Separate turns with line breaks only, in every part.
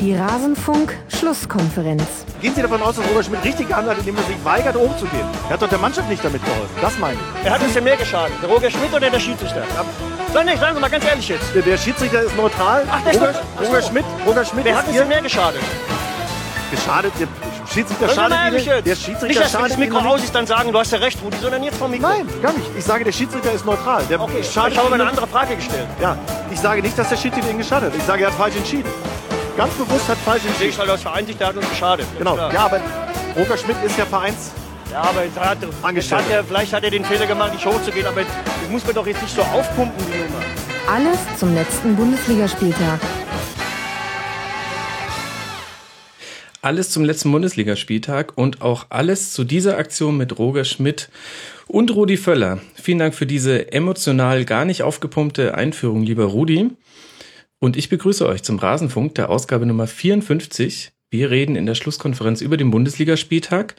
Die Rasenfunk-Schlusskonferenz.
Gehen Sie davon aus, dass Roger Schmidt richtig gehandelt hat, indem er sich weigert, hochzugehen? Er hat doch der Mannschaft nicht damit geholfen. Das meine ich.
Wer hat uns denn mehr geschadet? Der Roger Schmidt oder der Schiedsrichter? Sag nicht, sagen Sie mal ganz ehrlich jetzt.
Der, der Schiedsrichter ist neutral.
Ach, der
Roger,
ist- ach so.
Roger Schmidt, Roger Schmidt
Wer
ist
hat uns denn mehr geschadet?
geschadet. Der Schiedsrichter
mal
schadet
ehrlich
Ihnen.
jetzt.
Der
nicht,
Schiedsrichter
dass wenn das
schadet
Mikro aus
nicht.
ist, dann sagen, du hast ja recht, Rudi, sondern jetzt vom Mikro.
Nein, gar nicht. Ich sage, der Schiedsrichter ist neutral. Der
Okay, ich
schadet
habe aber
Ihnen-
eine andere Frage gestellt.
Ja, ich sage nicht, dass der Schiedsrichter ihn geschadet hat. Ich sage, er hat falsch entschieden. Ganz bewusst hat falsch
Sehe ich
entschieden.
halt als Vereinigter, der hat uns geschadet.
Genau.
Klar.
Ja, aber Roger Schmidt ist ja Vereins.
Ja, aber jetzt hat, jetzt hat er, vielleicht hat er den Fehler gemacht, nicht hochzugehen, aber das muss man doch jetzt nicht so aufpumpen, die Nummer.
Alles zum letzten Bundesligaspieltag.
Alles zum letzten Bundesligaspieltag und auch alles zu dieser Aktion mit Roger Schmidt und Rudi Völler. Vielen Dank für diese emotional gar nicht aufgepumpte Einführung, lieber Rudi. Und ich begrüße euch zum Rasenfunk der Ausgabe Nummer 54. Wir reden in der Schlusskonferenz über den Bundesligaspieltag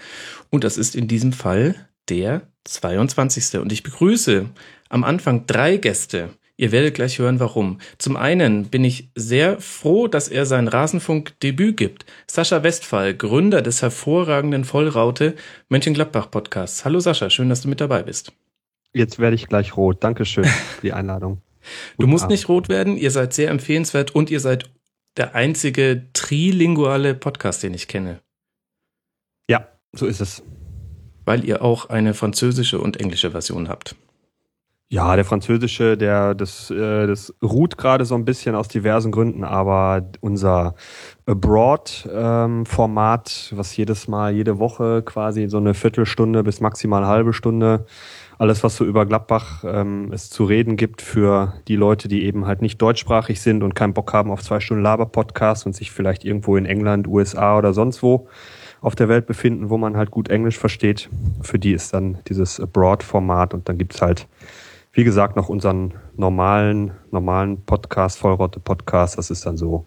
und das ist in diesem Fall der 22. Und ich begrüße am Anfang drei Gäste. Ihr werdet gleich hören, warum. Zum einen bin ich sehr froh, dass er sein Rasenfunk-Debüt gibt. Sascha Westphal, Gründer des hervorragenden Vollraute Mönchengladbach-Podcasts. Hallo Sascha, schön, dass du mit dabei bist.
Jetzt werde ich gleich rot. Dankeschön für die Einladung.
Du musst nicht rot werden, ihr seid sehr empfehlenswert und ihr seid der einzige trilinguale Podcast, den ich kenne,
Ja, so ist es.
weil ihr auch eine französische und englische Version habt.
Ja, der französische, der das, äh, das ruht gerade so ein bisschen aus diversen Gründen, aber unser Abroad-Format, was jedes Mal, jede Woche quasi so eine Viertelstunde bis maximal halbe Stunde, alles, was so über Gladbach ähm, es zu reden gibt für die Leute, die eben halt nicht deutschsprachig sind und keinen Bock haben auf zwei Stunden Laber-Podcast und sich vielleicht irgendwo in England, USA oder sonst wo auf der Welt befinden, wo man halt gut Englisch versteht. Für die ist dann dieses Abroad-Format und dann gibt's halt wie gesagt, noch unseren normalen, normalen Podcast, Vollrotte-Podcast. Das ist dann so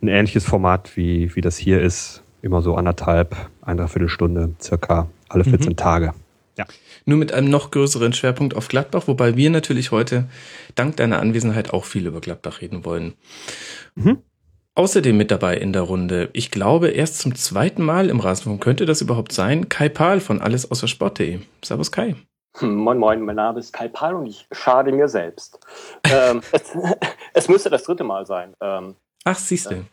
ein ähnliches Format, wie, wie das hier ist. Immer so anderthalb, eine Dreiviertelstunde, circa alle 14 Tage. Ja.
Nur mit einem noch größeren Schwerpunkt auf Gladbach, wobei wir natürlich heute dank deiner Anwesenheit auch viel über Gladbach reden wollen.
Mhm.
Außerdem mit dabei in der Runde, ich glaube erst zum zweiten Mal im Rasenfunk, könnte das überhaupt sein, Kai Pahl von Alles außer Sport.de. Servus Kai.
Hm, Moin Moin, mein Name ist Kai Pahl und ich schade mir selbst. ähm, es, es müsste das dritte Mal sein. Ähm,
Ach, siehste.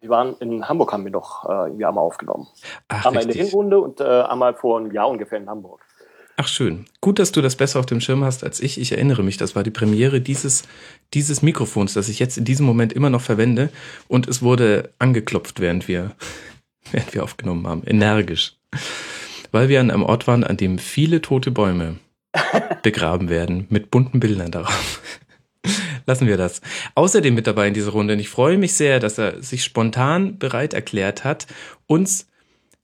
wir waren in Hamburg, haben wir doch äh, irgendwie einmal aufgenommen.
Ach,
einmal in der
richtig.
Hinrunde und äh, einmal vor einem Jahr ungefähr in Hamburg.
Ach schön. Gut, dass du das besser auf dem Schirm hast als ich. Ich erinnere mich, das war die Premiere dieses, dieses Mikrofons, das ich jetzt in diesem Moment immer noch verwende. Und es wurde angeklopft, während wir, während wir aufgenommen haben. Energisch. Weil wir an einem Ort waren, an dem viele tote Bäume begraben werden, mit bunten Bildern darauf. Lassen wir das. Außerdem mit dabei in dieser Runde. Und ich freue mich sehr, dass er sich spontan bereit erklärt hat, uns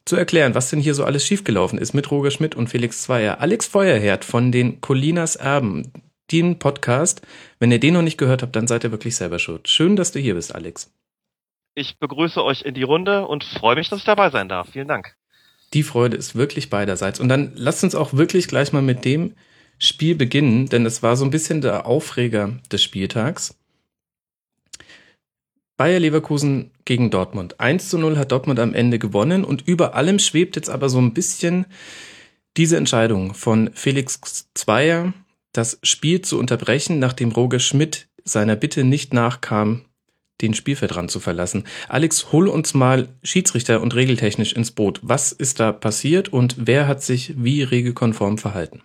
zu erklären, was denn hier so alles schiefgelaufen ist mit Roger Schmidt und Felix Zweier. Alex Feuerherd von den Colinas Erben, den Podcast. Wenn ihr den noch nicht gehört habt, dann seid ihr wirklich selber schuld. Schön, dass du hier bist, Alex.
Ich begrüße euch in die Runde und freue mich, dass ich dabei sein darf. Vielen Dank.
Die Freude ist wirklich beiderseits. Und dann lasst uns auch wirklich gleich mal mit dem Spiel beginnen, denn es war so ein bisschen der Aufreger des Spieltags. Bayer Leverkusen gegen Dortmund. 1 zu 0 hat Dortmund am Ende gewonnen und über allem schwebt jetzt aber so ein bisschen diese Entscheidung von Felix Zweier, das Spiel zu unterbrechen, nachdem Roger Schmidt seiner Bitte nicht nachkam, den Spielfeldrand zu verlassen. Alex, hol uns mal Schiedsrichter und regeltechnisch ins Boot. Was ist da passiert und wer hat sich wie regelkonform verhalten?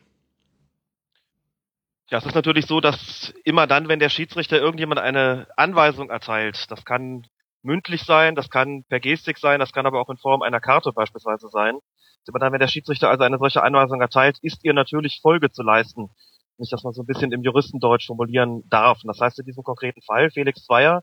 Ja, es ist natürlich so, dass immer dann, wenn der Schiedsrichter irgendjemand eine Anweisung erteilt, das kann mündlich sein, das kann per Gestik sein, das kann aber auch in Form einer Karte beispielsweise sein. Immer dann, wenn der Schiedsrichter also eine solche Anweisung erteilt, ist ihr natürlich Folge zu leisten. Nicht, dass man so ein bisschen im Juristendeutsch formulieren darf. Und das heißt in diesem konkreten Fall, Felix Zweier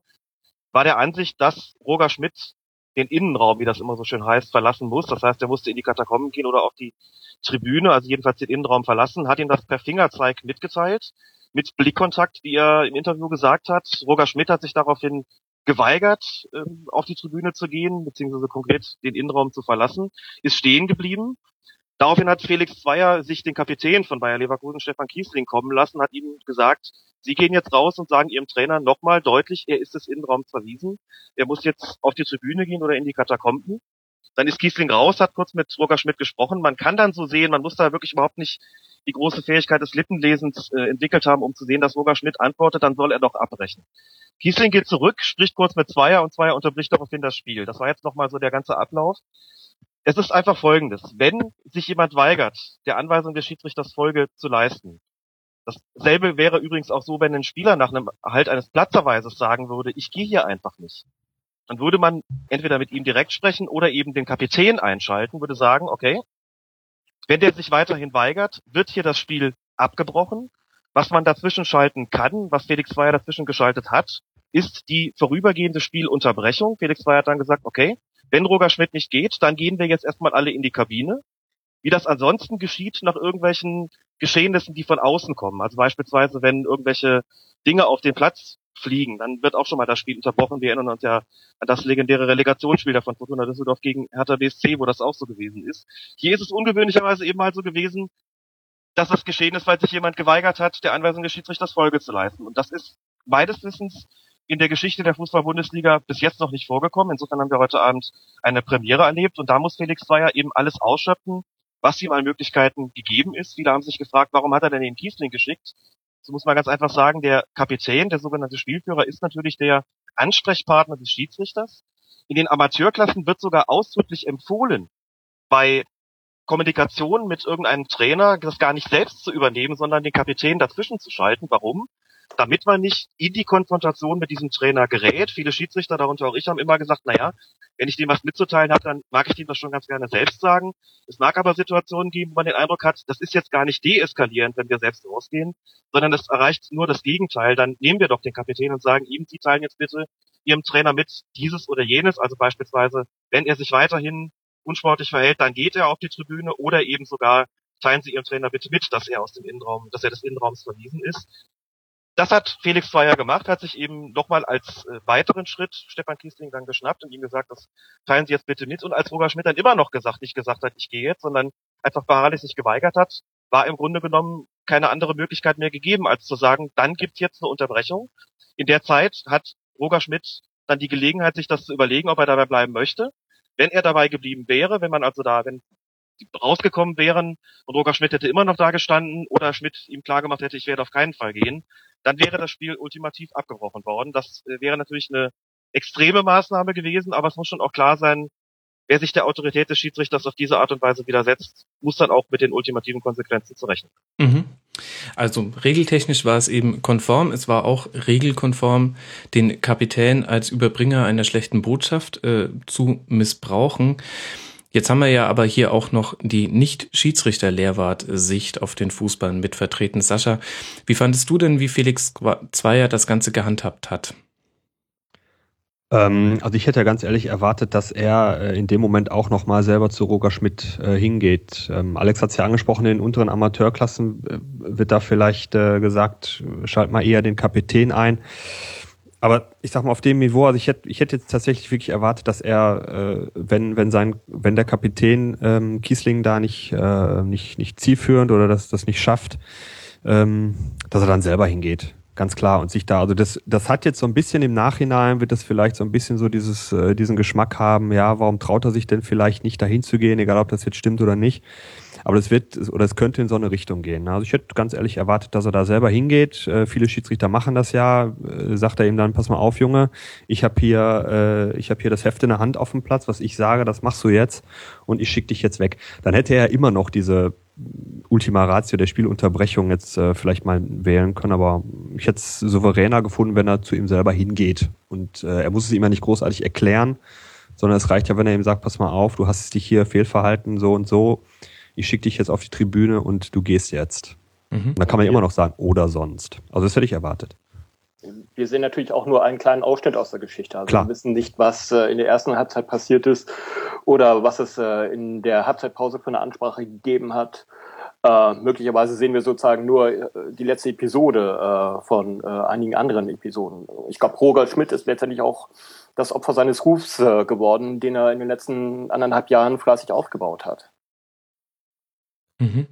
war der Ansicht, dass Roger Schmidt den Innenraum, wie das immer so schön heißt, verlassen muss. Das heißt, er musste in die Katakomben gehen oder auf die Tribüne, also jedenfalls den Innenraum verlassen, hat ihm das per Fingerzeig mitgeteilt, mit Blickkontakt, wie er im Interview gesagt hat. Roger Schmidt hat sich daraufhin geweigert, ähm, auf die Tribüne zu gehen, beziehungsweise konkret den Innenraum zu verlassen, ist stehen geblieben. Daraufhin hat Felix Zweier sich den Kapitän von Bayer Leverkusen, Stefan Kiesling, kommen lassen, hat ihm gesagt, Sie gehen jetzt raus und sagen Ihrem Trainer nochmal deutlich, er ist des Innenraums verwiesen. Er muss jetzt auf die Tribüne gehen oder in die Katakomben. Dann ist Kiesling raus, hat kurz mit Roger Schmidt gesprochen. Man kann dann so sehen, man muss da wirklich überhaupt nicht die große Fähigkeit des Lippenlesens äh, entwickelt haben, um zu sehen, dass Roger Schmidt antwortet, dann soll er doch abbrechen. Kiesling geht zurück, spricht kurz mit Zweier und Zweier unterbricht daraufhin das Spiel. Das war jetzt nochmal so der ganze Ablauf. Es ist einfach folgendes. Wenn sich jemand weigert, der Anweisung des Schiedsrichters Folge zu leisten, dasselbe wäre übrigens auch so, wenn ein Spieler nach einem Erhalt eines Platzerweises sagen würde, ich gehe hier einfach nicht. Dann würde man entweder mit ihm direkt sprechen oder eben den Kapitän einschalten, würde sagen, okay, wenn der sich weiterhin weigert, wird hier das Spiel abgebrochen. Was man dazwischen schalten kann, was Felix Zweier dazwischen geschaltet hat, ist die vorübergehende Spielunterbrechung. Felix Zweier hat dann gesagt, okay, wenn Roger Schmidt nicht geht, dann gehen wir jetzt erstmal alle in die Kabine. Wie das ansonsten geschieht nach irgendwelchen Geschehnissen, die von außen kommen. Also beispielsweise, wenn irgendwelche Dinge auf den Platz fliegen, dann wird auch schon mal das Spiel unterbrochen. Wir erinnern uns ja an das legendäre Relegationsspiel der von Fortuna Düsseldorf gegen Hertha BSC, wo das auch so gewesen ist. Hier ist es ungewöhnlicherweise eben halt so gewesen, dass das geschehen ist, weil sich jemand geweigert hat, der Anweisung des Schiedsrichters Folge zu leisten. Und das ist meines Wissens in der Geschichte der Fußball-Bundesliga bis jetzt noch nicht vorgekommen. Insofern haben wir heute Abend eine Premiere erlebt und da muss Felix Zweier eben alles ausschöpfen, was ihm an Möglichkeiten gegeben ist. Viele haben sich gefragt, warum hat er denn den Kiesling geschickt? So muss man ganz einfach sagen, der Kapitän, der sogenannte Spielführer, ist natürlich der Ansprechpartner des Schiedsrichters. In den Amateurklassen wird sogar ausdrücklich empfohlen, bei Kommunikation mit irgendeinem Trainer das gar nicht selbst zu übernehmen, sondern den Kapitän dazwischen zu schalten. Warum? Damit man nicht in die Konfrontation mit diesem Trainer gerät. Viele Schiedsrichter, darunter auch ich, haben immer gesagt, naja, wenn ich dem was mitzuteilen habe, dann mag ich dem das schon ganz gerne selbst sagen. Es mag aber Situationen geben, wo man den Eindruck hat, das ist jetzt gar nicht deeskalierend, wenn wir selbst rausgehen, sondern es erreicht nur das Gegenteil. Dann nehmen wir doch den Kapitän und sagen ihm, Sie teilen jetzt bitte Ihrem Trainer mit dieses oder jenes. Also beispielsweise, wenn er sich weiterhin unsportlich verhält, dann geht er auf die Tribüne oder eben sogar teilen Sie Ihrem Trainer bitte mit, dass er aus dem Innenraum, dass er des Innenraums verwiesen ist das hat Felix Zweier gemacht, hat sich eben nochmal als äh, weiteren Schritt Stefan Kiesling dann geschnappt und ihm gesagt, das teilen Sie jetzt bitte mit. Und als Roger Schmidt dann immer noch gesagt, nicht gesagt hat, ich gehe jetzt, sondern einfach beharrlich sich geweigert hat, war im Grunde genommen keine andere Möglichkeit mehr gegeben, als zu sagen, dann gibt's jetzt eine Unterbrechung. In der Zeit hat Roger Schmidt dann die Gelegenheit, sich das zu überlegen, ob er dabei bleiben möchte. Wenn er dabei geblieben wäre, wenn man also da, wenn rausgekommen wären und Roger Schmidt hätte immer noch da gestanden oder Schmidt ihm klargemacht hätte, ich werde auf keinen Fall gehen, dann wäre das Spiel ultimativ abgebrochen worden. Das äh, wäre natürlich eine extreme Maßnahme gewesen, aber es muss schon auch klar sein, wer sich der Autorität des Schiedsrichters auf diese Art und Weise widersetzt, muss dann auch mit den ultimativen Konsequenzen zu rechnen.
Mhm. Also regeltechnisch war es eben konform, es war auch regelkonform, den Kapitän als Überbringer einer schlechten Botschaft äh, zu missbrauchen. Jetzt haben wir ja aber hier auch noch die Nicht-Schiedsrichter-Lehrwart-Sicht auf den Fußball mit vertreten. Sascha, wie fandest du denn, wie Felix Zweier das Ganze gehandhabt hat?
Ähm, also ich hätte ja ganz ehrlich erwartet, dass er äh, in dem Moment auch nochmal selber zu Roger Schmidt äh, hingeht. Ähm, Alex hat es ja angesprochen, in den unteren Amateurklassen äh, wird da vielleicht gesagt, schalt mal eher den Kapitän ein aber ich sag mal, auf dem Niveau, also ich hätte, ich hätte jetzt tatsächlich wirklich erwartet, dass er, äh, wenn, wenn sein, wenn der Kapitän ähm, Kiesling da nicht, äh, nicht, nicht zielführend oder das, das nicht schafft, ähm, dass er dann selber hingeht. Ganz klar. Und sich da, also das, das hat jetzt so ein bisschen im Nachhinein, wird das vielleicht so ein bisschen so dieses, äh, diesen Geschmack haben, ja, warum traut er sich denn vielleicht nicht dahin zu gehen, egal ob das jetzt stimmt oder nicht. Aber das wird oder es könnte in so eine Richtung gehen. Also ich hätte ganz ehrlich erwartet, dass er da selber hingeht. Äh, viele Schiedsrichter machen das ja. Äh, sagt er ihm dann, pass mal auf, Junge, ich habe hier, äh, ich habe hier das Heft in der Hand auf dem Platz, was ich sage, das machst du jetzt und ich schicke dich jetzt weg. Dann hätte er immer noch diese Ultima Ratio der Spielunterbrechung jetzt äh, vielleicht mal wählen können, aber ich hätte es souveräner gefunden, wenn er zu ihm selber hingeht. Und äh, er muss es ihm ja nicht großartig erklären, sondern es reicht ja, wenn er ihm sagt, pass mal auf, du hast dich hier fehlverhalten, so und so ich schicke dich jetzt auf die Tribüne und du gehst jetzt. Mhm. dann kann man ja immer noch sagen, oder sonst. Also das hätte ich erwartet.
Wir sehen natürlich auch nur einen kleinen Ausschnitt aus der Geschichte. Also Klar. wir wissen nicht, was äh, in der ersten Halbzeit passiert ist oder was es äh, in der Halbzeitpause für eine Ansprache gegeben hat. Äh, möglicherweise sehen wir sozusagen nur äh, die letzte Episode äh, von äh, einigen anderen Episoden. Ich glaube, Roger Schmidt ist letztendlich auch das Opfer seines Rufs geworden, den er in den letzten anderthalb Jahren fleißig aufgebaut hat.
Mhm.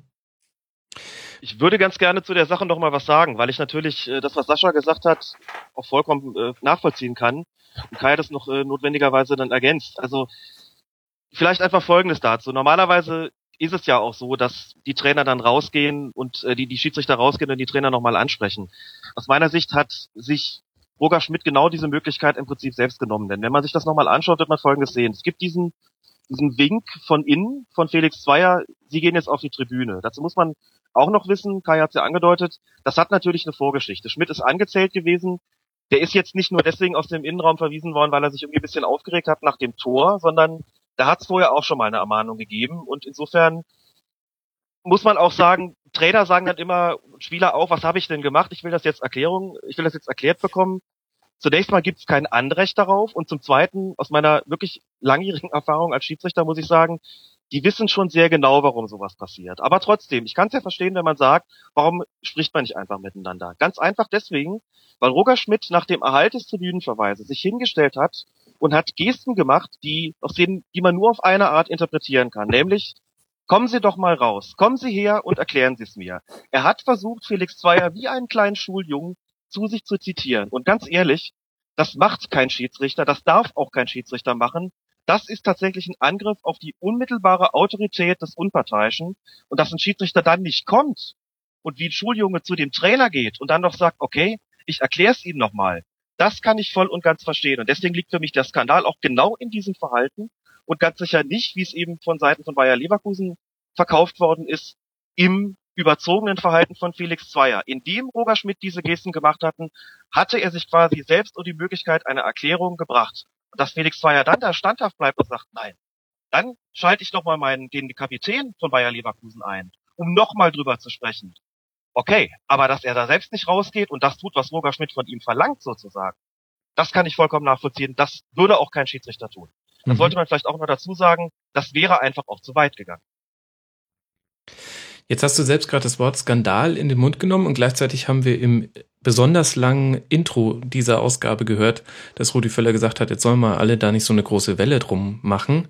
Ich würde ganz gerne zu der Sache noch mal was sagen, weil ich natürlich äh, das, was Sascha gesagt hat, auch vollkommen äh, nachvollziehen kann und Kai das noch äh, notwendigerweise dann ergänzt. Also vielleicht einfach Folgendes dazu. Normalerweise ist es ja auch so, dass die Trainer dann rausgehen und äh, die, die Schiedsrichter rausgehen und die Trainer nochmal ansprechen. Aus meiner Sicht hat sich Roger Schmidt genau diese Möglichkeit im Prinzip selbst genommen. Denn wenn man sich das nochmal anschaut, wird man Folgendes sehen. Es gibt diesen, diesen Wink von innen von Felix Zweier, sie gehen jetzt auf die Tribüne. Dazu muss man auch noch wissen, Kai hat es ja angedeutet, das hat natürlich eine Vorgeschichte. Schmidt ist angezählt gewesen. Der ist jetzt nicht nur deswegen aus dem Innenraum verwiesen worden, weil er sich irgendwie ein bisschen aufgeregt hat nach dem Tor, sondern da hat es vorher auch schon mal eine Ermahnung gegeben. Und insofern muss man auch sagen, Trainer sagen dann immer, Spieler auch, was habe ich denn gemacht? Ich will das jetzt Erklärung, ich will das jetzt erklärt bekommen. Zunächst mal gibt es kein Anrecht darauf und zum Zweiten, aus meiner wirklich langjährigen Erfahrung als Schiedsrichter muss ich sagen, die wissen schon sehr genau, warum sowas passiert. Aber trotzdem, ich kann es ja verstehen, wenn man sagt, warum spricht man nicht einfach miteinander? Ganz einfach deswegen, weil Roger Schmidt nach dem Erhalt des Tribünenverweises sich hingestellt hat und hat Gesten gemacht, die, aus denen, die man nur auf eine Art interpretieren kann, nämlich Kommen Sie doch mal raus. Kommen Sie her und erklären Sie es mir. Er hat versucht, Felix Zweier wie einen kleinen Schuljungen zu sich zu zitieren. Und ganz ehrlich, das macht kein Schiedsrichter, das darf auch kein Schiedsrichter machen, das ist tatsächlich ein Angriff auf die unmittelbare Autorität des Unparteiischen und dass ein Schiedsrichter dann nicht kommt und wie ein Schuljunge zu dem Trainer geht und dann noch sagt, okay, ich erkläre es Ihnen nochmal. Das kann ich voll und ganz verstehen. Und deswegen liegt für mich der Skandal auch genau in diesem Verhalten und ganz sicher nicht, wie es eben von Seiten von Bayer Leverkusen verkauft worden ist, im überzogenen Verhalten von Felix Zweier. Indem Roger Schmidt diese Gesten gemacht hatten, hatte er sich quasi selbst um die Möglichkeit einer Erklärung gebracht dass Felix Zweier dann da standhaft bleibt und sagt, nein, dann schalte ich nochmal meinen, den Kapitän von Bayer Leverkusen ein, um nochmal drüber zu sprechen. Okay, aber dass er da selbst nicht rausgeht und das tut, was Roger Schmidt von ihm verlangt sozusagen, das kann ich vollkommen nachvollziehen. Das würde auch kein Schiedsrichter tun. Das mhm. sollte man vielleicht auch noch dazu sagen, das wäre einfach auch zu weit gegangen.
Jetzt hast du selbst gerade das Wort Skandal in den Mund genommen und gleichzeitig haben wir im besonders langen Intro dieser Ausgabe gehört, dass Rudi Völler gesagt hat, jetzt sollen wir alle da nicht so eine große Welle drum machen.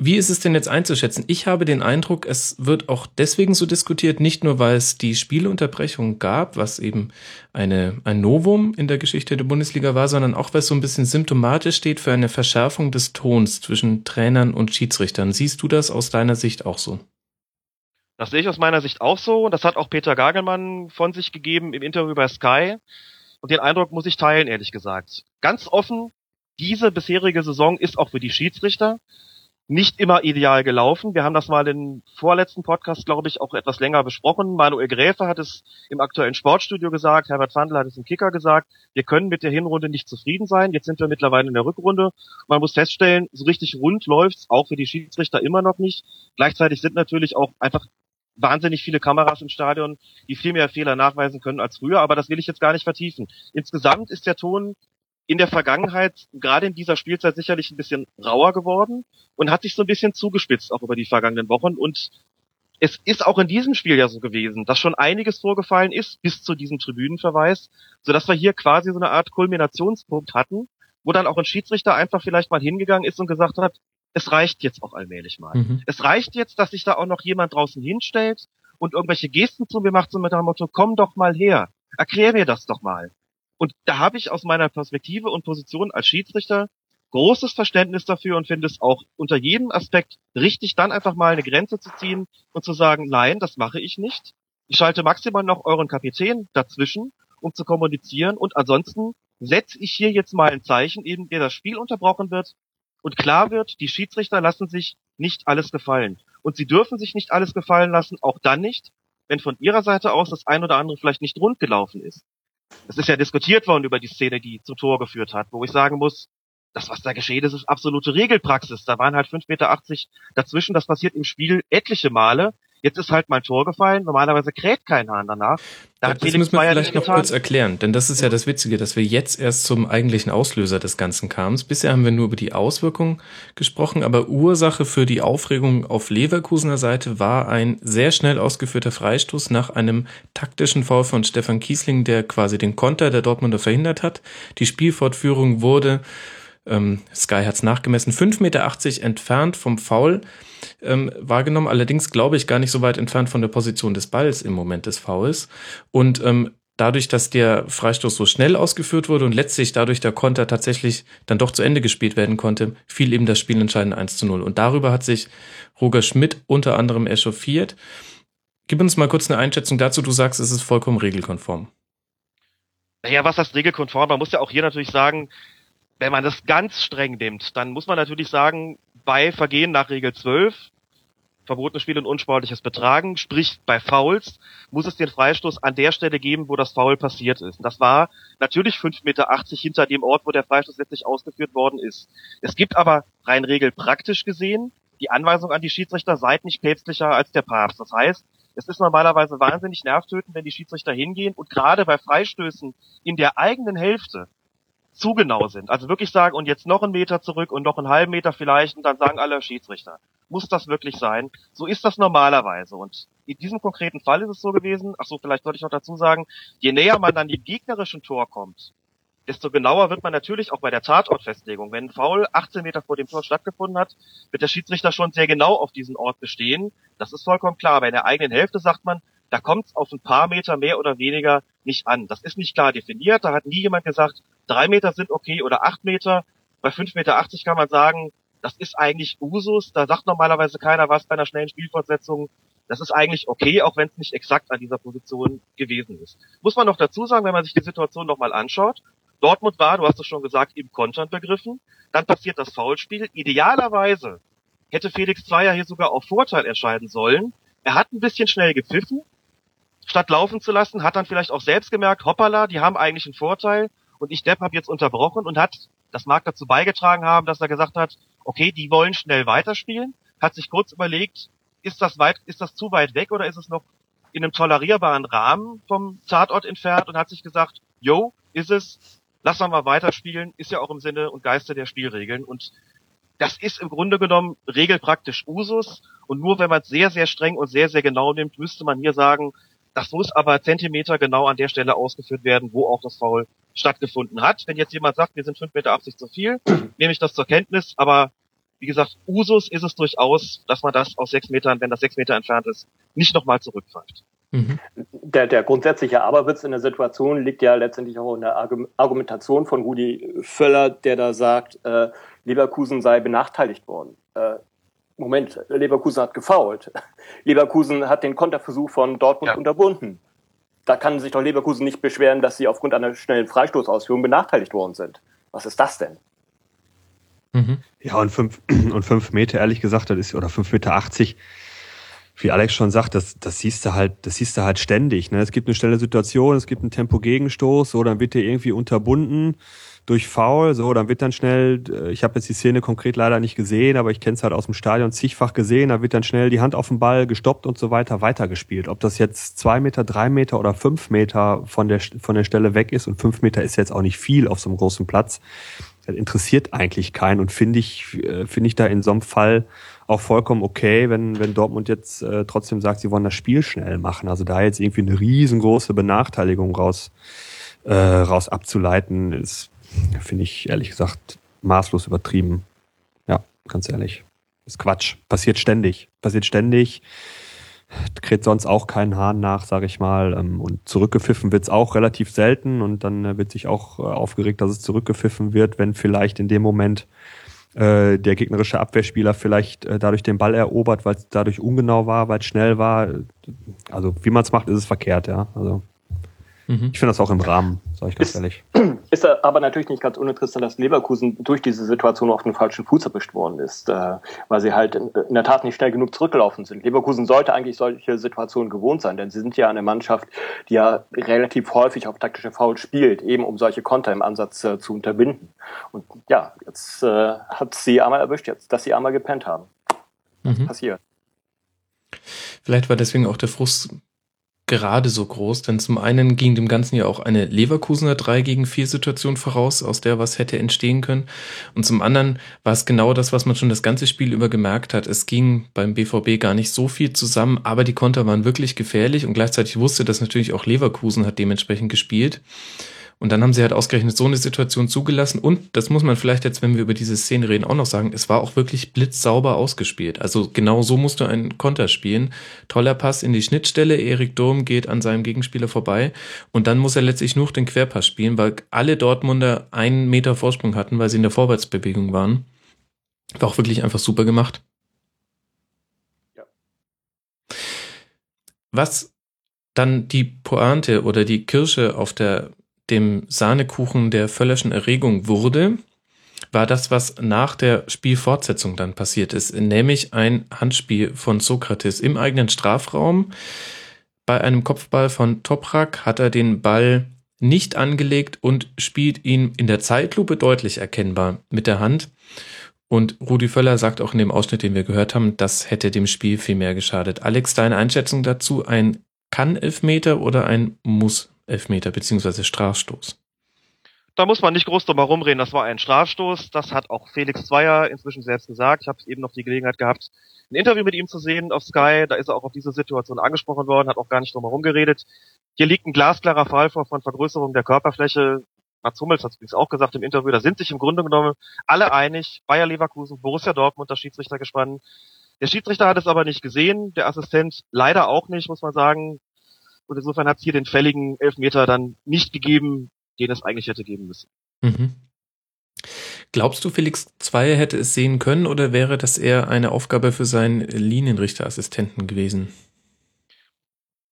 Wie ist es denn jetzt einzuschätzen? Ich habe den Eindruck, es wird auch deswegen so diskutiert, nicht nur weil es die Spielunterbrechung gab, was eben eine, ein Novum in der Geschichte der Bundesliga war, sondern auch weil es so ein bisschen symptomatisch steht für eine Verschärfung des Tons zwischen Trainern und Schiedsrichtern. Siehst du das aus deiner Sicht auch so?
Das sehe ich aus meiner Sicht auch so. Das hat auch Peter Gagelmann von sich gegeben im Interview bei Sky. Und den Eindruck muss ich teilen, ehrlich gesagt. Ganz offen, diese bisherige Saison ist auch für die Schiedsrichter nicht immer ideal gelaufen. Wir haben das mal im vorletzten Podcast, glaube ich, auch etwas länger besprochen. Manuel Gräfe hat es im aktuellen Sportstudio gesagt, Herbert Fandl hat es im Kicker gesagt. Wir können mit der Hinrunde nicht zufrieden sein. Jetzt sind wir mittlerweile in der Rückrunde. Man muss feststellen, so richtig rund läuft's auch für die Schiedsrichter immer noch nicht. Gleichzeitig sind natürlich auch einfach wahnsinnig viele Kameras im Stadion, die viel mehr Fehler nachweisen können als früher, aber das will ich jetzt gar nicht vertiefen. Insgesamt ist der Ton in der Vergangenheit, gerade in dieser Spielzeit, sicherlich ein bisschen rauer geworden und hat sich so ein bisschen zugespitzt, auch über die vergangenen Wochen. Und es ist auch in diesem Spiel ja so gewesen, dass schon einiges vorgefallen ist bis zu diesem Tribünenverweis, sodass wir hier quasi so eine Art Kulminationspunkt hatten, wo dann auch ein Schiedsrichter einfach vielleicht mal hingegangen ist und gesagt hat, es reicht jetzt auch allmählich mal. Mhm. Es reicht jetzt, dass sich da auch noch jemand draußen hinstellt und irgendwelche Gesten zu mir macht, so mit dem Motto, komm doch mal her, erklär mir das doch mal. Und da habe ich aus meiner Perspektive und Position als Schiedsrichter großes Verständnis dafür und finde es auch unter jedem Aspekt richtig, dann einfach mal eine Grenze zu ziehen und zu sagen, nein, das mache ich nicht. Ich schalte maximal noch euren Kapitän dazwischen, um zu kommunizieren und ansonsten setze ich hier jetzt mal ein Zeichen, eben der das Spiel unterbrochen wird und klar wird, die Schiedsrichter lassen sich nicht alles gefallen. Und sie dürfen sich nicht alles gefallen lassen, auch dann nicht, wenn von ihrer Seite aus das ein oder andere vielleicht nicht rund gelaufen ist. Es ist ja diskutiert worden über die Szene, die zum Tor geführt hat, wo ich sagen muss, das, was da geschehen ist, ist absolute Regelpraxis. Da waren halt 5,80 Meter dazwischen. Das passiert im Spiel etliche Male. Jetzt ist halt mein Tor gefallen. Normalerweise kräht kein Hahn danach.
Da das müssen wir vielleicht noch kurz erklären, denn das ist ja das Witzige, dass wir jetzt erst zum eigentlichen Auslöser des Ganzen kamen. Bisher haben wir nur über die Auswirkungen gesprochen, aber Ursache für die Aufregung auf Leverkusener Seite war ein sehr schnell ausgeführter Freistoß nach einem taktischen Foul von Stefan Kiesling, der quasi den Konter der Dortmunder verhindert hat. Die Spielfortführung wurde Ähm, Sky hat es nachgemessen. 5,80 Meter entfernt vom Foul ähm, wahrgenommen, allerdings glaube ich gar nicht so weit entfernt von der Position des Balls im Moment des Fouls. Und ähm, dadurch, dass der Freistoß so schnell ausgeführt wurde und letztlich dadurch der Konter tatsächlich dann doch zu Ende gespielt werden konnte, fiel eben das Spiel entscheidend 1 zu 0. Und darüber hat sich Roger Schmidt unter anderem echauffiert. Gib uns mal kurz eine Einschätzung dazu. Du sagst, es ist vollkommen regelkonform.
Naja, was das regelkonform? Man muss ja auch hier natürlich sagen, wenn man das ganz streng nimmt, dann muss man natürlich sagen, bei Vergehen nach Regel 12 verbotenes Spiel und unsportliches Betragen, sprich bei Fouls, muss es den Freistoß an der Stelle geben, wo das Foul passiert ist. Und das war natürlich 5,80 Meter hinter dem Ort, wo der Freistoß letztlich ausgeführt worden ist. Es gibt aber rein regelpraktisch gesehen die Anweisung an die Schiedsrichter, seid nicht päpstlicher als der Papst. Das heißt, es ist normalerweise wahnsinnig nervtötend, wenn die Schiedsrichter hingehen und gerade bei Freistößen in der eigenen Hälfte zu genau sind. Also wirklich sagen, und jetzt noch einen Meter zurück und noch einen halben Meter vielleicht, und dann sagen alle Schiedsrichter. Muss das wirklich sein? So ist das normalerweise. Und in diesem konkreten Fall ist es so gewesen, ach so, vielleicht sollte ich noch dazu sagen, je näher man dann dem gegnerischen Tor kommt, desto genauer wird man natürlich auch bei der Tatortfestlegung. Wenn ein Foul 18 Meter vor dem Tor stattgefunden hat, wird der Schiedsrichter schon sehr genau auf diesen Ort bestehen. Das ist vollkommen klar. Bei der eigenen Hälfte sagt man, da kommt es auf ein paar Meter mehr oder weniger nicht an. Das ist nicht klar definiert. Da hat nie jemand gesagt, drei Meter sind okay oder acht Meter. Bei fünf Meter achtzig kann man sagen, das ist eigentlich Usus. Da sagt normalerweise keiner was bei einer schnellen Spielfortsetzung. Das ist eigentlich okay, auch wenn es nicht exakt an dieser Position gewesen ist. Muss man noch dazu sagen, wenn man sich die Situation nochmal anschaut. Dortmund war, du hast es schon gesagt, im Kontern begriffen. Dann passiert das Foulspiel. Idealerweise hätte Felix Zweier hier sogar auf Vorteil entscheiden sollen. Er hat ein bisschen schnell gepfiffen, statt laufen zu lassen, hat dann vielleicht auch selbst gemerkt, hoppala, die haben eigentlich einen Vorteil und ich Depp habe jetzt unterbrochen und hat, das mag dazu beigetragen haben, dass er gesagt hat, okay, die wollen schnell weiterspielen, hat sich kurz überlegt, ist das weit, ist das zu weit weg oder ist es noch in einem tolerierbaren Rahmen vom Tatort entfernt? Und hat sich gesagt, yo, ist es, lass mal weiterspielen, ist ja auch im Sinne und Geiste der Spielregeln. Und das ist im Grunde genommen regelpraktisch Usus. Und nur wenn man es sehr, sehr streng und sehr, sehr genau nimmt, müsste man hier sagen, das muss aber Zentimeter genau an der Stelle ausgeführt werden, wo auch das Foul stattgefunden hat. Wenn jetzt jemand sagt, wir sind 5,80 Meter zu viel, nehme ich das zur Kenntnis, aber wie gesagt, Usus ist es durchaus, dass man das aus sechs Metern, wenn das sechs Meter entfernt ist, nicht nochmal zurückpfeift.
Mhm. Der, der grundsätzliche Aberwitz in der Situation liegt ja letztendlich auch in der Argumentation von Rudi Völler, der da sagt, äh, Leverkusen sei benachteiligt worden. Äh, Moment, Leverkusen hat gefault. Leverkusen hat den Konterversuch von Dortmund ja. unterbunden. Da kann sich doch Leverkusen nicht beschweren, dass sie aufgrund einer schnellen Freistoßausführung benachteiligt worden sind. Was ist das denn?
Mhm. Ja, und fünf, und fünf Meter, ehrlich gesagt, das ist, oder fünf Meter achtzig, wie Alex schon sagt, das, das siehst du halt, das siehst du halt ständig. Ne? Es gibt eine schnelle Situation, es gibt einen Tempo-Gegenstoß, so, dann wird der irgendwie unterbunden durch Foul, so, dann wird dann schnell, äh, ich habe jetzt die Szene konkret leider nicht gesehen, aber ich kenne es halt aus dem Stadion zigfach gesehen, da wird dann schnell die Hand auf den Ball gestoppt und so weiter weitergespielt. Ob das jetzt zwei Meter, drei Meter oder fünf Meter von der, von der Stelle weg ist und fünf Meter ist jetzt auch nicht viel auf so einem großen Platz, das interessiert eigentlich keinen und finde ich, äh, finde ich da in so einem Fall auch vollkommen okay, wenn, wenn Dortmund jetzt äh, trotzdem sagt, sie wollen das Spiel schnell machen. Also da jetzt irgendwie eine riesengroße Benachteiligung raus, äh, raus abzuleiten, ist Finde ich ehrlich gesagt maßlos übertrieben. Ja, ganz ehrlich. ist Quatsch. Passiert ständig. Passiert ständig. Kräht sonst auch keinen Hahn nach, sage ich mal. Ähm, und zurückgepfiffen wird es auch relativ selten. Und dann äh, wird sich auch äh, aufgeregt, dass es zurückgepfiffen wird, wenn vielleicht in dem Moment äh, der gegnerische Abwehrspieler vielleicht dadurch den Ball erobert, weil es dadurch ungenau war, weil es schnell war. Also wie man es macht, ist es verkehrt, ja. Also Mhm. Ich finde das auch im Rahmen, sage ich ganz
ist,
ehrlich.
Ist aber natürlich nicht ganz uninteressant, dass Leverkusen durch diese Situation auf den falschen Fuß erwischt worden ist, äh, weil sie halt in, in, der Tat nicht schnell genug zurückgelaufen sind. Leverkusen sollte eigentlich solche Situationen gewohnt sein, denn sie sind ja eine Mannschaft, die ja relativ häufig auf taktische Foul spielt, eben um solche Konter im Ansatz äh, zu unterbinden. Und ja, jetzt äh, hat sie einmal erwischt, jetzt, dass sie einmal gepennt haben. Mhm. Passiert.
Vielleicht war deswegen auch der Frust gerade so groß, denn zum einen ging dem Ganzen ja auch eine Leverkusener 3 gegen 4 Situation voraus, aus der was hätte entstehen können. Und zum anderen war es genau das, was man schon das ganze Spiel über gemerkt hat. Es ging beim BVB gar nicht so viel zusammen, aber die Konter waren wirklich gefährlich und gleichzeitig wusste das natürlich auch Leverkusen hat dementsprechend gespielt. Und dann haben sie halt ausgerechnet so eine Situation zugelassen. Und das muss man vielleicht jetzt, wenn wir über diese Szene reden, auch noch sagen, es war auch wirklich blitzsauber ausgespielt. Also genau so musst du einen Konter spielen. Toller Pass in die Schnittstelle, Erik Durm geht an seinem Gegenspieler vorbei und dann muss er letztlich nur den Querpass spielen, weil alle Dortmunder einen Meter Vorsprung hatten, weil sie in der Vorwärtsbewegung waren. War auch wirklich einfach super gemacht. Ja. Was dann die Pointe oder die Kirsche auf der, dem Sahnekuchen der völlerschen Erregung wurde, war das, was nach der Spielfortsetzung dann passiert ist, nämlich ein Handspiel von Sokrates im eigenen Strafraum. Bei einem Kopfball von Toprak hat er den Ball nicht angelegt und spielt ihn in der Zeitlupe deutlich erkennbar mit der Hand. Und Rudi Völler sagt auch in dem Ausschnitt, den wir gehört haben, das hätte dem Spiel viel mehr geschadet. Alex, deine Einschätzung dazu? Ein kann-Elfmeter oder ein Muss-Elfmeter beziehungsweise Strafstoß?
Da muss man nicht groß drum herum reden. Das war ein Strafstoß. Das hat auch Felix Zweier inzwischen selbst gesagt. Ich habe eben noch die Gelegenheit gehabt, ein Interview mit ihm zu sehen auf Sky. Da ist er auch auf diese Situation angesprochen worden, hat auch gar nicht drum herum geredet. Hier liegt ein glasklarer Fall vor von Vergrößerung der Körperfläche. Mats Hummels hat es übrigens auch gesagt im Interview. Da sind sich im Grunde genommen alle einig. Bayer Leverkusen, Borussia Dortmund, das Schiedsrichtergespann. Der Schiedsrichter hat es aber nicht gesehen, der Assistent leider auch nicht, muss man sagen. Und insofern hat es hier den fälligen Elfmeter dann nicht gegeben, den es eigentlich hätte geben müssen. Mhm.
Glaubst du, Felix Zweier hätte es sehen können oder wäre das eher eine Aufgabe für seinen Linienrichterassistenten gewesen?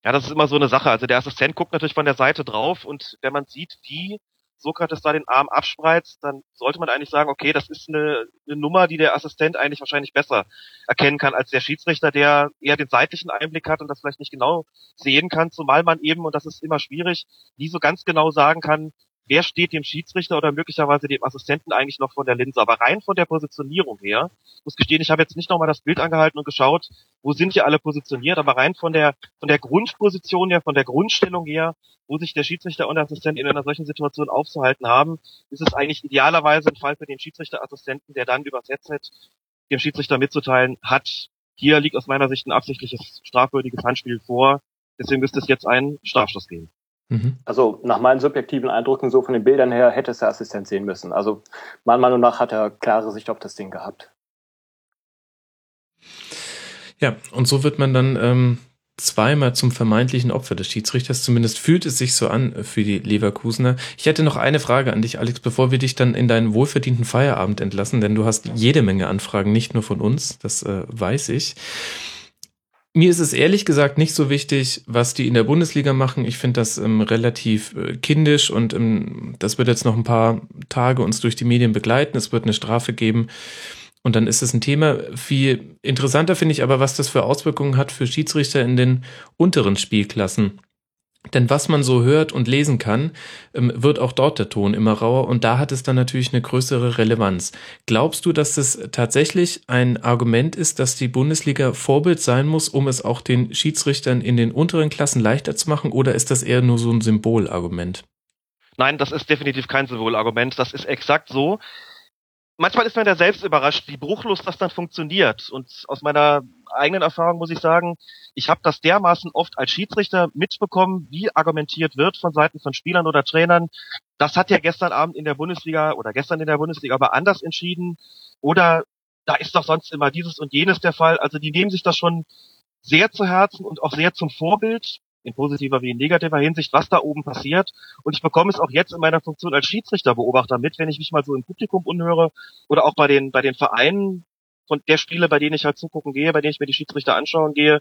Ja, das ist immer so eine Sache. Also der Assistent guckt natürlich von der Seite drauf und wenn man sieht, wie Sokrates da den Arm abspreizt, dann sollte man eigentlich sagen, okay, das ist eine, eine, Nummer, die der Assistent eigentlich wahrscheinlich besser erkennen kann als der Schiedsrichter, der eher den seitlichen Einblick hat und das vielleicht nicht genau sehen kann, zumal man eben, und das ist immer schwierig, nie so ganz genau sagen kann, wer steht dem Schiedsrichter oder möglicherweise dem Assistenten eigentlich noch von der Linse. Aber rein von der Positionierung her, muss gestehen, ich habe jetzt nicht nochmal das Bild angehalten und geschaut, wo sind hier alle positioniert, aber rein von der von der Grundposition her, von der Grundstellung her, wo sich der Schiedsrichter und der Assistent in einer solchen Situation aufzuhalten haben, ist es eigentlich idealerweise ein Fall für den Schiedsrichterassistenten, der dann übers Headset dem Schiedsrichter mitzuteilen hat, hier liegt aus meiner Sicht ein absichtliches strafwürdiges Handspiel vor, deswegen müsste es jetzt einen Strafstoß geben.
Mhm. Also nach meinen subjektiven Eindrücken, so von den Bildern her, hätte es der Assistent sehen müssen. Also meiner Meinung nach hat er klare Sicht auf das Ding gehabt.
Ja, und so wird man dann ähm, zweimal zum vermeintlichen Opfer des Schiedsrichters. Zumindest fühlt es sich so an für die Leverkusener. Ich hätte noch eine Frage an dich, Alex, bevor wir dich dann in deinen wohlverdienten Feierabend entlassen, denn du hast jede Menge Anfragen, nicht nur von uns, das äh, weiß ich. Mir ist es ehrlich gesagt nicht so wichtig, was die in der Bundesliga machen. Ich finde das ähm, relativ äh, kindisch und ähm, das wird jetzt noch ein paar Tage uns durch die Medien begleiten. Es wird eine Strafe geben und dann ist es ein Thema. Viel interessanter finde ich aber, was das für Auswirkungen hat für Schiedsrichter in den unteren Spielklassen. Denn was man so hört und lesen kann, ähm, wird auch dort der Ton immer rauer und da hat es dann natürlich eine größere Relevanz. Glaubst du, dass es tatsächlich ein Argument ist, dass die Bundesliga Vorbild sein muss, um es auch den Schiedsrichtern in den unteren Klassen leichter zu machen oder ist das eher nur so ein Symbolargument?
Nein, das ist definitiv kein Symbolargument. Das ist exakt so manchmal ist man ja selbst überrascht, wie bruchlos das dann funktioniert. Und aus meiner eigenen Erfahrung muss ich sagen, ich habe das dermaßen oft als Schiedsrichter mitbekommen, wie argumentiert wird von Seiten von Spielern oder Trainern. Das hat ja gestern Abend in der Bundesliga oder gestern in der Bundesliga aber anders entschieden. Oder da ist doch sonst immer dieses und jenes der Fall. Also die nehmen sich das schon sehr zu Herzen und auch sehr zum Vorbild in positiver wie in negativer Hinsicht, was da oben passiert. Und ich bekomme es auch jetzt in meiner Funktion als Schiedsrichterbeobachter mit, wenn ich mich mal so im Publikum unhöre oder auch bei den, bei den Vereinen von der Spiele, bei denen ich halt zugucken gehe, bei denen ich mir die Schiedsrichter anschauen gehe,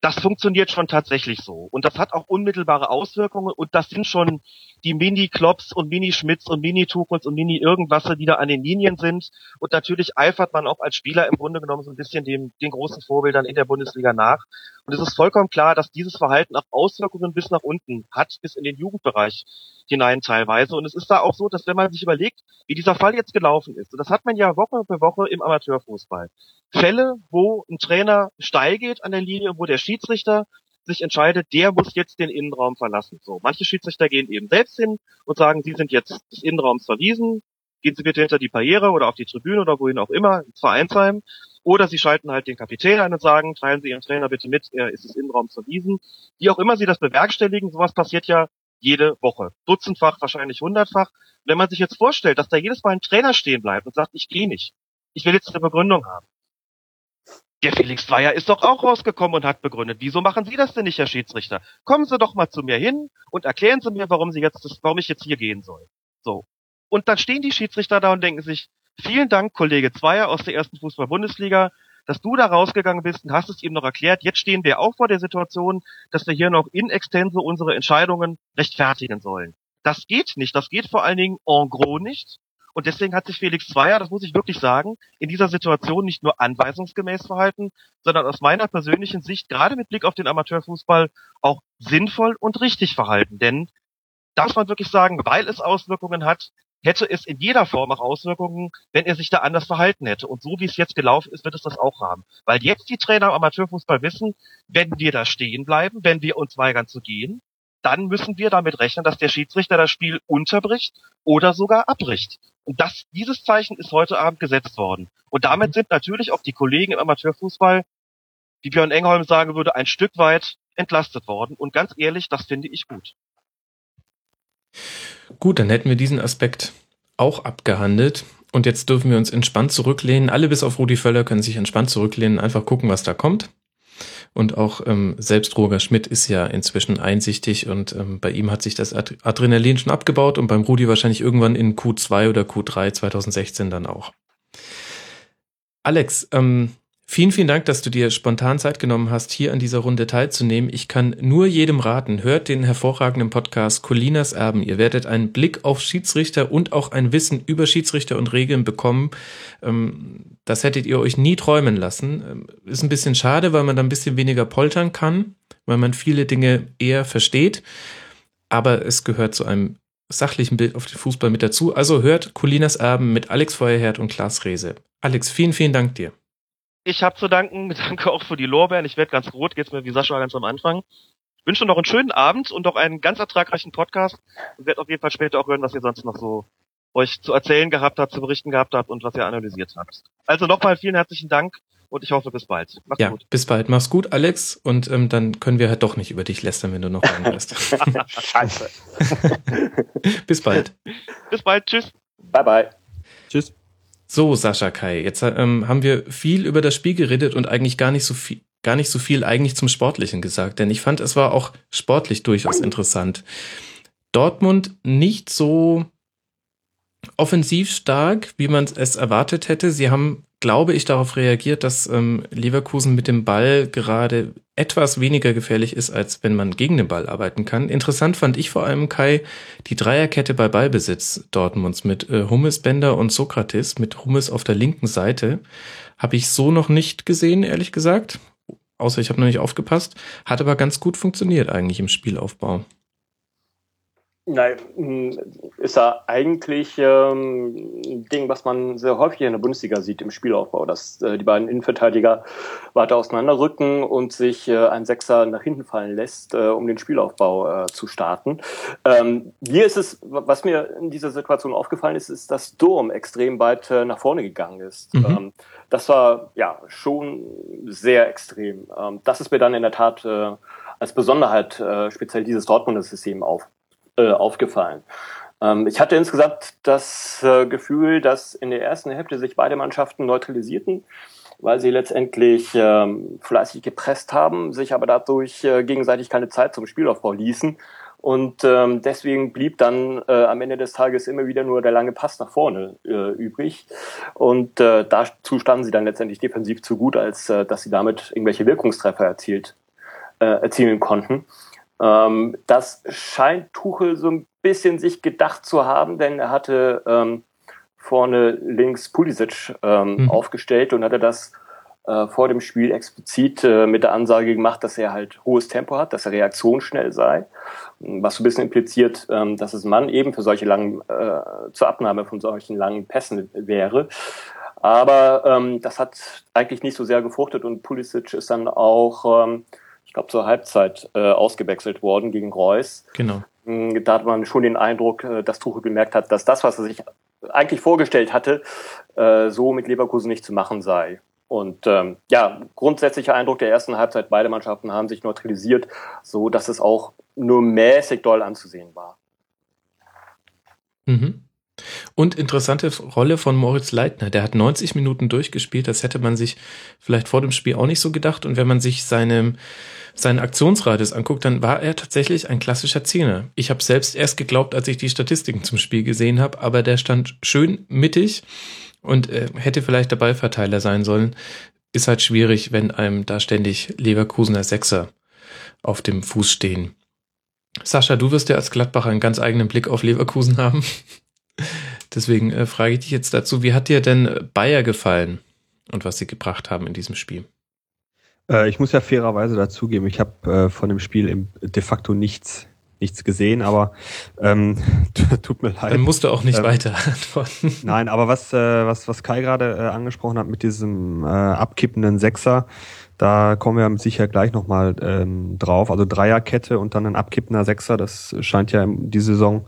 das funktioniert schon tatsächlich so. Und das hat auch unmittelbare Auswirkungen und das sind schon die Mini-Klops und Mini-Schmitz und Mini-Tuchels und Mini-Irgendwas, die da an den Linien sind. Und natürlich eifert man auch als Spieler im Grunde genommen so ein bisschen dem, den großen Vorbildern in der Bundesliga nach. Und es ist vollkommen klar, dass dieses Verhalten auch Auswirkungen bis nach unten hat, bis in den Jugendbereich hinein teilweise. Und es ist da auch so, dass wenn man sich überlegt, wie dieser Fall jetzt gelaufen ist, und das hat man ja Woche für Woche im Amateurfußball. Fälle, wo ein Trainer steil geht an der Linie, wo der Schiedsrichter sich entscheidet, der muss jetzt den Innenraum verlassen. So, manche Schiedsrichter gehen eben selbst hin und sagen, sie sind jetzt des Innenraums verwiesen, gehen Sie bitte hinter die Barriere oder auf die Tribüne oder wohin auch immer, ins Vereinsheim. Oder Sie schalten halt den Kapitän ein und sagen, teilen Sie Ihren Trainer bitte mit, er ist des Innenraums verwiesen. Wie auch immer Sie das bewerkstelligen, sowas passiert ja Jede Woche. Dutzendfach, wahrscheinlich hundertfach. Wenn man sich jetzt vorstellt, dass da jedes Mal ein Trainer stehen bleibt und sagt, ich gehe nicht. Ich will jetzt eine Begründung haben. Der Felix Zweier ist doch auch rausgekommen und hat begründet. Wieso machen Sie das denn nicht, Herr Schiedsrichter? Kommen Sie doch mal zu mir hin und erklären Sie mir, warum Sie jetzt, warum ich jetzt hier gehen soll. So. Und dann stehen die Schiedsrichter da und denken sich, vielen Dank, Kollege Zweier aus der ersten Fußball-Bundesliga, dass du da rausgegangen bist und hast es ihm noch erklärt. Jetzt stehen wir auch vor der Situation, dass wir hier noch in extenso unsere Entscheidungen rechtfertigen sollen. Das geht nicht. Das geht vor allen Dingen en gros nicht. Und deswegen hat sich Felix Zweier, das muss ich wirklich sagen, in dieser Situation nicht nur anweisungsgemäß verhalten, sondern aus meiner persönlichen Sicht, gerade mit Blick auf den Amateurfußball, auch sinnvoll und richtig verhalten. Denn darf man wirklich sagen, weil es Auswirkungen hat, hätte es in jeder Form auch Auswirkungen, wenn er sich da anders verhalten hätte. Und so wie es jetzt gelaufen ist, wird es das auch haben. Weil jetzt die Trainer im Amateurfußball wissen, wenn wir da stehen bleiben, wenn wir uns weigern zu gehen, dann müssen wir damit rechnen, dass der Schiedsrichter das Spiel unterbricht oder sogar abbricht. Und das, dieses Zeichen ist heute Abend gesetzt worden. Und damit sind natürlich auch die Kollegen im Amateurfußball, wie Björn Engholm sagen würde, ein Stück weit entlastet worden. Und ganz ehrlich, das finde ich gut.
Gut, dann hätten wir diesen Aspekt auch abgehandelt. Und jetzt dürfen wir uns entspannt zurücklehnen. Alle bis auf Rudi Völler können sich entspannt zurücklehnen, einfach gucken, was da kommt. Und auch ähm, selbst Roger Schmidt ist ja inzwischen einsichtig und ähm, bei ihm hat sich das Adrenalin schon abgebaut und beim Rudi wahrscheinlich irgendwann in Q2 oder Q3 2016 dann auch. Alex, ähm, Vielen, vielen Dank, dass du dir spontan Zeit genommen hast, hier an dieser Runde teilzunehmen. Ich kann nur jedem raten, hört den hervorragenden Podcast Colinas Erben. Ihr werdet einen Blick auf Schiedsrichter und auch ein Wissen über Schiedsrichter und Regeln bekommen. Ähm, das hättet ihr euch nie träumen lassen. Ähm, ist ein bisschen schade, weil man da ein bisschen weniger poltern kann, weil man viele Dinge eher versteht. Aber es gehört zu einem sachlichen Bild auf den Fußball mit dazu. Also hört Colinas Erben mit Alex Feuerherd und Klaas Rehse. Alex, vielen, vielen Dank dir.
Ich habe zu danken, danke auch für die Lorbeeren. Ich werde ganz rot, geht's mir wie Sascha ganz am Anfang. Ich wünsche noch einen schönen Abend und noch einen ganz ertragreichen Podcast und werde auf jeden Fall später auch hören, was ihr sonst noch so euch zu erzählen gehabt habt, zu berichten gehabt habt und was ihr analysiert habt. Also nochmal vielen herzlichen Dank und ich hoffe bis bald.
Mach's ja, gut. bis bald. Mach's gut, Alex. Und ähm, dann können wir halt doch nicht über dich lästern, wenn du noch reinhörst.
Scheiße.
bis bald.
Bis bald. Tschüss.
Bye bye.
Tschüss. So, Sascha Kai, jetzt ähm, haben wir viel über das Spiel geredet und eigentlich gar nicht so viel, gar nicht so viel eigentlich zum Sportlichen gesagt, denn ich fand, es war auch sportlich durchaus interessant. Dortmund nicht so offensiv stark, wie man es erwartet hätte. Sie haben glaube ich, darauf reagiert, dass ähm, Leverkusen mit dem Ball gerade etwas weniger gefährlich ist, als wenn man gegen den Ball arbeiten kann. Interessant fand ich vor allem Kai die Dreierkette bei Ballbesitz Dortmunds mit äh, Hummels, Bender und Sokrates, mit Hummels auf der linken Seite. Habe ich so noch nicht gesehen, ehrlich gesagt. Außer ich habe noch nicht aufgepasst. Hat aber ganz gut funktioniert eigentlich im Spielaufbau.
Nein, hm, ist ja eigentlich ähm, ein Ding, was man sehr häufig in der Bundesliga sieht im Spielaufbau, dass äh, die beiden Innenverteidiger weiter auseinanderrücken und sich äh, ein Sechser nach hinten fallen lässt, äh, um den Spielaufbau äh, zu starten. Ähm, hier ist es, was mir in dieser Situation aufgefallen ist, ist, dass Durm extrem weit äh, nach vorne gegangen ist. Mhm. Ähm, das war ja schon sehr extrem. Ähm, das ist mir dann in der Tat äh, als Besonderheit äh, speziell dieses Dortmunder System auf äh, aufgefallen. Ähm, ich hatte insgesamt das äh, Gefühl, dass in der ersten Hälfte sich beide Mannschaften neutralisierten, weil sie letztendlich ähm, fleißig gepresst haben, sich aber dadurch äh, gegenseitig keine Zeit zum Spielaufbau ließen. Und ähm, deswegen blieb dann äh, am Ende des Tages immer wieder nur der lange Pass nach vorne äh, übrig. Und äh, dazu standen sie dann letztendlich defensiv zu gut, als äh, dass sie damit irgendwelche Wirkungstreffer erzielt, äh, erzielen konnten. Ähm, das scheint Tuchel so ein bisschen sich gedacht zu haben, denn er hatte ähm, vorne links Pulisic ähm, mhm. aufgestellt und hatte das äh, vor dem Spiel explizit äh, mit der Ansage gemacht, dass er halt hohes Tempo hat, dass er reaktionsschnell sei, was so ein bisschen impliziert, ähm, dass es Mann eben für solche langen, äh, zur Abnahme von solchen langen Pässen wäre. Aber ähm, das hat eigentlich nicht so sehr gefruchtet und Pulisic ist dann auch ähm, ich glaube, zur Halbzeit äh, ausgewechselt worden gegen Reus.
Genau.
Hm, da hat man schon den Eindruck, äh, dass Tuchel gemerkt hat, dass das, was er sich eigentlich vorgestellt hatte, äh, so mit Leverkusen nicht zu machen sei. Und ähm, ja, grundsätzlicher Eindruck der ersten Halbzeit, beide Mannschaften haben sich neutralisiert, so dass es auch nur mäßig doll anzusehen war.
Mhm. Und interessante Rolle von Moritz Leitner. Der hat 90 Minuten durchgespielt. Das hätte man sich vielleicht vor dem Spiel auch nicht so gedacht. Und wenn man sich seine, seinen Aktionsradius anguckt, dann war er tatsächlich ein klassischer Zehner. Ich habe selbst erst geglaubt, als ich die Statistiken zum Spiel gesehen habe, aber der stand schön mittig und äh, hätte vielleicht der Ballverteiler sein sollen. Ist halt schwierig, wenn einem da ständig Leverkusener Sechser auf dem Fuß stehen. Sascha, du wirst ja als Gladbacher einen ganz eigenen Blick auf Leverkusen haben. Deswegen äh, frage ich dich jetzt dazu, wie hat dir denn Bayer gefallen und was sie gebracht haben in diesem Spiel?
Äh, ich muss ja fairerweise dazugeben, ich habe äh, von dem Spiel im, de facto nichts nichts gesehen, aber ähm, tut mir leid.
Dann musst du auch nicht ähm, weiter antworten.
Nein, aber was, äh, was, was Kai gerade äh, angesprochen hat mit diesem äh, abkippenden Sechser, da kommen wir sicher gleich nochmal ähm, drauf. Also Dreierkette und dann ein abkippender Sechser, das scheint ja in die Saison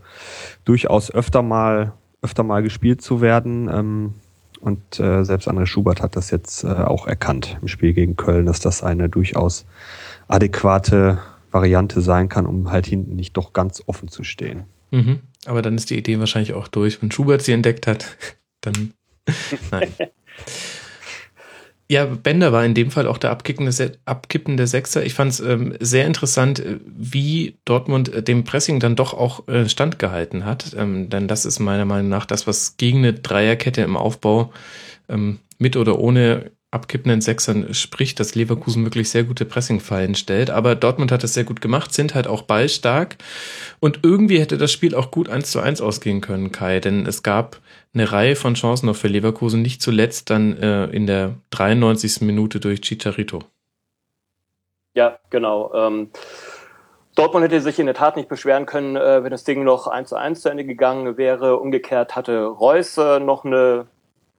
durchaus öfter mal, öfter mal gespielt zu werden. Ähm, und äh, selbst André Schubert hat das jetzt äh, auch erkannt im Spiel gegen Köln, dass das eine durchaus adäquate Variante sein kann, um halt hinten nicht doch ganz offen zu stehen.
Mhm. Aber dann ist die Idee wahrscheinlich auch durch. Wenn Schubert sie entdeckt hat, dann nein. Ja, Bender war in dem Fall auch der abkippende, abkippende Sechser. Ich fand es ähm, sehr interessant, äh, wie Dortmund äh, dem Pressing dann doch auch äh, standgehalten hat. Ähm, denn das ist meiner Meinung nach das, was gegen eine Dreierkette im Aufbau ähm, mit oder ohne abkippenden Sechsern spricht, dass Leverkusen wirklich sehr gute Pressingfallen stellt. Aber Dortmund hat es sehr gut gemacht, sind halt auch ballstark. Und irgendwie hätte das Spiel auch gut eins zu eins ausgehen können, Kai. Denn es gab eine Reihe von Chancen noch für Leverkusen, nicht zuletzt dann äh, in der 93. Minute durch Chicharito.
Ja, genau. Ähm, Dortmund hätte sich in der Tat nicht beschweren können, äh, wenn das Ding noch 1 zu 1 zu Ende gegangen wäre. Umgekehrt hatte Reus äh, noch eine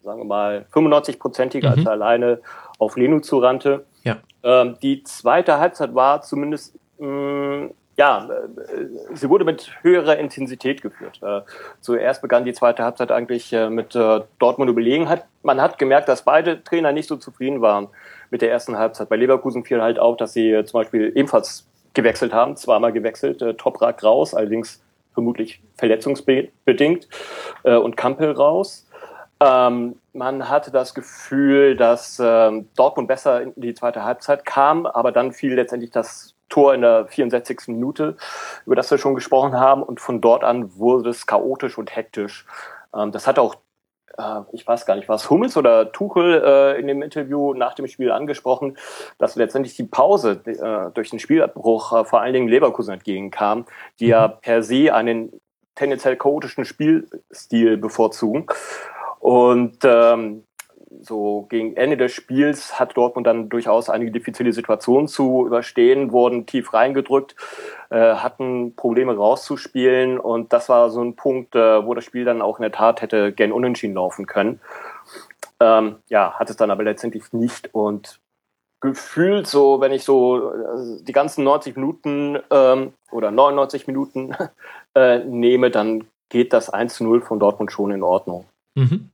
sagen wir mal, 95-prozentige, mhm. als er alleine auf Lenu zurannte.
Ja.
Ähm, die zweite Halbzeit war zumindest, mh, mm, ja, äh, sie wurde mit höherer Intensität geführt. Äh, zuerst begann die zweite Halbzeit eigentlich äh, mit Dortmund Überlegenheit. Man hat gemerkt, dass beide Trainer nicht so zufrieden waren mit der ersten Halbzeit. Bei Leverkusen fiel halt auf, dass sie zum Beispiel ebenfalls gewechselt haben, zweimal gewechselt, Toprak raus, allerdings vermutlich verletzungsbedingt und Kampel raus. Ähm, man hatte das Gefühl, dass ähm, Dortmund besser in die zweite Halbzeit kam, aber dann fiel letztendlich das Tor in der 64. Minute, über das wir schon gesprochen haben, und von dort an wurde es chaotisch und hektisch. Ähm, das hat auch, äh, ich weiß gar nicht, was Hummels oder Tuchel äh, in dem Interview nach dem Spiel angesprochen, dass letztendlich die Pause äh, durch den Spielabbruch äh, vor allen Dingen Leverkusen entgegenkam, die ja mhm. per se einen tendenziell chaotischen Spielstil bevorzugen. Und ähm, so gegen Ende des Spiels hat Dortmund dann durchaus einige diffizile Situationen zu überstehen, wurden tief reingedrückt, äh, hatten Probleme rauszuspielen und das war so ein Punkt, äh, wo das Spiel dann auch in der Tat hätte gern unentschieden laufen können. Ähm, ja, hat es dann aber letztendlich nicht und gefühlt so, wenn ich so äh, die ganzen 90 Minuten ähm, oder 99 Minuten äh, nehme, dann geht das 1 zu 0 von Dortmund schon in Ordnung. Mhm.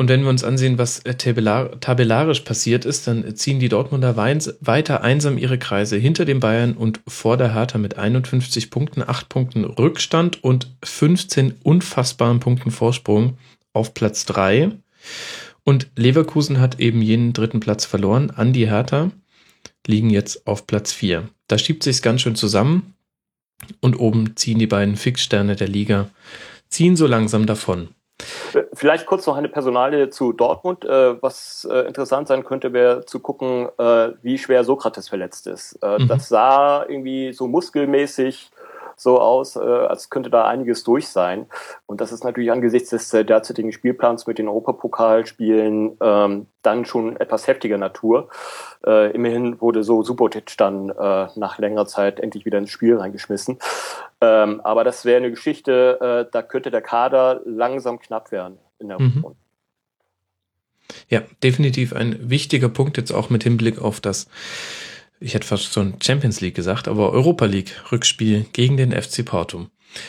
Und wenn wir uns ansehen, was äh, tabellarisch passiert ist, dann ziehen die Dortmunder weiter einsam ihre Kreise hinter den Bayern und vor der Hertha mit 51 Punkten, 8 Punkten Rückstand und 15 unfassbaren Punkten Vorsprung auf Platz 3. Und Leverkusen hat eben jenen dritten Platz verloren an die Hertha, liegen jetzt auf Platz 4. Da schiebt sich's ganz schön zusammen und oben ziehen die beiden Fixsterne der Liga ziehen so langsam davon.
Vielleicht kurz noch eine Personalie zu Dortmund. Äh, was äh, interessant sein könnte, wäre zu gucken, äh, wie schwer Sokrates verletzt ist. Mhm. Das sah irgendwie so muskelmäßig so aus, äh, als könnte da einiges durch sein. Und das ist natürlich angesichts des äh, derzeitigen Spielplans mit den Europapokalspielen ähm, dann schon etwas heftiger Natur. Äh, immerhin wurde so Subotic dann äh, nach längerer Zeit endlich wieder ins Spiel reingeschmissen. Ähm, aber das wäre eine Geschichte, äh, da könnte der Kader langsam knapp werden in der mhm.
Ja, definitiv ein wichtiger Punkt jetzt auch mit Hinblick auf das ich hätte fast schon Champions League gesagt, aber Europa League Rückspiel gegen den FC Porto.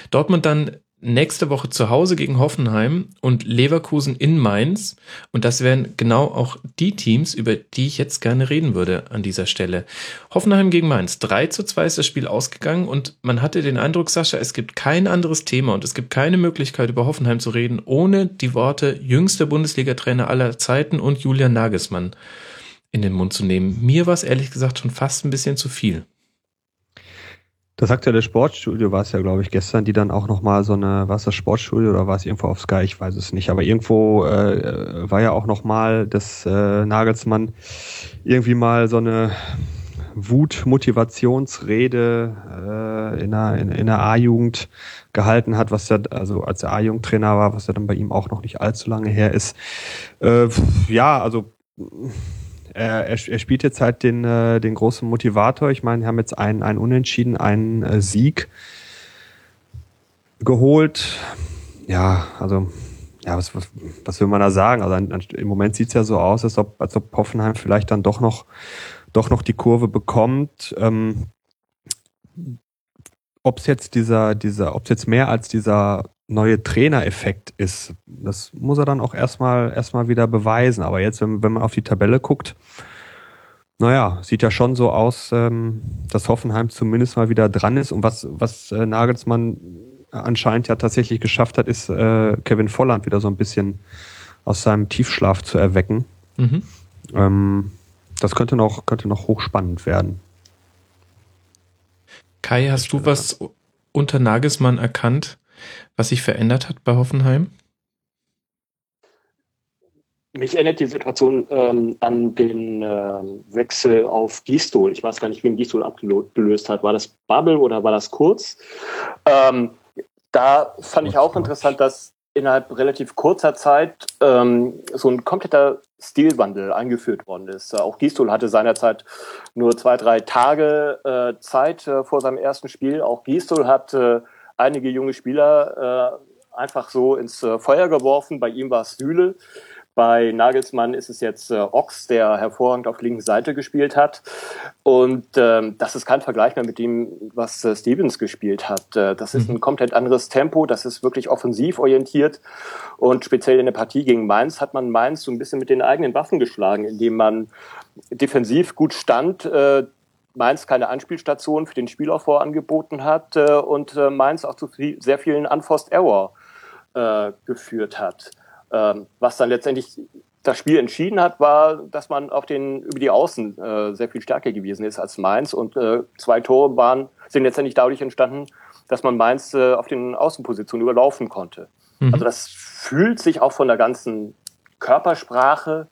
Dortmund dann nächste Woche zu Hause gegen Hoffenheim und Leverkusen in Mainz. Und das wären genau auch die Teams, über die ich jetzt gerne reden würde an dieser Stelle. Hoffenheim gegen Mainz. 3 zu 2 ist das Spiel ausgegangen und man hatte den Eindruck, Sascha, es gibt kein anderes Thema und es gibt keine Möglichkeit, über Hoffenheim zu reden, ohne die Worte jüngster Bundesliga-Trainer aller Zeiten und Julian Nagelsmann in den Mund zu nehmen. Mir war es ehrlich gesagt schon fast ein bisschen zu viel.
Das aktuelle Sportstudio war es ja, glaube ich, gestern, die dann auch nochmal so eine, war es das Sportstudio oder war es irgendwo auf Sky? Ich weiß es nicht. Aber irgendwo äh, war ja auch nochmal, dass äh, Nagelsmann irgendwie mal so eine Wut-Motivationsrede äh, in der, in, in der A-Jugend gehalten hat, was ja, also als er A-Jugendtrainer war, was ja dann bei ihm auch noch nicht allzu lange her ist. Äh, ja, also er, er, er spielt jetzt halt den, äh, den großen Motivator. Ich meine, wir haben jetzt einen, einen Unentschieden, einen äh, Sieg geholt. Ja, also, ja, was, was, was will man da sagen? Also im Moment sieht's ja so aus, als ob, als ob Hoffenheim vielleicht dann doch noch, doch noch die Kurve bekommt. Ähm, ob es jetzt dieser, dieser, ob es jetzt mehr als dieser neue Trainereffekt ist. Das muss er dann auch erstmal erstmal wieder beweisen. Aber jetzt, wenn, wenn man auf die Tabelle guckt, naja, sieht ja schon so aus, ähm, dass Hoffenheim zumindest mal wieder dran ist. Und was, was äh, Nagelsmann anscheinend ja tatsächlich geschafft hat, ist äh, Kevin Volland wieder so ein bisschen aus seinem Tiefschlaf zu erwecken. Mhm. Ähm, das könnte noch, könnte noch hochspannend werden.
Kai, hast du was unter Nagelsmann erkannt, was sich verändert hat bei Hoffenheim?
Mich erinnert die Situation ähm, an den äh, Wechsel auf Gistol. Ich weiß gar nicht, wen Gistol abgelöst hat. War das Bubble oder war das Kurz? Ähm, da fand ich auch interessant, dass innerhalb relativ kurzer Zeit ähm, so ein kompletter Stilwandel eingeführt worden ist. Auch Gistol hatte seinerzeit nur zwei, drei Tage äh, Zeit äh, vor seinem ersten Spiel. Auch Gistol hat äh, einige junge Spieler äh, einfach so ins äh, Feuer geworfen. Bei ihm war es Süle. Bei Nagelsmann ist es jetzt äh, Ochs, der hervorragend auf linken Seite gespielt hat. Und ähm, das ist kein Vergleich mehr mit dem, was äh, Stevens gespielt hat. Äh, das ist mhm. ein komplett anderes Tempo, das ist wirklich offensiv orientiert. Und speziell in der Partie gegen Mainz hat man Mainz so ein bisschen mit den eigenen Waffen geschlagen, indem man defensiv gut stand, äh, Mainz keine Anspielstation für den Spielaufbau angeboten hat äh, und äh, Mainz auch zu viel, sehr vielen Unforced Error äh, geführt hat. Ähm, was dann letztendlich das Spiel entschieden hat, war, dass man auf den über die Außen äh, sehr viel stärker gewesen ist als Mainz und äh, zwei Tore waren sind letztendlich dadurch entstanden, dass man Mainz äh, auf den Außenpositionen überlaufen konnte. Mhm. Also das fühlt sich auch von der ganzen Körpersprache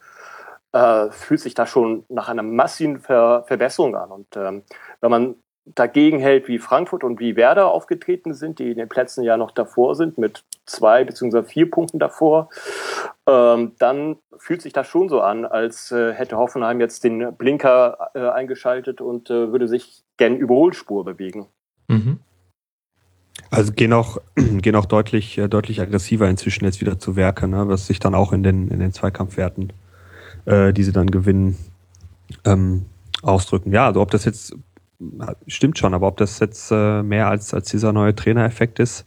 äh, fühlt sich das schon nach einer massiven Ver Verbesserung an. Und ähm, wenn man dagegen hält, wie Frankfurt und wie Werder aufgetreten sind, die in den Plätzen ja noch davor sind, mit zwei beziehungsweise vier Punkten davor, ähm, dann fühlt sich das schon so an, als äh, hätte Hoffenheim jetzt den Blinker äh, eingeschaltet und äh, würde sich gen Überholspur bewegen. Mhm.
Also gehen auch, gehen auch deutlich, äh, deutlich aggressiver inzwischen jetzt wieder zu Werke, ne? was sich dann auch in den, in den Zweikampfwerten, äh, die sie dann gewinnen, ähm, ausdrücken. Ja, also ob das jetzt stimmt schon, aber ob das jetzt äh, mehr als, als dieser neue Trainereffekt ist,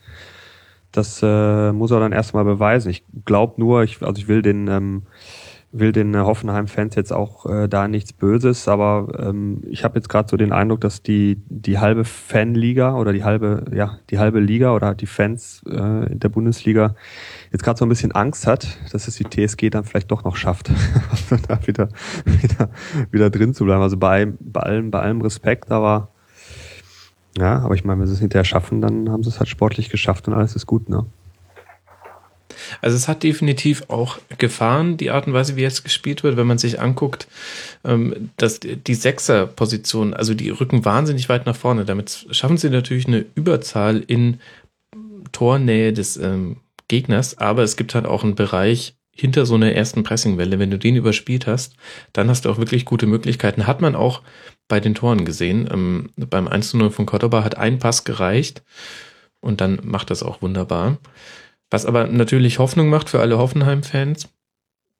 das äh, muss er dann erstmal beweisen. Ich glaube nur, ich, also ich will den, ähm, will den Hoffenheim-Fans jetzt auch äh, da nichts Böses, aber ähm, ich habe jetzt gerade so den Eindruck, dass die die halbe Fanliga oder die halbe ja die halbe Liga oder die Fans äh, der Bundesliga jetzt gerade so ein bisschen Angst hat, dass es die TSG dann vielleicht doch noch schafft, da wieder wieder wieder drin zu bleiben. Also bei bei allem bei allem Respekt, aber ja, aber ich meine, wenn sie es hinterher schaffen, dann haben sie es halt sportlich geschafft und alles ist gut, ne?
Also es hat definitiv auch Gefahren, die Art und Weise, wie jetzt gespielt wird, wenn man sich anguckt, ähm, dass die Sechser-Position, also die rücken wahnsinnig weit nach vorne. Damit schaffen sie natürlich eine Überzahl in Tornähe des ähm, Gegners, aber es gibt halt auch einen Bereich hinter so einer ersten Pressingwelle. Wenn du den überspielt hast, dann hast du auch wirklich gute Möglichkeiten. Hat man auch bei den Toren gesehen. Ähm, beim 1-0 von Cordoba hat ein Pass gereicht und dann macht das auch wunderbar. Was aber natürlich Hoffnung macht für alle Hoffenheim-Fans,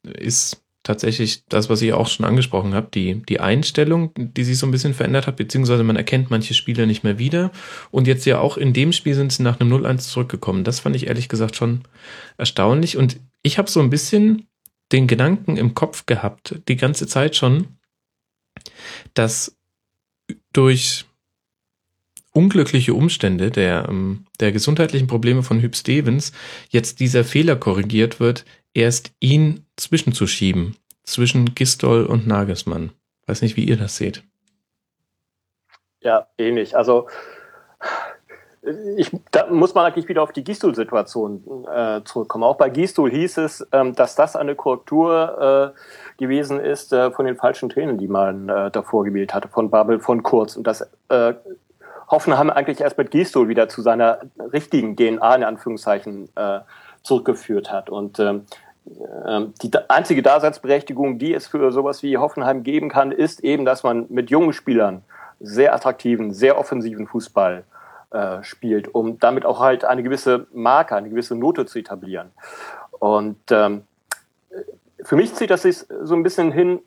ist tatsächlich das, was ich auch schon angesprochen habe, die, die Einstellung, die sich so ein bisschen verändert hat, beziehungsweise man erkennt manche Spieler nicht mehr wieder. Und jetzt ja auch in dem Spiel sind sie nach einem 0-1 zurückgekommen. Das fand ich ehrlich gesagt schon erstaunlich. Und ich habe so ein bisschen den Gedanken im Kopf gehabt, die ganze Zeit schon, dass durch unglückliche Umstände der, ähm, der gesundheitlichen Probleme von Hüb Stevens jetzt dieser Fehler korrigiert wird, erst ihn zwischenzuschieben, zwischen Gistol und Nagelsmann. Weiß nicht, wie ihr das seht.
Ja, ähnlich. Also ich, da muss man eigentlich wieder auf die Gistol-Situation äh, zurückkommen. Auch bei Gistol hieß es, ähm, dass das eine Korrektur äh, gewesen ist äh, von den falschen Trainern, die man äh, davor gewählt hatte, von Babel, von Kurz. Und das äh, Hoffenheim eigentlich erst mit Gistol wieder zu seiner richtigen DNA in Anführungszeichen äh, zurückgeführt hat. Und ähm, ähm, die einzige Daseinsberechtigung, die es für sowas wie Hoffenheim geben kann, ist eben, dass man mit jungen Spielern sehr attraktiven, sehr offensiven Fußball äh, spielt, um damit auch halt eine gewisse Marke, eine gewisse Note zu etablieren. Und ähm, für mich zieht das sich so ein bisschen hin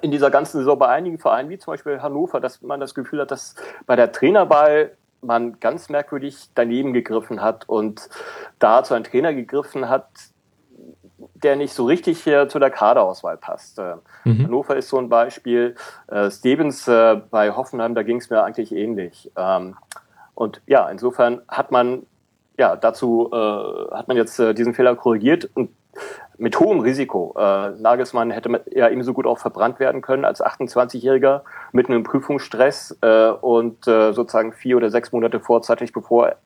in dieser ganzen Saison bei einigen Vereinen, wie zum Beispiel Hannover, dass man das Gefühl hat, dass bei der Trainerball man ganz merkwürdig daneben gegriffen hat und da zu einem Trainer gegriffen hat, der nicht so richtig äh, zu der Kaderauswahl passt. Äh, mhm. Hannover ist so ein Beispiel. Äh, Stevens äh, bei Hoffenheim, da ging es mir eigentlich ähnlich. Ähm, und ja, insofern hat man ja dazu äh, hat man jetzt äh, diesen Fehler korrigiert und mit hohem Risiko. Äh, Nagelsmann hätte ja ebenso gut auch verbrannt werden können als 28-Jähriger mit einem Prüfungsstress äh, und äh, sozusagen vier oder sechs Monate vorzeitig, bevor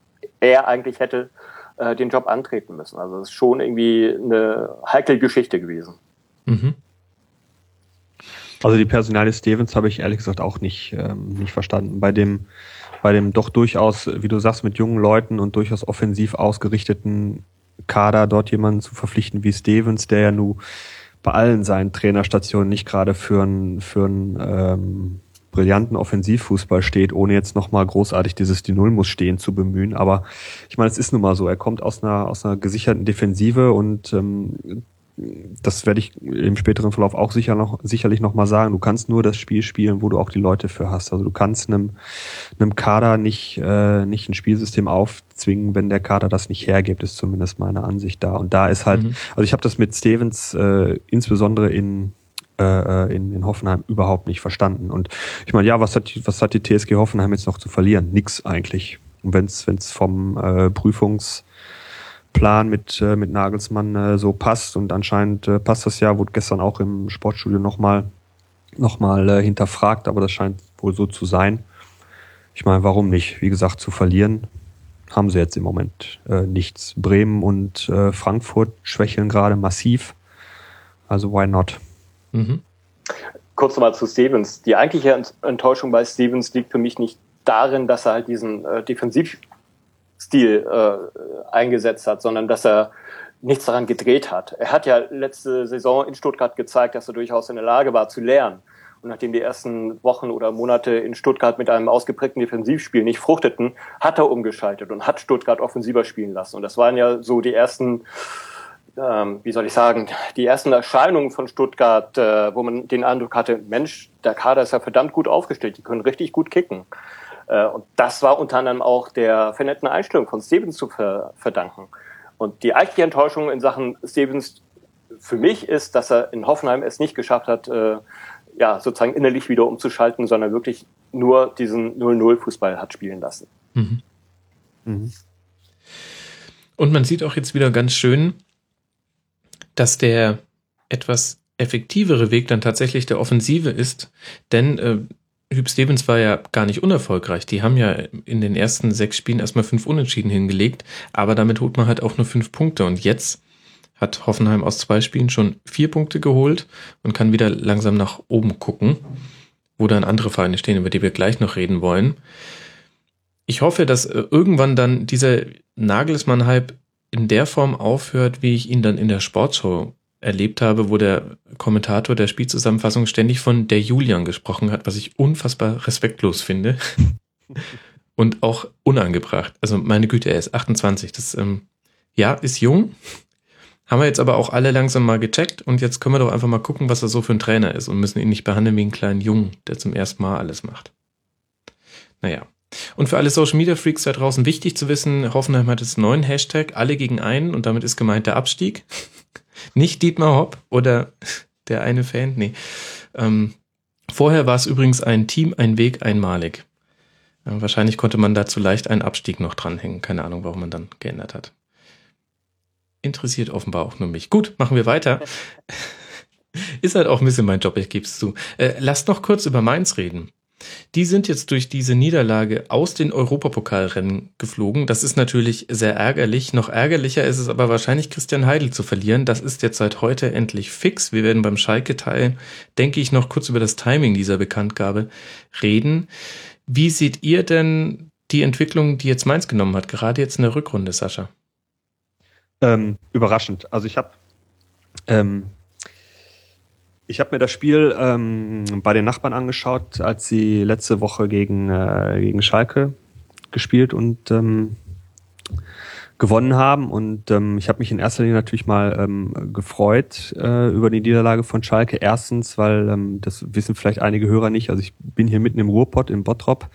er eigentlich hätte äh, den Job antreten müssen. Also es ist schon irgendwie eine heikle Geschichte gewesen. Mhm.
Also die Personalie Stevens habe ich ehrlich gesagt auch nicht, ähm, nicht verstanden. Bei dem, bei dem doch durchaus, wie du sagst, mit jungen Leuten und durchaus offensiv ausgerichteten Kader dort jemanden zu verpflichten wie Stevens, der ja nun bei allen seinen Trainerstationen nicht gerade für einen für einen ähm, brillanten Offensivfußball steht, ohne jetzt nochmal großartig dieses die Null muss stehen zu bemühen. Aber ich meine, es ist nun mal so. Er kommt aus einer, aus einer gesicherten Defensive und ähm, das werde ich im späteren Verlauf auch sicher noch, sicherlich nochmal sagen. Du kannst nur das Spiel spielen, wo du auch die Leute für hast. Also du kannst einem, einem Kader nicht, äh, nicht ein Spielsystem aufzwingen, wenn der Kader das nicht hergibt, ist zumindest meine Ansicht da. Und da ist halt, mhm. also ich habe das mit Stevens äh, insbesondere in äh, in, in Hoffenheim überhaupt nicht verstanden. Und ich meine, ja, was hat, was hat die TSG Hoffenheim jetzt noch zu verlieren? Nix eigentlich. Und wenn es vom äh, Prüfungsplan mit, äh, mit Nagelsmann äh, so passt und anscheinend äh, passt das ja, wurde gestern auch im Sportstudio nochmal noch mal, äh, hinterfragt, aber das scheint wohl so zu sein. Ich meine, warum nicht? Wie gesagt, zu verlieren haben sie jetzt im Moment äh, nichts. Bremen und äh, Frankfurt schwächeln gerade massiv. Also why not?
Mhm. Kurz nochmal zu Stevens. Die eigentliche Enttäuschung bei Stevens liegt für mich nicht darin, dass er halt diesen äh, Defensivstil äh, eingesetzt hat, sondern dass er nichts daran gedreht hat. Er hat ja letzte Saison in Stuttgart gezeigt, dass er durchaus in der Lage war zu lernen. Und nachdem die ersten Wochen oder Monate in Stuttgart mit einem ausgeprägten Defensivspiel nicht fruchteten, hat er umgeschaltet und hat Stuttgart offensiver spielen lassen. Und das waren ja so die ersten ähm, wie soll ich sagen, die ersten Erscheinungen von Stuttgart, äh, wo man den Eindruck hatte, Mensch, der Kader ist ja verdammt gut aufgestellt, die können richtig gut kicken. Äh, und das war unter anderem auch der vernetten Einstellung von Stevens zu ver verdanken. Und die eigentliche Enttäuschung in Sachen Stevens für mich ist, dass er in Hoffenheim es nicht geschafft hat, äh, ja, sozusagen innerlich wieder umzuschalten, sondern wirklich nur diesen 0-0-Fußball hat spielen lassen. Mhm.
Mhm. Und man sieht auch jetzt wieder ganz schön, dass der etwas effektivere Weg dann tatsächlich der Offensive ist, denn äh, Hüb Stevens war ja gar nicht unerfolgreich. Die haben ja in den ersten sechs Spielen erstmal fünf Unentschieden hingelegt, aber damit holt man halt auch nur fünf Punkte. Und jetzt hat Hoffenheim aus zwei Spielen schon vier Punkte geholt und kann wieder langsam nach oben gucken, wo dann andere Vereine stehen, über die wir gleich noch reden wollen. Ich hoffe, dass äh, irgendwann dann dieser Nagelsmann-Hype in der Form aufhört, wie ich ihn dann in der Sportshow erlebt habe, wo der Kommentator der Spielzusammenfassung ständig von der Julian gesprochen hat, was ich unfassbar respektlos finde und auch unangebracht. Also meine Güte, er ist 28. Das ähm, ja ist jung, Haben wir jetzt aber auch alle langsam mal gecheckt und jetzt können wir doch einfach mal gucken, was er so für ein Trainer ist und müssen ihn nicht behandeln wie einen kleinen Jungen, der zum ersten Mal alles macht. Naja. Und für alle Social Media Freaks da draußen wichtig zu wissen, Hoffenheim hat jetzt einen neuen Hashtag, alle gegen einen und damit ist gemeint der Abstieg. Nicht Dietmar Hopp oder der eine Fan, nee. Ähm, vorher war es übrigens ein Team, ein Weg, einmalig. Ja, wahrscheinlich konnte man dazu leicht einen Abstieg noch dranhängen. Keine Ahnung, warum man dann geändert hat interessiert offenbar auch nur mich. Gut, machen wir weiter. Ist halt auch ein bisschen mein Job, ich gebe es zu. Äh, lasst noch kurz über Mainz reden. Die sind jetzt durch diese Niederlage aus den Europapokalrennen geflogen. Das ist natürlich sehr ärgerlich. Noch ärgerlicher ist es aber wahrscheinlich, Christian Heidel zu verlieren. Das ist jetzt seit heute endlich fix. Wir werden beim Schalke-Teil, denke ich, noch kurz über das Timing dieser Bekanntgabe reden. Wie seht ihr denn die Entwicklung, die jetzt Mainz genommen hat, gerade jetzt in der Rückrunde, Sascha?
Ähm, überraschend. Also ich habe ähm, ich habe mir das Spiel ähm, bei den Nachbarn angeschaut, als sie letzte Woche gegen äh, gegen Schalke gespielt und ähm, gewonnen haben. Und ähm, ich habe mich in erster Linie natürlich mal ähm, gefreut äh, über die Niederlage von Schalke. Erstens, weil ähm, das wissen vielleicht einige Hörer nicht. Also ich bin hier mitten im Ruhrpott in Bottrop.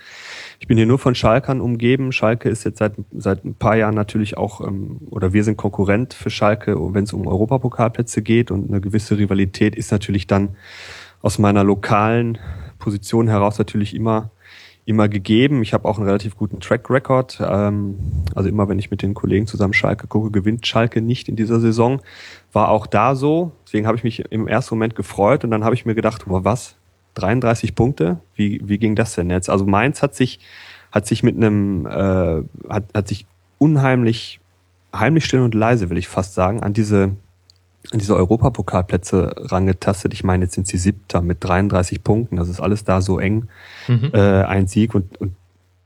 Ich bin hier nur von Schalkern umgeben. Schalke ist jetzt seit seit ein paar Jahren natürlich auch ähm, oder wir sind Konkurrent für Schalke, wenn es um Europapokalplätze geht und eine gewisse Rivalität ist natürlich dann aus meiner lokalen Position heraus natürlich immer immer gegeben. Ich habe auch einen relativ guten Track Record. Ähm, also immer, wenn ich mit den Kollegen zusammen Schalke gucke, gewinnt Schalke nicht in dieser Saison. War auch da so. Deswegen habe ich mich im ersten Moment gefreut und dann habe ich mir gedacht, boah, was? 33 Punkte? Wie, wie ging das denn jetzt? Also Mainz hat sich, hat sich mit einem, äh, hat, hat sich unheimlich, heimlich still und leise, will ich fast sagen, an diese an diese Europapokalplätze rangetastet. Ich meine, jetzt sind sie siebter mit 33 Punkten. Das ist alles da so eng. Mhm. Äh, ein Sieg und, und,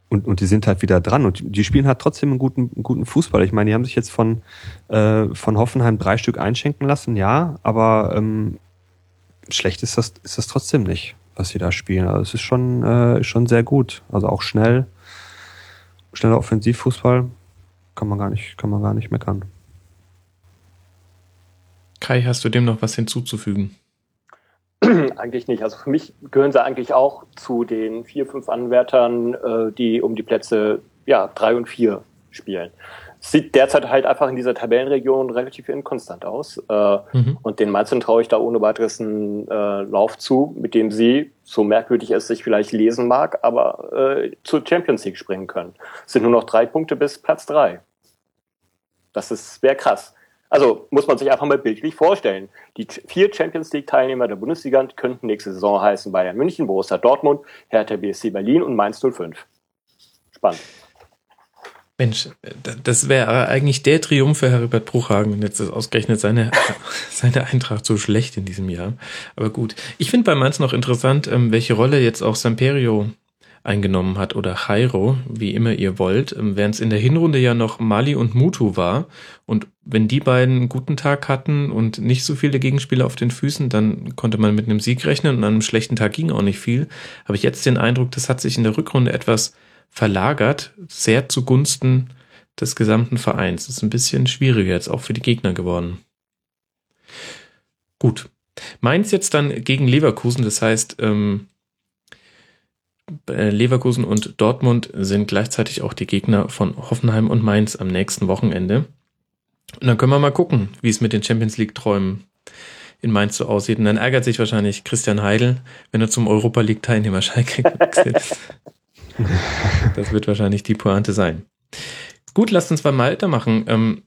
und, und die sind halt wieder dran. Und die spielen halt trotzdem einen guten, einen guten Fußball. Ich meine, die haben sich jetzt von, äh, von Hoffenheim drei Stück einschenken lassen, ja, aber ähm, schlecht ist das, ist das trotzdem nicht, was sie da spielen. Also es ist schon, äh, schon sehr gut. Also auch schnell, schneller Offensivfußball kann man gar nicht, kann man gar nicht meckern.
Kai, hast du dem noch was hinzuzufügen?
Eigentlich nicht. Also für mich gehören sie eigentlich auch zu den vier, fünf Anwärtern, äh, die um die Plätze ja, drei und vier spielen. Sieht derzeit halt einfach in dieser Tabellenregion relativ inkonstant aus. Äh, mhm. Und den Mainzern traue ich da ohne weiteres einen äh, Lauf zu, mit dem sie, so merkwürdig es sich vielleicht lesen mag, aber äh, zur Champions League springen können. Es sind nur noch drei Punkte bis Platz drei. Das ist sehr krass. Also muss man sich einfach mal bildlich vorstellen. Die vier Champions League-Teilnehmer der Bundesliga könnten nächste Saison heißen Bayern München, Borussia Dortmund, Hertha BSC Berlin und Mainz 05. Spannend.
Mensch, das wäre eigentlich der Triumph für Herbert Bruchhagen, wenn jetzt ausgerechnet seine, seine Eintracht so schlecht in diesem Jahr. Aber gut. Ich finde bei Mainz noch interessant, ähm, welche Rolle jetzt auch Samperio eingenommen hat oder Jairo, wie immer ihr wollt, ähm, während es in der Hinrunde ja noch Mali und Mutu war. Und wenn die beiden einen guten Tag hatten und nicht so viele Gegenspieler auf den Füßen, dann konnte man mit einem Sieg rechnen und an einem schlechten Tag ging auch nicht viel. Habe ich jetzt den Eindruck, das hat sich in der Rückrunde etwas verlagert, sehr zugunsten des gesamten Vereins. Das ist ein bisschen schwieriger jetzt auch für die Gegner geworden. Gut. Mainz jetzt dann gegen Leverkusen, das heißt, ähm, äh, Leverkusen und Dortmund sind gleichzeitig auch die Gegner von Hoffenheim und Mainz am nächsten Wochenende. Und dann können wir mal gucken, wie es mit den Champions League-Träumen in Mainz so aussieht. Und dann ärgert sich wahrscheinlich Christian Heidel, wenn er zum Europa League-Teilnehmer Schalke gewechselt ist. Das wird wahrscheinlich die Pointe sein. Gut, lasst uns mal weitermachen. Ähm,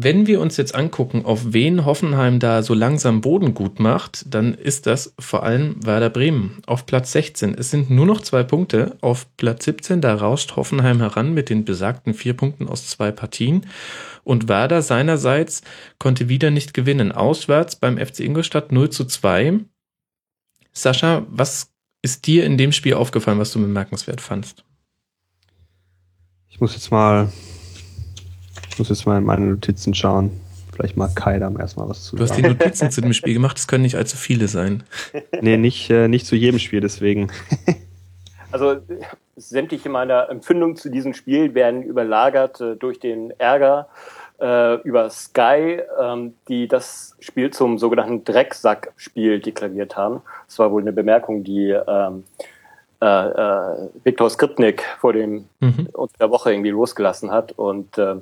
wenn wir uns jetzt angucken, auf wen Hoffenheim da so langsam Boden gut macht, dann ist das vor allem Werder Bremen auf Platz 16. Es sind nur noch zwei Punkte. Auf Platz 17, da rauscht Hoffenheim heran mit den besagten vier Punkten aus zwei Partien. Und Werder seinerseits konnte wieder nicht gewinnen. Auswärts beim FC Ingolstadt 0 zu 2. Sascha, was ist dir in dem Spiel aufgefallen, was du bemerkenswert fandst?
Ich muss jetzt mal muss jetzt mal in meine Notizen schauen. Vielleicht mag Kai da erstmal was zu
Du hast die Notizen zu dem Spiel gemacht, es können nicht allzu viele sein.
nee, nicht, äh, nicht zu jedem Spiel, deswegen.
also sämtliche meiner Empfindungen zu diesem Spiel werden überlagert äh, durch den Ärger äh, über Sky, ähm, die das Spiel zum sogenannten Drecksack-Spiel deklariert haben. Das war wohl eine Bemerkung, die ähm, äh, äh, Viktor Skripnik vor dem mhm. unter der Woche irgendwie losgelassen hat und äh,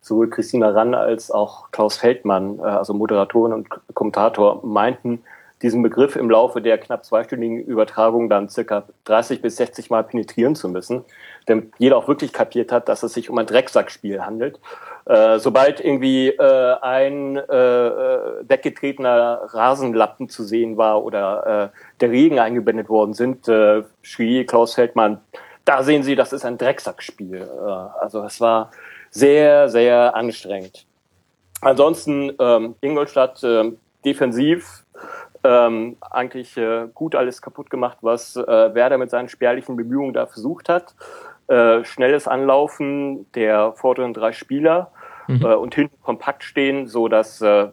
sowohl Christina Rann als auch Klaus Feldmann, äh, also Moderatorin und Kommentator, meinten, diesen Begriff im Laufe der knapp zweistündigen Übertragung dann circa 30 bis 60 Mal penetrieren zu müssen, damit jeder auch wirklich kapiert hat, dass es sich um ein Drecksackspiel handelt. Äh, sobald irgendwie äh, ein äh, weggetretener Rasenlappen zu sehen war oder äh, der Regen eingeblendet worden sind, äh, schrie Klaus Feldmann, da sehen Sie, das ist ein Drecksackspiel. Äh, also es war sehr, sehr anstrengend. Ansonsten ähm, Ingolstadt äh, defensiv ähm, eigentlich äh, gut alles kaputt gemacht, was äh, Werder mit seinen spärlichen Bemühungen da versucht hat. Äh, schnelles Anlaufen der vorderen drei Spieler mhm. äh, und hinten kompakt stehen, so dass äh,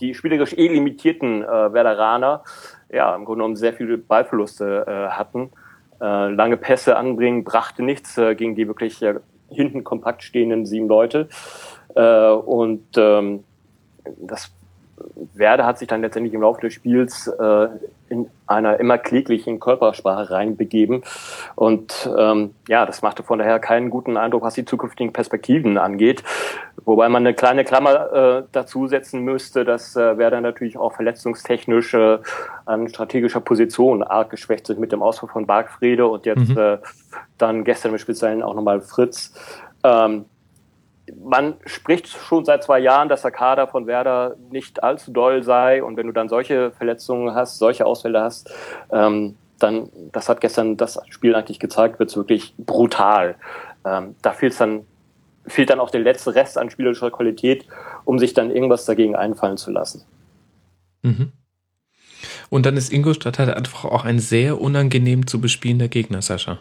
die spielerisch eh limitierten äh, Werderaner ja im Grunde genommen sehr viele Ballverluste äh, hatten. Äh, lange Pässe anbringen brachte nichts äh, gegen die wirklich äh, hinten kompakt stehenden sieben Leute. Äh, und ähm, das Werder hat sich dann letztendlich im Laufe des Spiels äh, in einer immer kläglichen Körpersprache reinbegeben. Und ähm, ja, das machte von daher keinen guten Eindruck, was die zukünftigen Perspektiven angeht. Wobei man eine kleine Klammer äh, dazu setzen müsste, dass äh, Werder natürlich auch verletzungstechnisch äh, an strategischer Position arg geschwächt sind mit dem Ausfall von Bargfrede und jetzt mhm. äh, dann gestern im Speziellen auch nochmal Fritz. Ähm, man spricht schon seit zwei Jahren, dass der Kader von Werder nicht allzu doll sei. Und wenn du dann solche Verletzungen hast, solche Ausfälle hast, ähm, dann, das hat gestern das Spiel eigentlich gezeigt, wird es wirklich brutal. Ähm, da fehlt dann, fehlt dann auch der letzte Rest an spielerischer Qualität, um sich dann irgendwas dagegen einfallen zu lassen.
Mhm. Und dann ist Ingolstadt halt einfach auch ein sehr unangenehm zu bespielender Gegner, Sascha.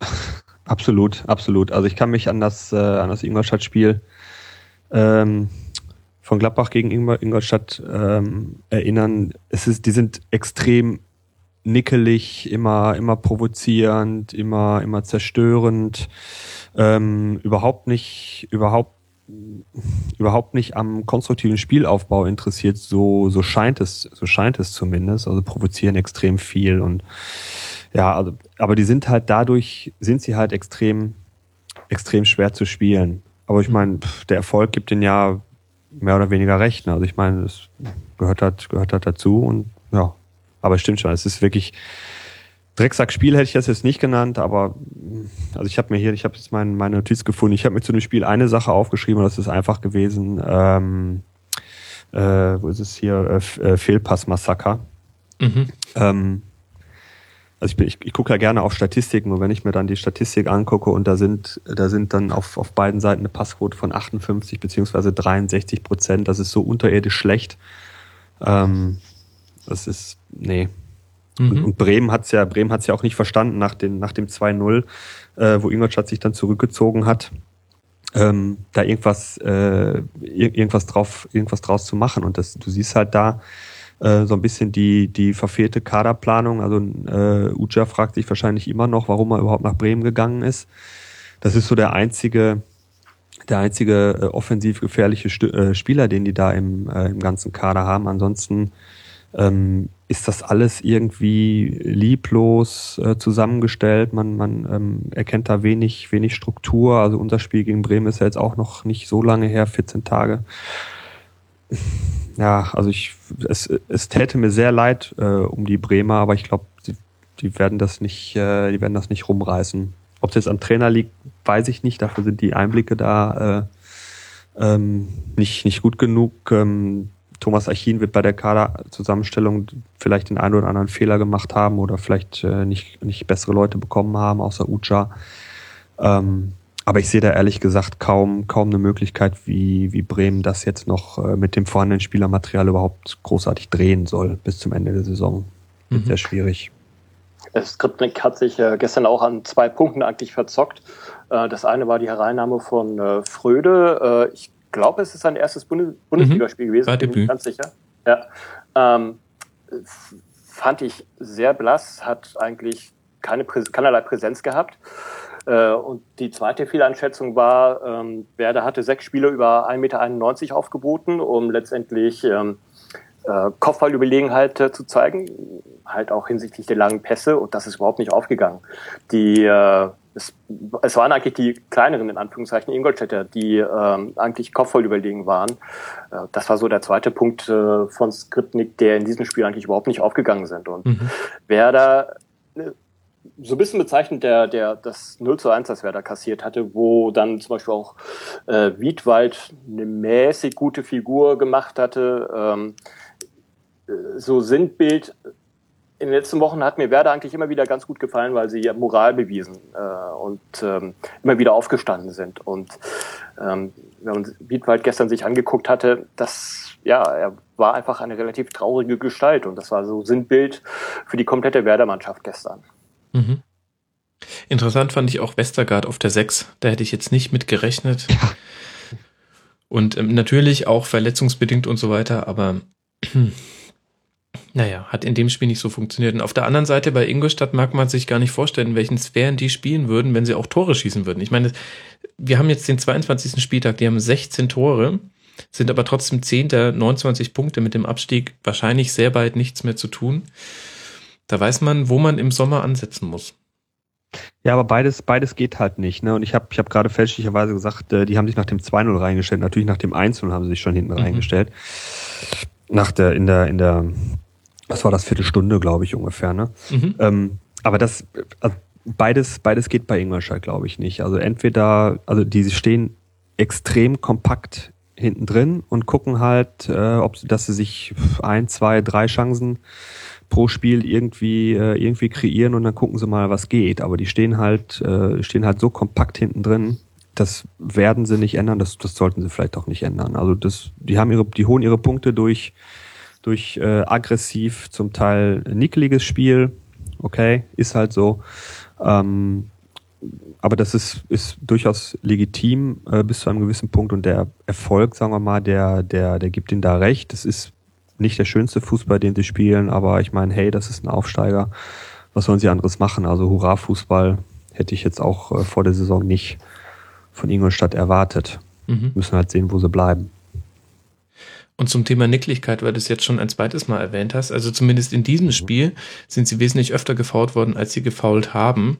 Absolut, absolut. Also ich kann mich an das, äh, an das Ingolstadt-Spiel ähm, von Gladbach gegen Ingolstadt ähm, erinnern. Es ist, die sind extrem nickelig, immer, immer provozierend, immer, immer zerstörend, ähm, überhaupt nicht, überhaupt überhaupt nicht am konstruktiven Spielaufbau interessiert, so, so scheint es, so scheint es zumindest. Also provozieren extrem viel und ja, also, aber die sind halt dadurch, sind sie halt extrem, extrem schwer zu spielen. Aber ich meine, der Erfolg gibt den ja mehr oder weniger recht. Ne? Also ich meine, es gehört halt, gehört halt dazu und ja, aber es stimmt schon. Es ist wirklich Drecksackspiel hätte ich das jetzt nicht genannt, aber also ich habe mir hier, ich habe jetzt mein, meine Notiz gefunden. Ich habe mir zu dem Spiel eine Sache aufgeschrieben und das ist einfach gewesen. Ähm, äh, wo ist es hier? Äh, Fehlpass-Massaker. Mhm. Ähm, also ich, bin, ich, ich gucke ja gerne auf Statistiken und wenn ich mir dann die Statistik angucke und da sind, da sind dann auf, auf beiden Seiten eine Passquote von 58 beziehungsweise 63 Prozent, das ist so unterirdisch schlecht. Ähm, das ist, nee. Mhm. Und Bremen hat's ja, Bremen hat's ja auch nicht verstanden nach, den, nach dem 2-0, äh, wo Ingolstadt sich dann zurückgezogen hat, ähm, da irgendwas, äh, irgendwas drauf, irgendwas draus zu machen. Und das, du siehst halt da, äh, so ein bisschen die, die verfehlte Kaderplanung. Also äh, Uja fragt sich wahrscheinlich immer noch, warum er überhaupt nach Bremen gegangen ist. Das ist so der einzige, der einzige äh, offensiv gefährliche St äh, Spieler, den die da im, äh, im ganzen Kader haben. Ansonsten ähm, ist das alles irgendwie lieblos äh, zusammengestellt. Man, man ähm, erkennt da wenig, wenig Struktur. Also unser Spiel gegen Bremen ist ja jetzt auch noch nicht so lange her, 14 Tage ja, also ich, es, es täte mir sehr leid äh, um die Bremer, aber ich glaube, die, die werden das nicht, äh, die werden das nicht rumreißen. Ob es jetzt am Trainer liegt, weiß ich nicht. Dafür sind die Einblicke da äh, ähm, nicht nicht gut genug. Ähm, Thomas Achin wird bei der Kaderzusammenstellung vielleicht den einen oder anderen Fehler gemacht haben oder vielleicht äh, nicht nicht bessere Leute bekommen haben, außer Ucha. Ähm, aber ich sehe da ehrlich gesagt kaum, kaum eine Möglichkeit, wie, wie Bremen das jetzt noch äh, mit dem vorhandenen Spielermaterial überhaupt großartig drehen soll bis zum Ende der Saison. Mhm. sehr schwierig.
Skripnik hat sich äh, gestern auch an zwei Punkten eigentlich verzockt. Äh, das eine war die Hereinnahme von äh, Fröde. Ich glaube, es ist sein erstes Bundes Bundesligaspiel mhm. gewesen. War bin ich ganz sicher. Ja. Ähm, fand ich sehr blass, hat eigentlich keine keinerlei Präsenz gehabt. Äh, und die zweite Fehleinschätzung war, ähm, Werder hatte sechs Spieler über 1,91 Meter aufgeboten, um letztendlich ähm, äh, Kopfballüberlegenheit äh, zu zeigen, halt auch hinsichtlich der langen Pässe und das ist überhaupt nicht aufgegangen. Die äh, es, es waren eigentlich die kleineren, in Anführungszeichen, Ingolstädter, die ähm, eigentlich kopfvoll überlegen waren. Äh, das war so der zweite Punkt äh, von Skripnik, der in diesem Spiel eigentlich überhaupt nicht aufgegangen sind. Und mhm. Werder, so ein bisschen bezeichnet der, der, das 0 zu 1, das Werder kassiert hatte, wo dann zum Beispiel auch äh, Wiedwald eine mäßig gute Figur gemacht hatte. Ähm, äh, so Sinnbild in den letzten Wochen hat mir Werder eigentlich immer wieder ganz gut gefallen, weil sie Moral bewiesen äh, und ähm, immer wieder aufgestanden sind. Und ähm, wenn man Wiedwald gestern sich angeguckt hatte, das ja, er war einfach eine relativ traurige Gestalt und das war so Sinnbild für die komplette Werder-Mannschaft gestern. Mhm.
Interessant fand ich auch Westergaard auf der 6. Da hätte ich jetzt nicht mit gerechnet. Ja. Und ähm, natürlich auch verletzungsbedingt und so weiter, aber naja, hat in dem Spiel nicht so funktioniert. Und auf der anderen Seite bei Ingolstadt mag man sich gar nicht vorstellen, in welchen Sphären die spielen würden, wenn sie auch Tore schießen würden. Ich meine, wir haben jetzt den 22. Spieltag, die haben 16 Tore, sind aber trotzdem 10. 29 Punkte mit dem Abstieg, wahrscheinlich sehr bald nichts mehr zu tun. Da weiß man, wo man im Sommer ansetzen muss.
Ja, aber beides, beides geht halt nicht. Ne? Und ich habe ich hab gerade fälschlicherweise gesagt, äh, die haben sich nach dem 2-0 reingestellt. Natürlich nach dem 1-0 haben sie sich schon hinten mhm. reingestellt. Nach der, in der, in der was war das, Viertelstunde, glaube ich, ungefähr, ne? Mhm. Ähm, aber das, also beides, beides geht bei Ingolstadt, glaube ich, nicht. Also entweder, also die stehen extrem kompakt hinten drin und gucken halt, äh, ob dass sie sich ein, zwei, drei Chancen pro Spiel irgendwie äh, irgendwie kreieren und dann gucken sie mal, was geht. Aber die stehen halt äh, stehen halt so kompakt hinten drin. Das werden sie nicht ändern. Das, das sollten sie vielleicht auch nicht ändern. Also das, die haben ihre, die holen ihre Punkte durch durch äh, aggressiv, zum Teil nickeliges Spiel. Okay, ist halt so. Ähm, aber das ist, ist durchaus legitim äh, bis zu einem gewissen Punkt und der Erfolg, sagen wir mal, der, der, der gibt ihnen da recht. Das ist nicht der schönste Fußball, den sie spielen, aber ich meine, hey, das ist ein Aufsteiger. Was sollen sie anderes machen? Also Hurra-Fußball hätte ich jetzt auch äh, vor der Saison nicht von Ingolstadt erwartet. Mhm. Müssen halt sehen, wo sie bleiben.
Und zum Thema Nicklichkeit, weil du es jetzt schon ein zweites Mal erwähnt hast, also zumindest in diesem mhm. Spiel sind sie wesentlich öfter gefault worden, als sie gefault haben.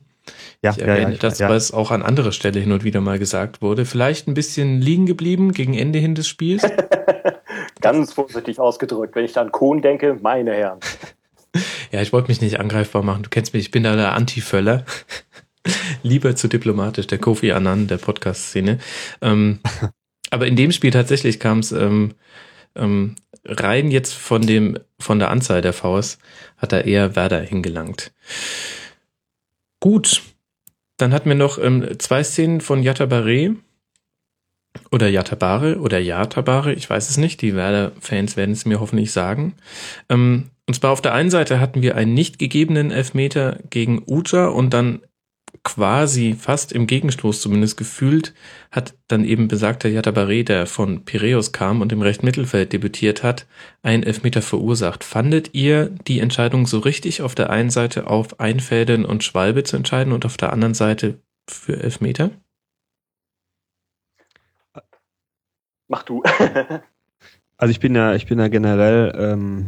Ja, ich erwähne ja, ja, das, ja. weil es auch an anderer Stelle hin und wieder mal gesagt wurde. Vielleicht ein bisschen liegen geblieben gegen Ende hin des Spiels.
Ganz vorsichtig ausgedrückt, wenn ich an Kohn denke, meine Herren.
Ja, ich wollte mich nicht angreifbar machen. Du kennst mich, ich bin da der Anti-Völler. Lieber zu diplomatisch, der Kofi Annan der Podcast-Szene. Ähm, aber in dem Spiel tatsächlich kam es ähm, ähm, rein jetzt von dem, von der Anzahl der Vs hat er eher Werder hingelangt. Gut. Dann hatten wir noch ähm, zwei Szenen von Yatabare oder Yatabare oder Yatabare, ich weiß es nicht. Die Werder-Fans werden es mir hoffentlich sagen. Ähm, und zwar auf der einen Seite hatten wir einen nicht gegebenen Elfmeter gegen Uja und dann quasi fast im Gegenstoß zumindest gefühlt, hat dann eben besagter Yatabare, der von Piräus kam und im rechten Mittelfeld debütiert hat, einen Elfmeter verursacht. Fandet ihr die Entscheidung so richtig, auf der einen Seite auf Einfädeln und Schwalbe zu entscheiden und auf der anderen Seite für Elfmeter?
Mach du.
also ich bin ja, ich bin ja generell ähm,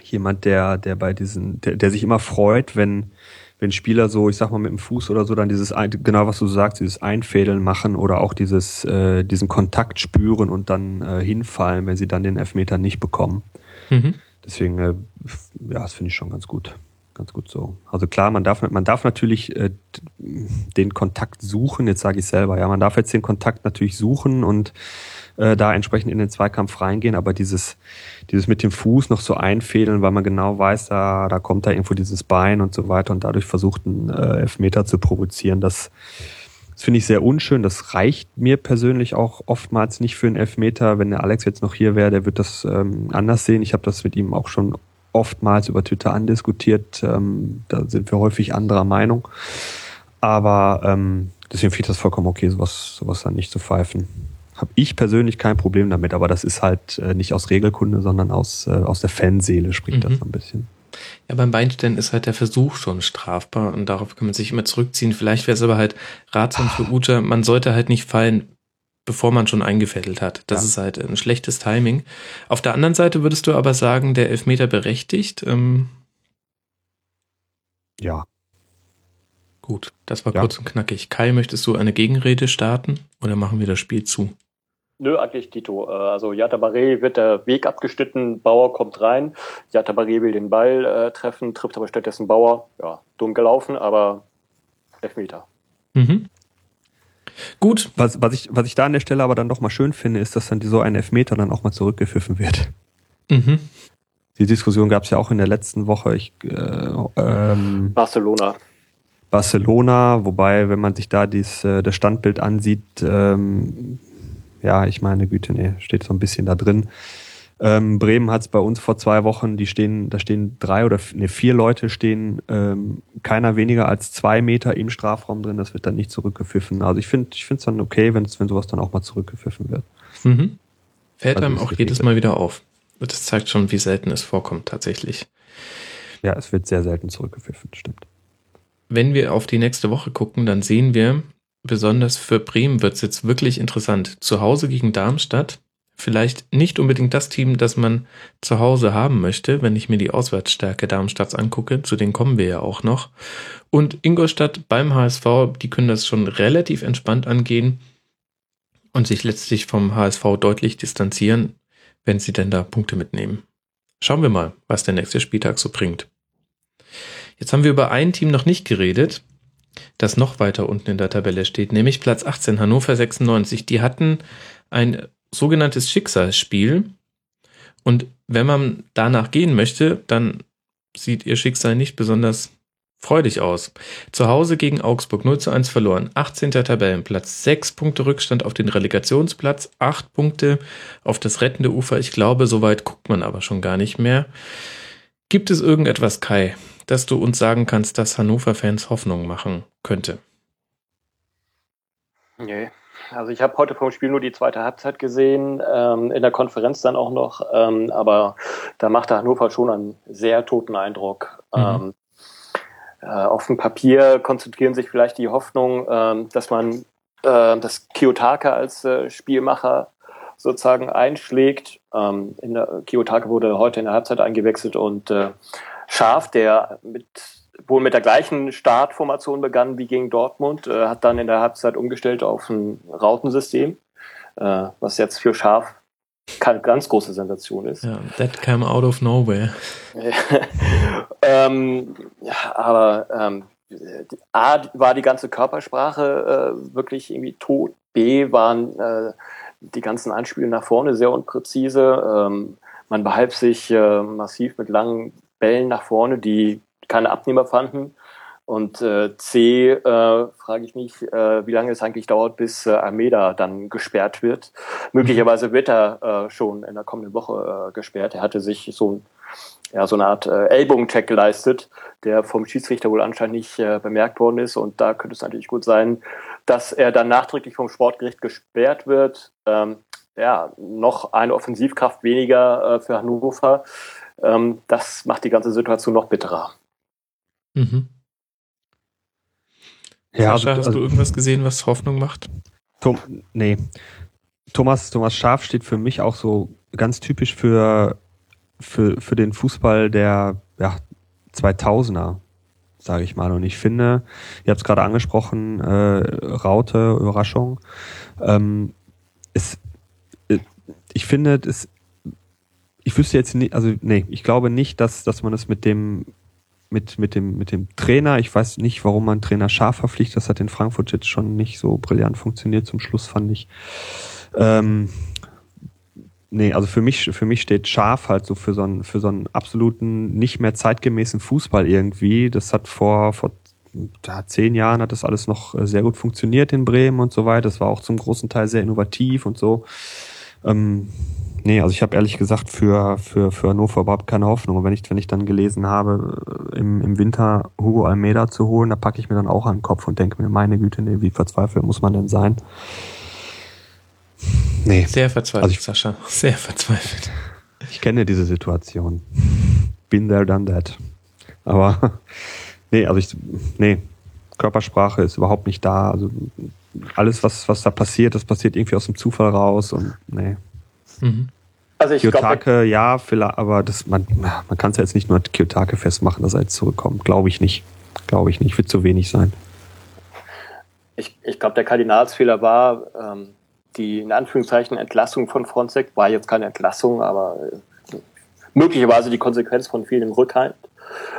jemand, der, der bei diesen, der, der sich immer freut, wenn wenn Spieler so, ich sag mal mit dem Fuß oder so, dann dieses, genau was du sagst, dieses Einfädeln machen oder auch dieses, äh, diesen Kontakt spüren und dann äh, hinfallen, wenn sie dann den Elfmeter nicht bekommen. Mhm. Deswegen, äh, ja, das finde ich schon ganz gut. Ganz gut so. Also klar, man darf, man darf natürlich äh, den Kontakt suchen, jetzt sage ich selber, ja, man darf jetzt den Kontakt natürlich suchen und äh, da entsprechend in den Zweikampf reingehen, aber dieses, dieses mit dem Fuß noch so einfädeln, weil man genau weiß, da, da kommt da irgendwo dieses Bein und so weiter und dadurch versucht, einen äh, Elfmeter zu provozieren, das, das finde ich sehr unschön. Das reicht mir persönlich auch oftmals nicht für einen Elfmeter. Wenn der Alex jetzt noch hier wäre, der wird das ähm, anders sehen. Ich habe das mit ihm auch schon oftmals über Twitter andiskutiert. Ähm, da sind wir häufig anderer Meinung. Aber ähm, deswegen finde ich das vollkommen okay, sowas, sowas dann nicht zu pfeifen habe ich persönlich kein Problem damit, aber das ist halt äh, nicht aus Regelkunde, sondern aus, äh, aus der Fanseele springt mhm. das so ein bisschen.
Ja, beim Beinstellen ist halt der Versuch schon strafbar und darauf kann man sich immer zurückziehen. Vielleicht wäre es aber halt ratsam für Uta, man sollte halt nicht fallen, bevor man schon eingefädelt hat. Das ja. ist halt ein schlechtes Timing. Auf der anderen Seite würdest du aber sagen, der Elfmeter berechtigt. Ähm
ja.
Gut, das war ja. kurz und knackig. Kai, möchtest du eine Gegenrede starten oder machen wir das Spiel zu?
Nö, eigentlich Tito. Äh, also Yatabaré wird der Weg abgeschnitten, Bauer kommt rein, Yatabaré will den Ball äh, treffen, trifft aber stattdessen Bauer. Ja, dumm gelaufen, aber Elfmeter.
Mhm. Gut.
Was, was, ich, was ich da an der Stelle aber dann doch mal schön finde, ist, dass dann so ein Elfmeter dann auch mal zurückgepfiffen wird.
Mhm.
Die Diskussion gab es ja auch in der letzten Woche. Ich, äh, ähm,
Barcelona.
Barcelona, wobei, wenn man sich da dies, äh, das Standbild ansieht, ähm, ja, ich meine Güte, nee, steht so ein bisschen da drin. Ähm, Bremen hat es bei uns vor zwei Wochen, die stehen, da stehen drei oder nee, vier Leute stehen, ähm, keiner weniger als zwei Meter im Strafraum drin, das wird dann nicht zurückgepfiffen. Also ich finde ich finde es dann okay, wenn wenn sowas dann auch mal zurückgepfiffen wird.
Mhm. Fällt also einem auch jedes Mal wieder auf. Das zeigt schon, wie selten es vorkommt tatsächlich.
Ja, es wird sehr selten zurückgepfiffen, stimmt.
Wenn wir auf die nächste Woche gucken, dann sehen wir, besonders für Bremen wird es jetzt wirklich interessant. Zu Hause gegen Darmstadt. Vielleicht nicht unbedingt das Team, das man zu Hause haben möchte, wenn ich mir die Auswärtsstärke Darmstadts angucke. Zu denen kommen wir ja auch noch. Und Ingolstadt beim HSV, die können das schon relativ entspannt angehen und sich letztlich vom HSV deutlich distanzieren, wenn sie denn da Punkte mitnehmen. Schauen wir mal, was der nächste Spieltag so bringt. Jetzt haben wir über ein Team noch nicht geredet das noch weiter unten in der Tabelle steht, nämlich Platz 18, Hannover 96. Die hatten ein sogenanntes Schicksalsspiel. Und wenn man danach gehen möchte, dann sieht ihr Schicksal nicht besonders freudig aus. Zu Hause gegen Augsburg 0 zu 1 verloren. 18. Tabellenplatz. 6 Punkte Rückstand auf den Relegationsplatz. 8 Punkte auf das rettende Ufer. Ich glaube, so weit guckt man aber schon gar nicht mehr. Gibt es irgendetwas, Kai, dass du uns sagen kannst, dass Hannover-Fans Hoffnung machen könnte?
Nee. Also ich habe heute vom Spiel nur die zweite Halbzeit gesehen, ähm, in der Konferenz dann auch noch, ähm, aber da machte Hannover schon einen sehr toten Eindruck. Mhm. Ähm, äh, auf dem Papier konzentrieren sich vielleicht die Hoffnung, ähm, dass man äh, das Kiyotaka als äh, Spielmacher sozusagen einschlägt. Ähm, in der, Kiyotaka wurde heute in der Halbzeit eingewechselt und äh, Schaf, der mit, wohl mit der gleichen Startformation begann wie gegen Dortmund, äh, hat dann in der Halbzeit umgestellt auf ein Rautensystem, äh, was jetzt für Schaf keine ganz große Sensation ist.
Ja, that came out of nowhere.
ähm, ja, aber ähm, A war die ganze Körpersprache äh, wirklich irgendwie tot. B waren äh, die ganzen Anspiele nach vorne sehr unpräzise. Ähm, man behalb sich äh, massiv mit langen Bällen nach vorne, die keine Abnehmer fanden. Und äh, C, äh, frage ich mich, äh, wie lange es eigentlich dauert, bis äh, Almeida dann gesperrt wird. Möglicherweise wird er äh, schon in der kommenden Woche äh, gesperrt. Er hatte sich so, ja, so eine Art äh, Ellbogencheck geleistet, der vom Schiedsrichter wohl anscheinend nicht äh, bemerkt worden ist. Und da könnte es natürlich gut sein, dass er dann nachträglich vom Sportgericht gesperrt wird. Ähm, ja, noch eine Offensivkraft weniger äh, für Hannover. Ähm, das macht die ganze Situation noch bitterer.
Mhm. Ja, Sascha, hast also, du irgendwas gesehen, was Hoffnung macht?
Tom, nee. Thomas, Thomas Schaf steht für mich auch so ganz typisch für, für, für den Fußball der ja, 2000er, sage ich mal. Und ich finde, ihr habt es gerade angesprochen, äh, Raute, Überraschung. Ähm, es, äh, ich finde, es ich wüsste jetzt nicht, also nee, ich glaube nicht, dass, dass man es mit dem, mit, mit dem, mit dem Trainer, ich weiß nicht, warum man Trainer scharf verpflichtet, das hat in Frankfurt jetzt schon nicht so brillant funktioniert, zum Schluss fand ich. Ähm, nee, also für mich, für mich steht scharf halt so für so einen, für so einen absoluten, nicht mehr zeitgemäßen Fußball irgendwie. Das hat vor, vor ja, zehn Jahren hat das alles noch sehr gut funktioniert in Bremen und so weiter. Das war auch zum großen Teil sehr innovativ und so. Ähm, Nee, also ich habe ehrlich gesagt für, für, für Hannover überhaupt keine Hoffnung. Und wenn ich, wenn ich dann gelesen habe, äh, im, im Winter Hugo Almeida zu holen, da packe ich mir dann auch an den Kopf und denke mir, meine Güte, nee, wie verzweifelt muss man denn sein?
Nee. Sehr verzweifelt, also ich, Sascha. Sehr verzweifelt.
Ich kenne diese Situation. Been there, done that. Aber nee, also ich, nee, Körpersprache ist überhaupt nicht da. Also alles, was, was da passiert, das passiert irgendwie aus dem Zufall raus und nee. Mhm. Also ich Kiyotake, glaub, ja, vielleicht, aber das, man, man kann es ja jetzt nicht nur Kiyotake festmachen, dass er jetzt zurückkommt. Glaube ich nicht. Glaube ich nicht. Wird zu wenig sein.
Ich, ich glaube, der Kardinalsfehler war, ähm, die in Anführungszeichen Entlassung von Fronzek war jetzt keine Entlassung, aber äh, möglicherweise die Konsequenz von vielen Rückhalt,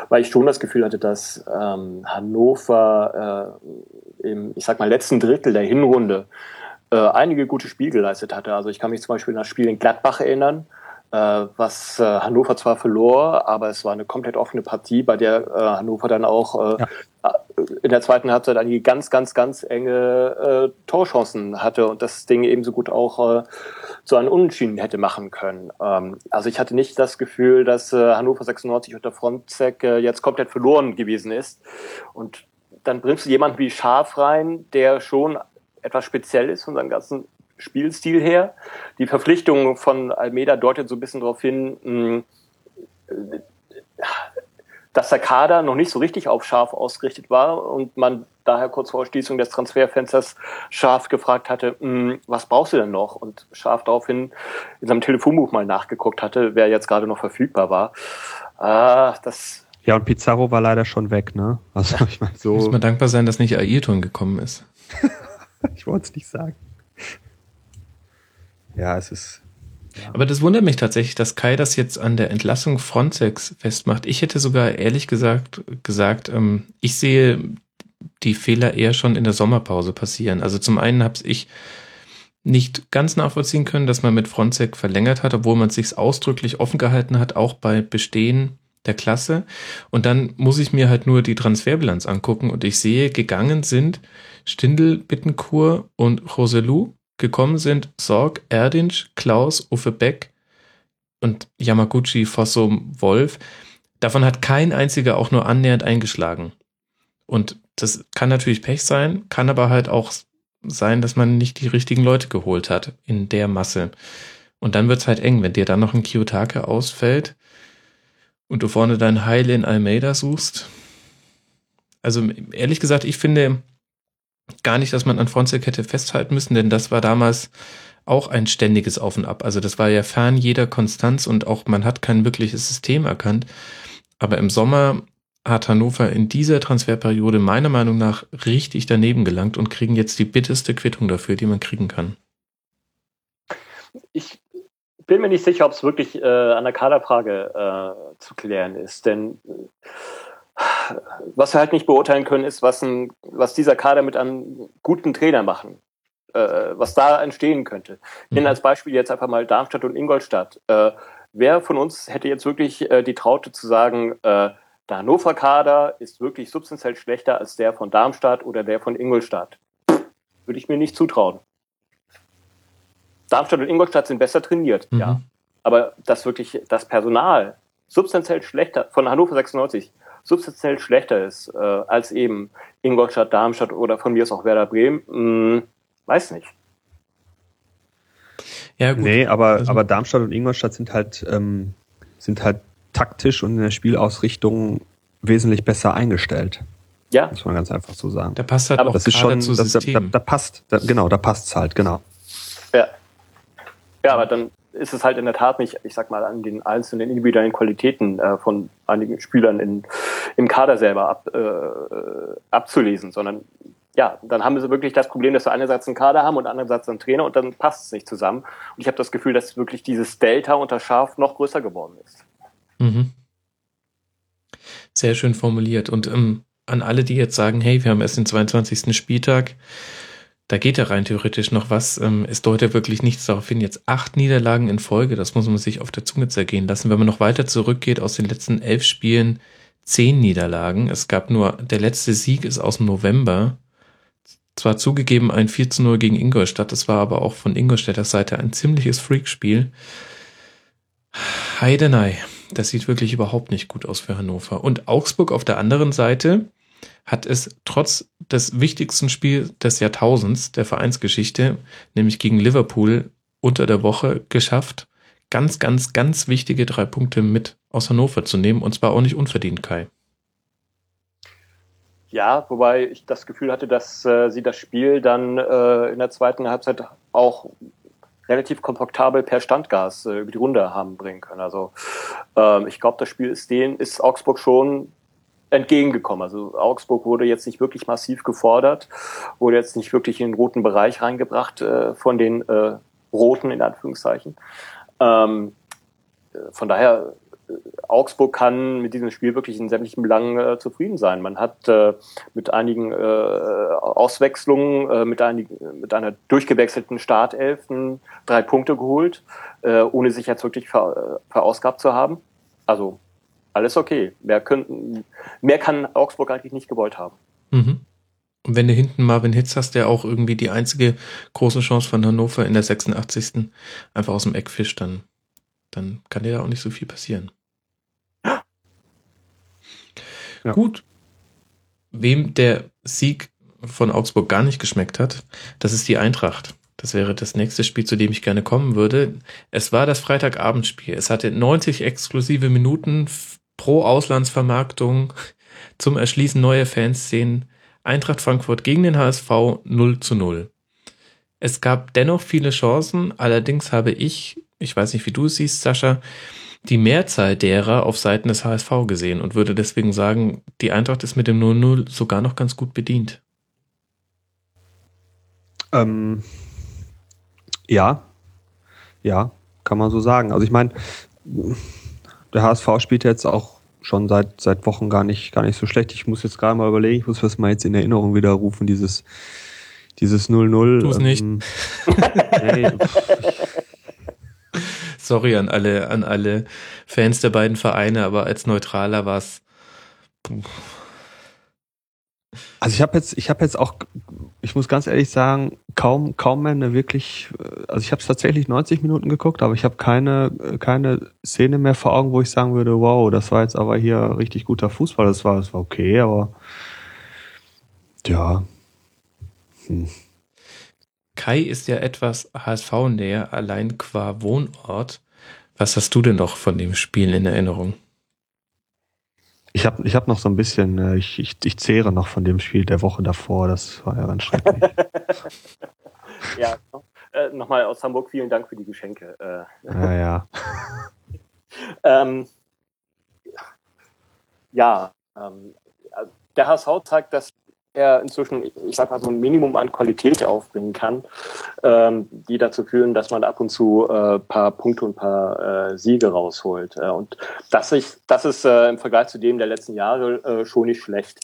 weil ich schon das Gefühl hatte, dass ähm, Hannover äh, im, ich sag mal, letzten Drittel der Hinrunde äh, einige gute Spiele geleistet hatte. Also ich kann mich zum Beispiel an das Spiel in Gladbach erinnern, äh, was äh, Hannover zwar verlor, aber es war eine komplett offene Partie, bei der äh, Hannover dann auch äh, ja. in der zweiten Halbzeit einige ganz, ganz, ganz enge äh, Torchancen hatte und das Ding ebenso gut auch äh, zu einem Unentschieden hätte machen können. Ähm, also ich hatte nicht das Gefühl, dass äh, Hannover 96 unter Frontzek äh, jetzt komplett verloren gewesen ist. Und dann bringst du jemanden wie Schaf rein, der schon etwas speziell ist von seinem ganzen Spielstil her. Die Verpflichtung von Almeida deutet so ein bisschen darauf hin, hm, dass der Kader noch nicht so richtig auf scharf ausgerichtet war und man daher kurz vor Schließung des Transferfensters scharf gefragt hatte, hm, was brauchst du denn noch? Und scharf daraufhin in seinem Telefonbuch mal nachgeguckt hatte, wer jetzt gerade noch verfügbar war. Ah, das
ja, und Pizarro war leider schon weg, ne?
Also, ich meine, so. Muss man dankbar sein, dass nicht Ayrton gekommen ist.
ich wollte es nicht sagen ja, es ist.
Ja. Aber das wundert mich tatsächlich, dass Kai das jetzt an der Entlassung Frontex festmacht. Ich hätte sogar ehrlich gesagt gesagt, ähm, ich sehe die Fehler eher schon in der Sommerpause passieren. Also zum einen habe ich nicht ganz nachvollziehen können, dass man mit Frontex verlängert hat, obwohl man es sich ausdrücklich offen gehalten hat, auch bei Bestehen der Klasse. Und dann muss ich mir halt nur die Transferbilanz angucken und ich sehe, gegangen sind Stindel, Bittenkur und Roselu gekommen sind Sorg, Erdinch, Klaus, Uffe Beck und Yamaguchi, Fossum, Wolf. Davon hat kein einziger auch nur annähernd eingeschlagen. Und das kann natürlich Pech sein, kann aber halt auch sein, dass man nicht die richtigen Leute geholt hat in der Masse. Und dann wird's halt eng, wenn dir dann noch ein Kiyotake ausfällt und du vorne dein Heil in Almeida suchst. Also ehrlich gesagt, ich finde, gar nicht, dass man an Frontsec hätte festhalten müssen, denn das war damals auch ein ständiges Auf und Ab. Also das war ja fern jeder Konstanz und auch man hat kein wirkliches System erkannt. Aber im Sommer hat Hannover in dieser Transferperiode meiner Meinung nach richtig daneben gelangt und kriegen jetzt die bitterste Quittung dafür, die man kriegen kann.
Ich bin mir nicht sicher, ob es wirklich äh, an der Kaderfrage äh, zu klären ist, denn was wir halt nicht beurteilen können, ist, was, ein, was dieser Kader mit einem guten Trainer machen, äh, was da entstehen könnte. Ich nenne mhm. als Beispiel jetzt einfach mal Darmstadt und Ingolstadt. Äh, wer von uns hätte jetzt wirklich äh, die Traute zu sagen, äh, der Hannover-Kader ist wirklich substanziell schlechter als der von Darmstadt oder der von Ingolstadt? Würde ich mir nicht zutrauen. Darmstadt und Ingolstadt sind besser trainiert, mhm. ja. Aber das wirklich, das Personal substanziell schlechter von Hannover 96 substanziell schlechter ist äh, als eben Ingolstadt, Darmstadt oder von mir aus auch Werder Bremen, mh, hm, weiß nicht.
Ja, gut. Nee, aber, also, aber Darmstadt und Ingolstadt sind halt, ähm, sind halt taktisch und in der Spielausrichtung wesentlich besser eingestellt. Ja. Muss man ganz einfach so sagen.
Da passt halt
aber auch das ist schon, das, da, da, da, passt, da, genau, da passt's halt, genau.
Ja. Ja, aber dann ist es halt in der Tat nicht, ich sag mal, an den einzelnen individuellen Qualitäten äh, von einigen Spielern in, im Kader selber ab, äh, abzulesen, sondern ja, dann haben sie wirklich das Problem, dass sie einerseits einen Kader haben und andererseits einen Trainer und dann passt es nicht zusammen. Und ich habe das Gefühl, dass wirklich dieses Delta unter Schaf noch größer geworden ist. Mhm.
Sehr schön formuliert. Und ähm, an alle, die jetzt sagen, hey, wir haben erst den 22. Spieltag, da geht ja rein theoretisch noch was. Ähm, es deutet wirklich nichts darauf hin. Jetzt acht Niederlagen in Folge, das muss man sich auf der Zunge zergehen lassen. Wenn man noch weiter zurückgeht, aus den letzten elf Spielen zehn Niederlagen. Es gab nur, der letzte Sieg ist aus dem November. Zwar zugegeben ein 4 zu 0 gegen Ingolstadt, das war aber auch von Ingolstädter Seite ein ziemliches Freakspiel. Heidenei, das sieht wirklich überhaupt nicht gut aus für Hannover. Und Augsburg auf der anderen Seite, hat es trotz des wichtigsten Spiels des Jahrtausends der Vereinsgeschichte, nämlich gegen Liverpool unter der Woche geschafft, ganz, ganz, ganz wichtige drei Punkte mit aus Hannover zu nehmen und zwar auch nicht unverdient, Kai.
Ja, wobei ich das Gefühl hatte, dass äh, sie das Spiel dann äh, in der zweiten Halbzeit auch relativ komfortabel per Standgas äh, über die Runde haben bringen können. Also ähm, ich glaube, das Spiel ist denen, ist Augsburg schon entgegengekommen. Also Augsburg wurde jetzt nicht wirklich massiv gefordert, wurde jetzt nicht wirklich in den roten Bereich reingebracht äh, von den äh, Roten in Anführungszeichen. Ähm, äh, von daher Augsburg kann mit diesem Spiel wirklich in sämtlichen Belangen äh, zufrieden sein. Man hat äh, mit einigen äh, Auswechslungen, äh, mit, einigen, mit einer durchgewechselten Startelfen drei Punkte geholt, äh, ohne sich jetzt wirklich ver, äh, verausgabt zu haben. Also alles okay. Mehr, könnten, mehr kann Augsburg eigentlich nicht gewollt haben.
Mhm. Und wenn du hinten Marvin Hitz hast, der auch irgendwie die einzige große Chance von Hannover in der 86. einfach aus dem Eck fischt, dann dann kann dir da auch nicht so viel passieren. Ja. Gut. Wem der Sieg von Augsburg gar nicht geschmeckt hat, das ist die Eintracht. Das wäre das nächste Spiel, zu dem ich gerne kommen würde. Es war das Freitagabendspiel. Es hatte 90 exklusive Minuten pro Auslandsvermarktung zum Erschließen neuer Fanszenen. Eintracht Frankfurt gegen den HSV 0 zu 0. Es gab dennoch viele Chancen, allerdings habe ich ich weiß nicht, wie du es siehst, Sascha, die Mehrzahl derer auf Seiten des HSV gesehen und würde deswegen sagen, die Eintracht ist mit dem 0-0 sogar noch ganz gut bedient.
Ähm, ja, ja, kann man so sagen. Also ich meine, der HSV spielt jetzt auch schon seit, seit Wochen gar nicht, gar nicht so schlecht. Ich muss jetzt gerade mal überlegen, ich muss das mal jetzt in Erinnerung wieder rufen, dieses, dieses 0-0.
Tu es nicht. Ähm, nee, Sorry an alle, an alle Fans der beiden Vereine, aber als Neutraler war es.
Also ich habe jetzt, ich habe jetzt auch, ich muss ganz ehrlich sagen, kaum, kaum mehr eine wirklich, also ich habe es tatsächlich 90 Minuten geguckt, aber ich habe keine, keine Szene mehr vor Augen, wo ich sagen würde, wow, das war jetzt aber hier richtig guter Fußball. Das war, das war okay, aber ja.
Hm. Kai ist ja etwas HSV-näher, allein qua Wohnort. Was hast du denn noch von dem Spiel in Erinnerung?
Ich habe ich hab noch so ein bisschen, äh, ich, ich, ich zehre noch von dem Spiel der Woche davor, das war ja ganz schrecklich.
ja, äh, nochmal aus Hamburg, vielen Dank für die Geschenke.
Äh, ja, ja.
ähm, ja, ähm, der HSV zeigt, dass er inzwischen, ich sag mal, so ein Minimum an Qualität aufbringen kann, ähm, die dazu führen, dass man ab und zu äh, paar Punkte und paar äh, Siege rausholt. Äh, und das ist, das ist äh, im Vergleich zu dem der letzten Jahre äh, schon nicht schlecht.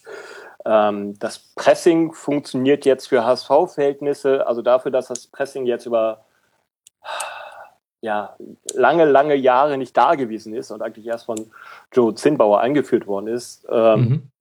Ähm, das Pressing funktioniert jetzt für HSV-Verhältnisse, also dafür, dass das Pressing jetzt über ja, lange, lange Jahre nicht da gewesen ist und eigentlich erst von Joe Zinnbauer eingeführt worden ist, ähm, mhm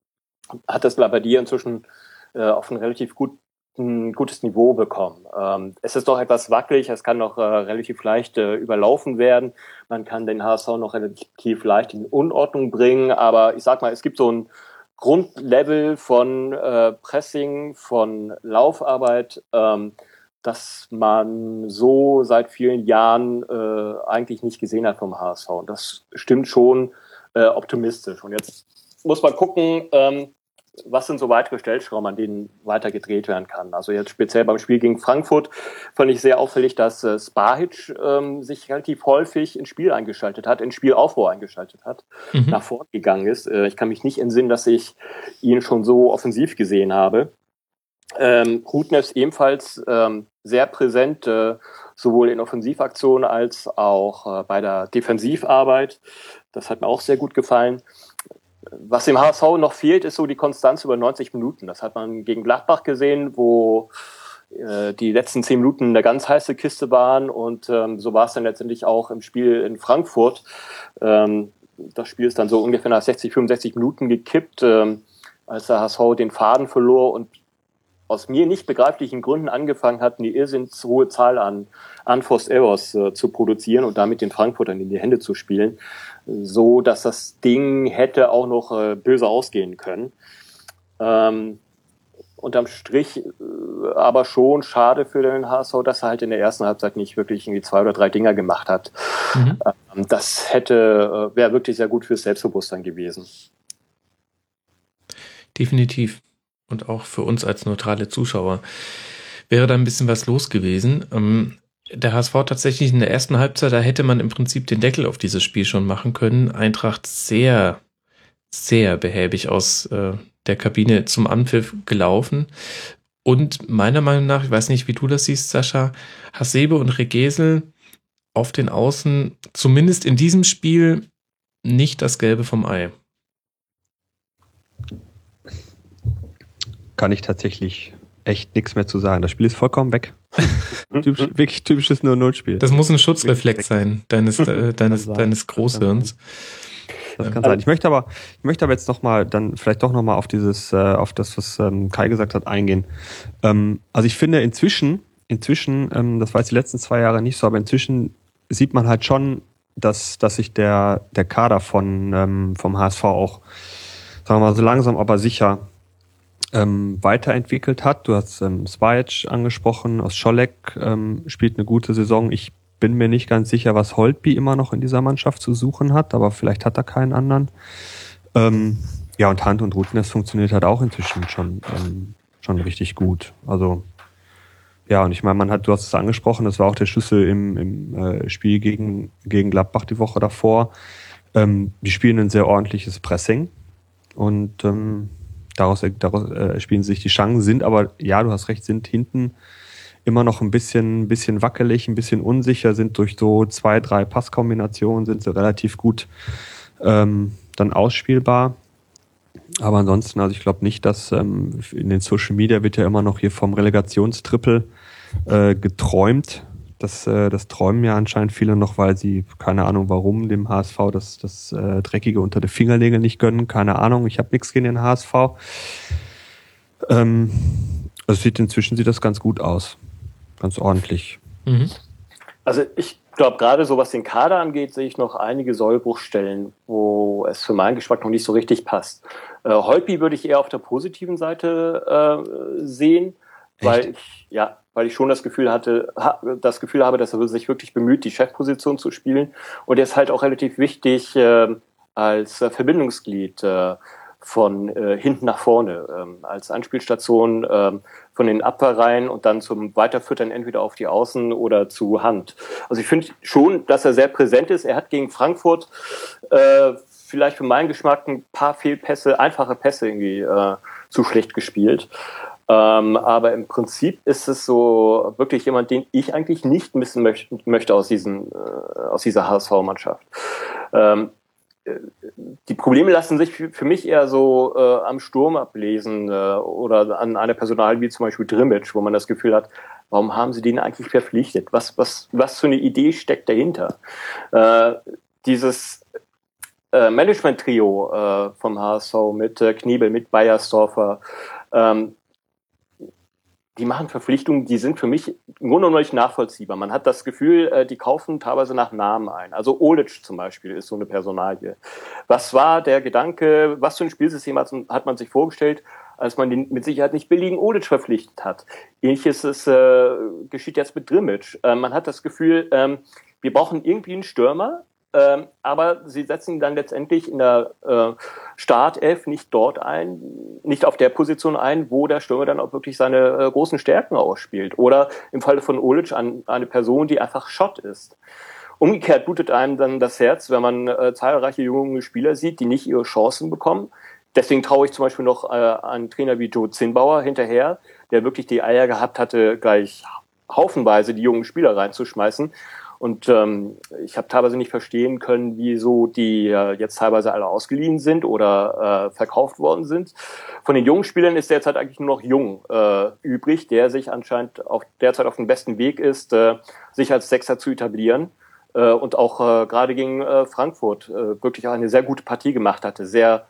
hat das Labadier inzwischen äh, auf ein relativ gut, ein gutes Niveau bekommen. Ähm, es ist doch etwas wackelig, es kann noch äh, relativ leicht äh, überlaufen werden. Man kann den HSV noch relativ leicht in Unordnung bringen, aber ich sag mal, es gibt so ein Grundlevel von äh, Pressing, von Laufarbeit, ähm, das man so seit vielen Jahren äh, eigentlich nicht gesehen hat vom HSV. Und das stimmt schon äh, optimistisch. Und jetzt muss man gucken, ähm, was sind so weitere Stellschrauben, an denen weiter gedreht werden kann? Also jetzt speziell beim Spiel gegen Frankfurt fand ich sehr auffällig, dass äh, Spahic ähm, sich relativ häufig ins Spiel eingeschaltet hat, ins Spielaufbau eingeschaltet hat, mhm. nach vorn gegangen ist. Äh, ich kann mich nicht entsinnen, dass ich ihn schon so offensiv gesehen habe. Ähm, Rutnefs ebenfalls ähm, sehr präsent, äh, sowohl in Offensivaktionen als auch äh, bei der Defensivarbeit. Das hat mir auch sehr gut gefallen. Was dem HSV noch fehlt, ist so die Konstanz über 90 Minuten. Das hat man gegen Gladbach gesehen, wo äh, die letzten zehn Minuten eine ganz heiße Kiste waren und ähm, so war es dann letztendlich auch im Spiel in Frankfurt. Ähm, das Spiel ist dann so ungefähr nach 60, 65 Minuten gekippt, ähm, als der HSV den Faden verlor und aus mir nicht begreiflichen Gründen angefangen hat, eine irrsinns hohe Zahl an Unforced Errors äh, zu produzieren und damit den Frankfurtern in die Hände zu spielen so dass das Ding hätte auch noch äh, böse ausgehen können. Ähm, unterm Strich äh, aber schon schade für den HSV, dass er halt in der ersten Halbzeit nicht wirklich irgendwie zwei oder drei Dinger gemacht hat. Mhm. Ähm, das hätte, äh, wäre wirklich sehr gut fürs Selbstbewusstsein gewesen.
Definitiv. Und auch für uns als neutrale Zuschauer wäre da ein bisschen was los gewesen. Ähm, der HSV tatsächlich in der ersten Halbzeit, da hätte man im Prinzip den Deckel auf dieses Spiel schon machen können. Eintracht sehr, sehr behäbig aus äh, der Kabine zum Anpfiff gelaufen. Und meiner Meinung nach, ich weiß nicht, wie du das siehst, Sascha, Hasebe und Regesel auf den Außen, zumindest in diesem Spiel, nicht das Gelbe vom Ei.
Kann ich tatsächlich echt nichts mehr zu sagen. Das Spiel ist vollkommen weg. Typisch, wirklich typisches 0-0-Spiel.
Das muss ein Schutzreflex sein, deines, äh, deines, deines Großhirns.
Das kann sein. Ich möchte aber, ich möchte aber jetzt noch mal, dann vielleicht doch noch mal auf dieses, äh, auf das, was ähm, Kai gesagt hat, eingehen. Ähm, also ich finde inzwischen, inzwischen, ähm, das war jetzt die letzten zwei Jahre nicht so, aber inzwischen sieht man halt schon, dass, dass sich der, der Kader von, ähm, vom HSV auch, sagen wir mal, so langsam aber sicher ähm, weiterentwickelt hat. Du hast ähm, Svajic angesprochen, aus Scholek ähm, spielt eine gute Saison. Ich bin mir nicht ganz sicher, was Holtby immer noch in dieser Mannschaft zu suchen hat, aber vielleicht hat er keinen anderen. Ähm, ja, und Hand und Routen, das funktioniert halt auch inzwischen schon, ähm, schon richtig gut. Also, ja, und ich meine, man hat, du hast es angesprochen, das war auch der Schlüssel im, im äh, Spiel gegen, gegen Gladbach die Woche davor. Ähm, die spielen ein sehr ordentliches Pressing und ähm, daraus, daraus äh, spielen sich die Chancen, sind aber, ja, du hast recht, sind hinten immer noch ein bisschen, ein bisschen wackelig, ein bisschen unsicher, sind durch so zwei, drei Passkombinationen, sind sie relativ gut ähm, dann ausspielbar. Aber ansonsten, also ich glaube nicht, dass ähm, in den Social Media wird ja immer noch hier vom Relegationstrippel äh, geträumt. Das, äh, das träumen ja anscheinend viele noch, weil sie, keine Ahnung warum, dem HSV das, das äh, Dreckige unter die Fingernägel nicht gönnen. Keine Ahnung, ich habe nichts gegen den HSV. Ähm, also sieht inzwischen sieht das ganz gut aus ganz ordentlich. Mhm.
Also ich glaube, gerade so was den Kader angeht, sehe ich noch einige Sollbruchstellen, wo es für meinen Geschmack noch nicht so richtig passt. Äh, Holpi würde ich eher auf der positiven Seite äh, sehen, Echt? weil ich, ja, weil ich schon das Gefühl hatte, ha, das Gefühl habe, dass er sich wirklich bemüht, die Chefposition zu spielen. Und er ist halt auch relativ wichtig äh, als Verbindungsglied. Äh, von äh, hinten nach vorne ähm, als Anspielstation ähm, von den Abwehrreihen und dann zum Weiterfüttern entweder auf die Außen oder zu Hand. Also ich finde schon, dass er sehr präsent ist. Er hat gegen Frankfurt äh, vielleicht für meinen Geschmack ein paar Fehlpässe, einfache Pässe irgendwie äh, zu schlecht gespielt. Ähm, aber im Prinzip ist es so wirklich jemand, den ich eigentlich nicht missen möchte, möchte aus, diesen, äh, aus dieser HSV-Mannschaft. Ähm, die Probleme lassen sich für mich eher so äh, am Sturm ablesen äh, oder an einer Personal wie zum Beispiel Drimmitsch, wo man das Gefühl hat, warum haben sie den eigentlich verpflichtet? Was, was, was für eine Idee steckt dahinter? Äh, dieses äh, Management-Trio äh, vom HSV mit äh, Kniebel, mit Bayersdorfer, ähm, die machen Verpflichtungen, die sind für mich Grunde genommen nicht nachvollziehbar. Man hat das Gefühl, äh, die kaufen teilweise nach Namen ein. Also Olic zum Beispiel ist so eine Personalie. Was war der Gedanke, was für ein Spielsystem hat, hat man sich vorgestellt, als man den mit Sicherheit nicht billigen Olic verpflichtet hat? Ähnliches ist, äh, geschieht jetzt mit Drimmitsch. Äh, man hat das Gefühl, ähm, wir brauchen irgendwie einen Stürmer, ähm, aber sie setzen dann letztendlich in der äh, Startelf nicht dort ein, nicht auf der Position ein, wo der Stürmer dann auch wirklich seine äh, großen Stärken ausspielt. Oder im Falle von Olic an eine Person, die einfach Schott ist. Umgekehrt blutet einem dann das Herz, wenn man äh, zahlreiche junge Spieler sieht, die nicht ihre Chancen bekommen. Deswegen traue ich zum Beispiel noch äh, einen Trainer wie Joe Zinnbauer hinterher, der wirklich die Eier gehabt hatte, gleich haufenweise die jungen Spieler reinzuschmeißen und ähm, ich habe teilweise nicht verstehen können, wieso die äh, jetzt teilweise alle ausgeliehen sind oder äh, verkauft worden sind. Von den jungen Spielern ist derzeit eigentlich nur noch Jung äh, übrig, der sich anscheinend auch derzeit auf dem besten Weg ist, äh, sich als Sechser zu etablieren. Äh, und auch äh, gerade gegen äh, Frankfurt äh, wirklich auch eine sehr gute Partie gemacht hatte, sehr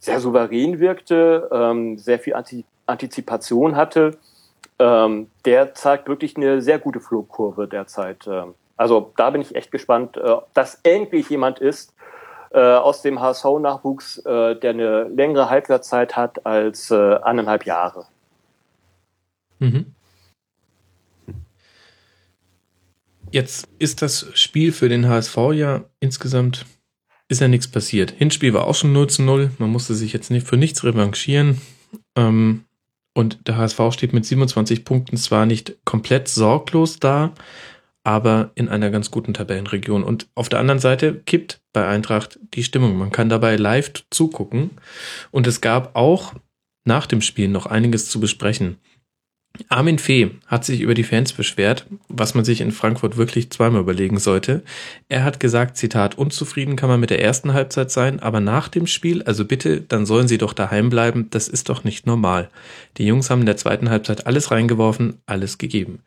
sehr souverän wirkte, ähm, sehr viel Antizipation hatte. Ähm, der zeigt wirklich eine sehr gute Flugkurve derzeit. Ähm, also da bin ich echt gespannt, äh, dass endlich jemand ist äh, aus dem HSV-Nachwuchs, äh, der eine längere Halbwertszeit hat als äh, anderthalb Jahre.
Mhm. Jetzt ist das Spiel für den HSV ja insgesamt ist ja nichts passiert. Hinspiel war auch schon 0 zu 0. Man musste sich jetzt nicht für nichts revanchieren. Ähm, und der HSV steht mit 27 Punkten zwar nicht komplett sorglos da, aber in einer ganz guten Tabellenregion. Und auf der anderen Seite kippt bei Eintracht die Stimmung. Man kann dabei live zugucken. Und es gab auch nach dem Spiel noch einiges zu besprechen. Armin Fee hat sich über die Fans beschwert, was man sich in Frankfurt wirklich zweimal überlegen sollte. Er hat gesagt, Zitat, unzufrieden kann man mit der ersten Halbzeit sein, aber nach dem Spiel, also bitte, dann sollen sie doch daheim bleiben, das ist doch nicht normal. Die Jungs haben in der zweiten Halbzeit alles reingeworfen, alles gegeben.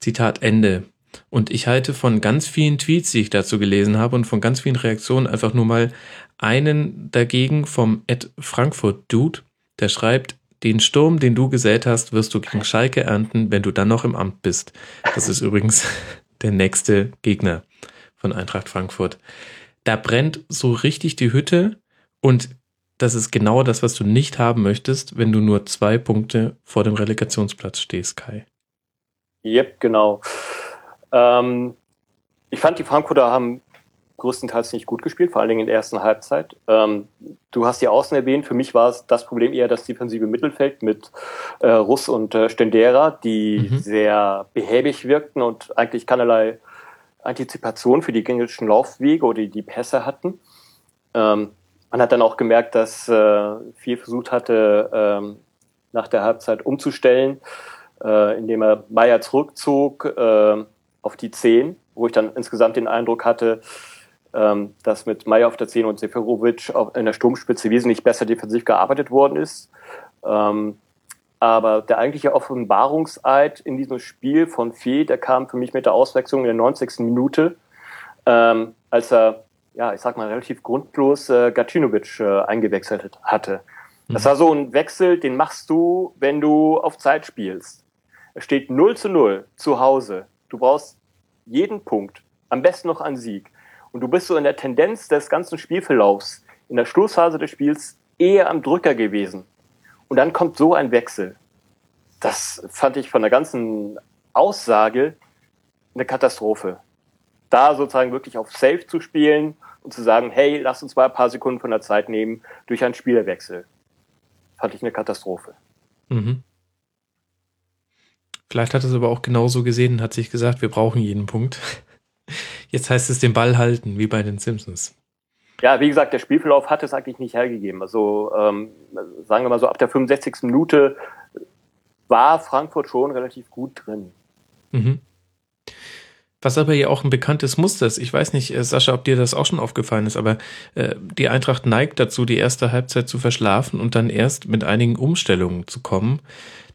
Zitat Ende. Und ich halte von ganz vielen Tweets, die ich dazu gelesen habe und von ganz vielen Reaktionen einfach nur mal einen dagegen vom Ed Frankfurt Dude, der schreibt, den Sturm, den du gesät hast, wirst du gegen Schalke ernten, wenn du dann noch im Amt bist. Das ist übrigens der nächste Gegner von Eintracht Frankfurt. Da brennt so richtig die Hütte und das ist genau das, was du nicht haben möchtest, wenn du nur zwei Punkte vor dem Relegationsplatz stehst, Kai.
Yep, genau. Ähm, ich fand, die Frankfurter haben größtenteils nicht gut gespielt, vor allen Dingen in der ersten Halbzeit. Ähm, du hast die Außen erwähnt. Für mich war es das Problem eher das defensive Mittelfeld mit äh, Russ und äh, Stendera, die mhm. sehr behäbig wirkten und eigentlich keinerlei Antizipation für die gegnerischen Laufwege oder die Pässe hatten. Ähm, man hat dann auch gemerkt, dass äh, viel versucht hatte, ähm, nach der Halbzeit umzustellen, äh, indem er Meier zurückzog äh, auf die 10, wo ich dann insgesamt den Eindruck hatte, ähm, dass mit Meier auf der 10 und Seferovic in der Sturmspitze wesentlich besser defensiv gearbeitet worden ist. Ähm, aber der eigentliche Offenbarungseid in diesem Spiel von Fee, der kam für mich mit der Auswechslung in der 90. Minute, ähm, als er, ja, ich sag mal, relativ grundlos äh, Gacinovic äh, eingewechselt hatte. Das war so ein Wechsel, den machst du, wenn du auf Zeit spielst. Es steht 0 zu 0 zu Hause. Du brauchst jeden Punkt, am besten noch einen Sieg. Und du bist so in der Tendenz des ganzen Spielverlaufs, in der Schlussphase des Spiels, eher am Drücker gewesen. Und dann kommt so ein Wechsel. Das fand ich von der ganzen Aussage eine Katastrophe. Da sozusagen wirklich auf Safe zu spielen und zu sagen, hey, lass uns mal ein paar Sekunden von der Zeit nehmen durch einen Spielerwechsel. Fand ich eine Katastrophe. Mhm.
Vielleicht hat es aber auch genauso gesehen und hat sich gesagt, wir brauchen jeden Punkt. Jetzt heißt es den Ball halten, wie bei den Simpsons.
Ja, wie gesagt, der Spielverlauf hat es eigentlich nicht hergegeben. Also ähm, sagen wir mal so, ab der 65. Minute war Frankfurt schon relativ gut drin. Mhm.
Was aber ja auch ein bekanntes Muster ist. Ich weiß nicht, äh, Sascha, ob dir das auch schon aufgefallen ist, aber äh, die Eintracht neigt dazu, die erste Halbzeit zu verschlafen und dann erst mit einigen Umstellungen zu kommen.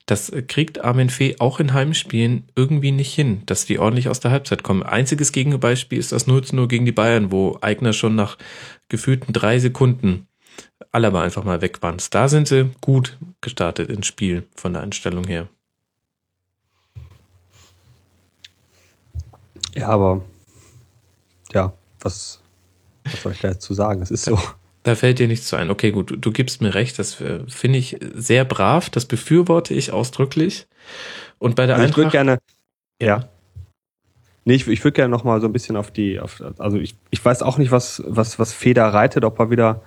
Das kriegt Armin Fee auch in Heimspielen irgendwie nicht hin, dass die ordentlich aus der Halbzeit kommen. Einziges Gegenbeispiel ist das 0 0 gegen die Bayern, wo Eigner schon nach gefühlten drei Sekunden Alaba einfach mal weg waren. Da sind sie gut gestartet ins Spiel von der Einstellung her.
Ja, aber ja, was, was soll ich dazu sagen? Es ist so.
Da fällt dir nichts zu ein. Okay, gut, du, du gibst mir recht. Das äh, finde ich sehr brav. Das befürworte ich ausdrücklich. Und bei der
also Eintracht. Ich würde gerne, ja. Nee, ich, ich würde gerne noch mal so ein bisschen auf die, auf, also ich, ich weiß auch nicht, was, was, was Feder reitet, ob er wieder,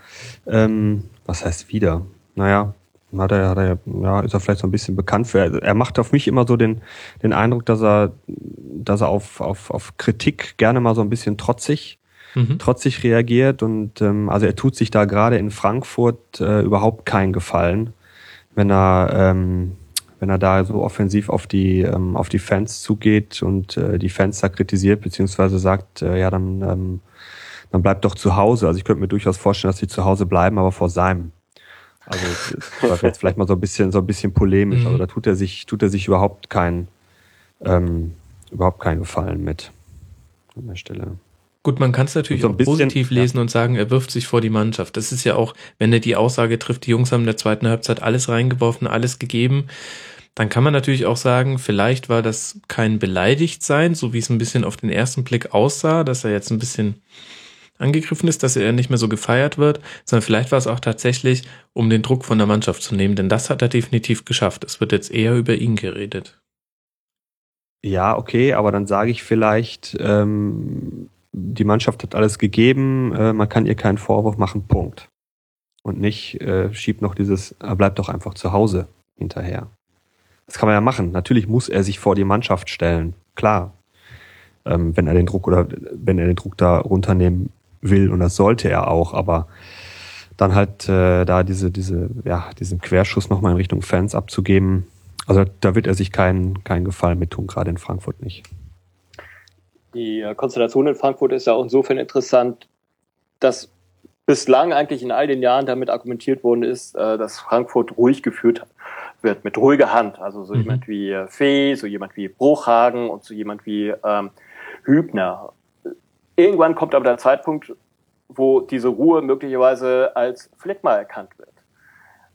ähm, was heißt wieder? Naja, hat er, hat er, ja, ist er vielleicht so ein bisschen bekannt für. Er macht auf mich immer so den, den Eindruck, dass er, dass er auf, auf, auf Kritik gerne mal so ein bisschen trotzig mhm. trotzig reagiert und ähm, also er tut sich da gerade in Frankfurt äh, überhaupt keinen Gefallen, wenn er ähm, wenn er da so offensiv auf die ähm, auf die Fans zugeht und äh, die Fans da kritisiert beziehungsweise sagt äh, ja dann ähm, dann bleibt doch zu Hause. Also ich könnte mir durchaus vorstellen, dass sie zu Hause bleiben, aber vor seinem. Also das war jetzt vielleicht mal so ein bisschen so ein bisschen polemisch, mhm. aber da tut er sich tut er sich überhaupt keinen ähm, überhaupt keinen Gefallen mit an der Stelle.
Gut, man kann es natürlich so auch bisschen, positiv lesen ja. und sagen, er wirft sich vor die Mannschaft. Das ist ja auch, wenn er die Aussage trifft, die Jungs haben in der zweiten Halbzeit alles reingeworfen, alles gegeben. Dann kann man natürlich auch sagen, vielleicht war das kein Beleidigtsein, so wie es ein bisschen auf den ersten Blick aussah, dass er jetzt ein bisschen angegriffen ist, dass er nicht mehr so gefeiert wird, sondern vielleicht war es auch tatsächlich, um den Druck von der Mannschaft zu nehmen, denn das hat er definitiv geschafft. Es wird jetzt eher über ihn geredet.
Ja, okay, aber dann sage ich vielleicht, ähm, die Mannschaft hat alles gegeben, äh, man kann ihr keinen Vorwurf machen, Punkt. Und nicht äh, schiebt noch dieses, er äh, bleibt doch einfach zu Hause hinterher. Das kann man ja machen. Natürlich muss er sich vor die Mannschaft stellen, klar. Ähm, wenn er den Druck oder wenn er den Druck da runternehmen will und das sollte er auch, aber dann halt äh, da diese, diese, ja, diesen Querschuss nochmal in Richtung Fans abzugeben, also da wird er sich keinen, keinen Gefallen mit tun, gerade in Frankfurt nicht.
Die äh, Konstellation in Frankfurt ist ja auch insofern interessant, dass bislang eigentlich in all den Jahren damit argumentiert worden ist, äh, dass Frankfurt ruhig geführt wird, mit ruhiger Hand. Also so mhm. jemand wie äh, Fee, so jemand wie Bruchhagen und so jemand wie ähm, Hübner. Irgendwann kommt aber der Zeitpunkt, wo diese Ruhe möglicherweise als Phlegma erkannt wird.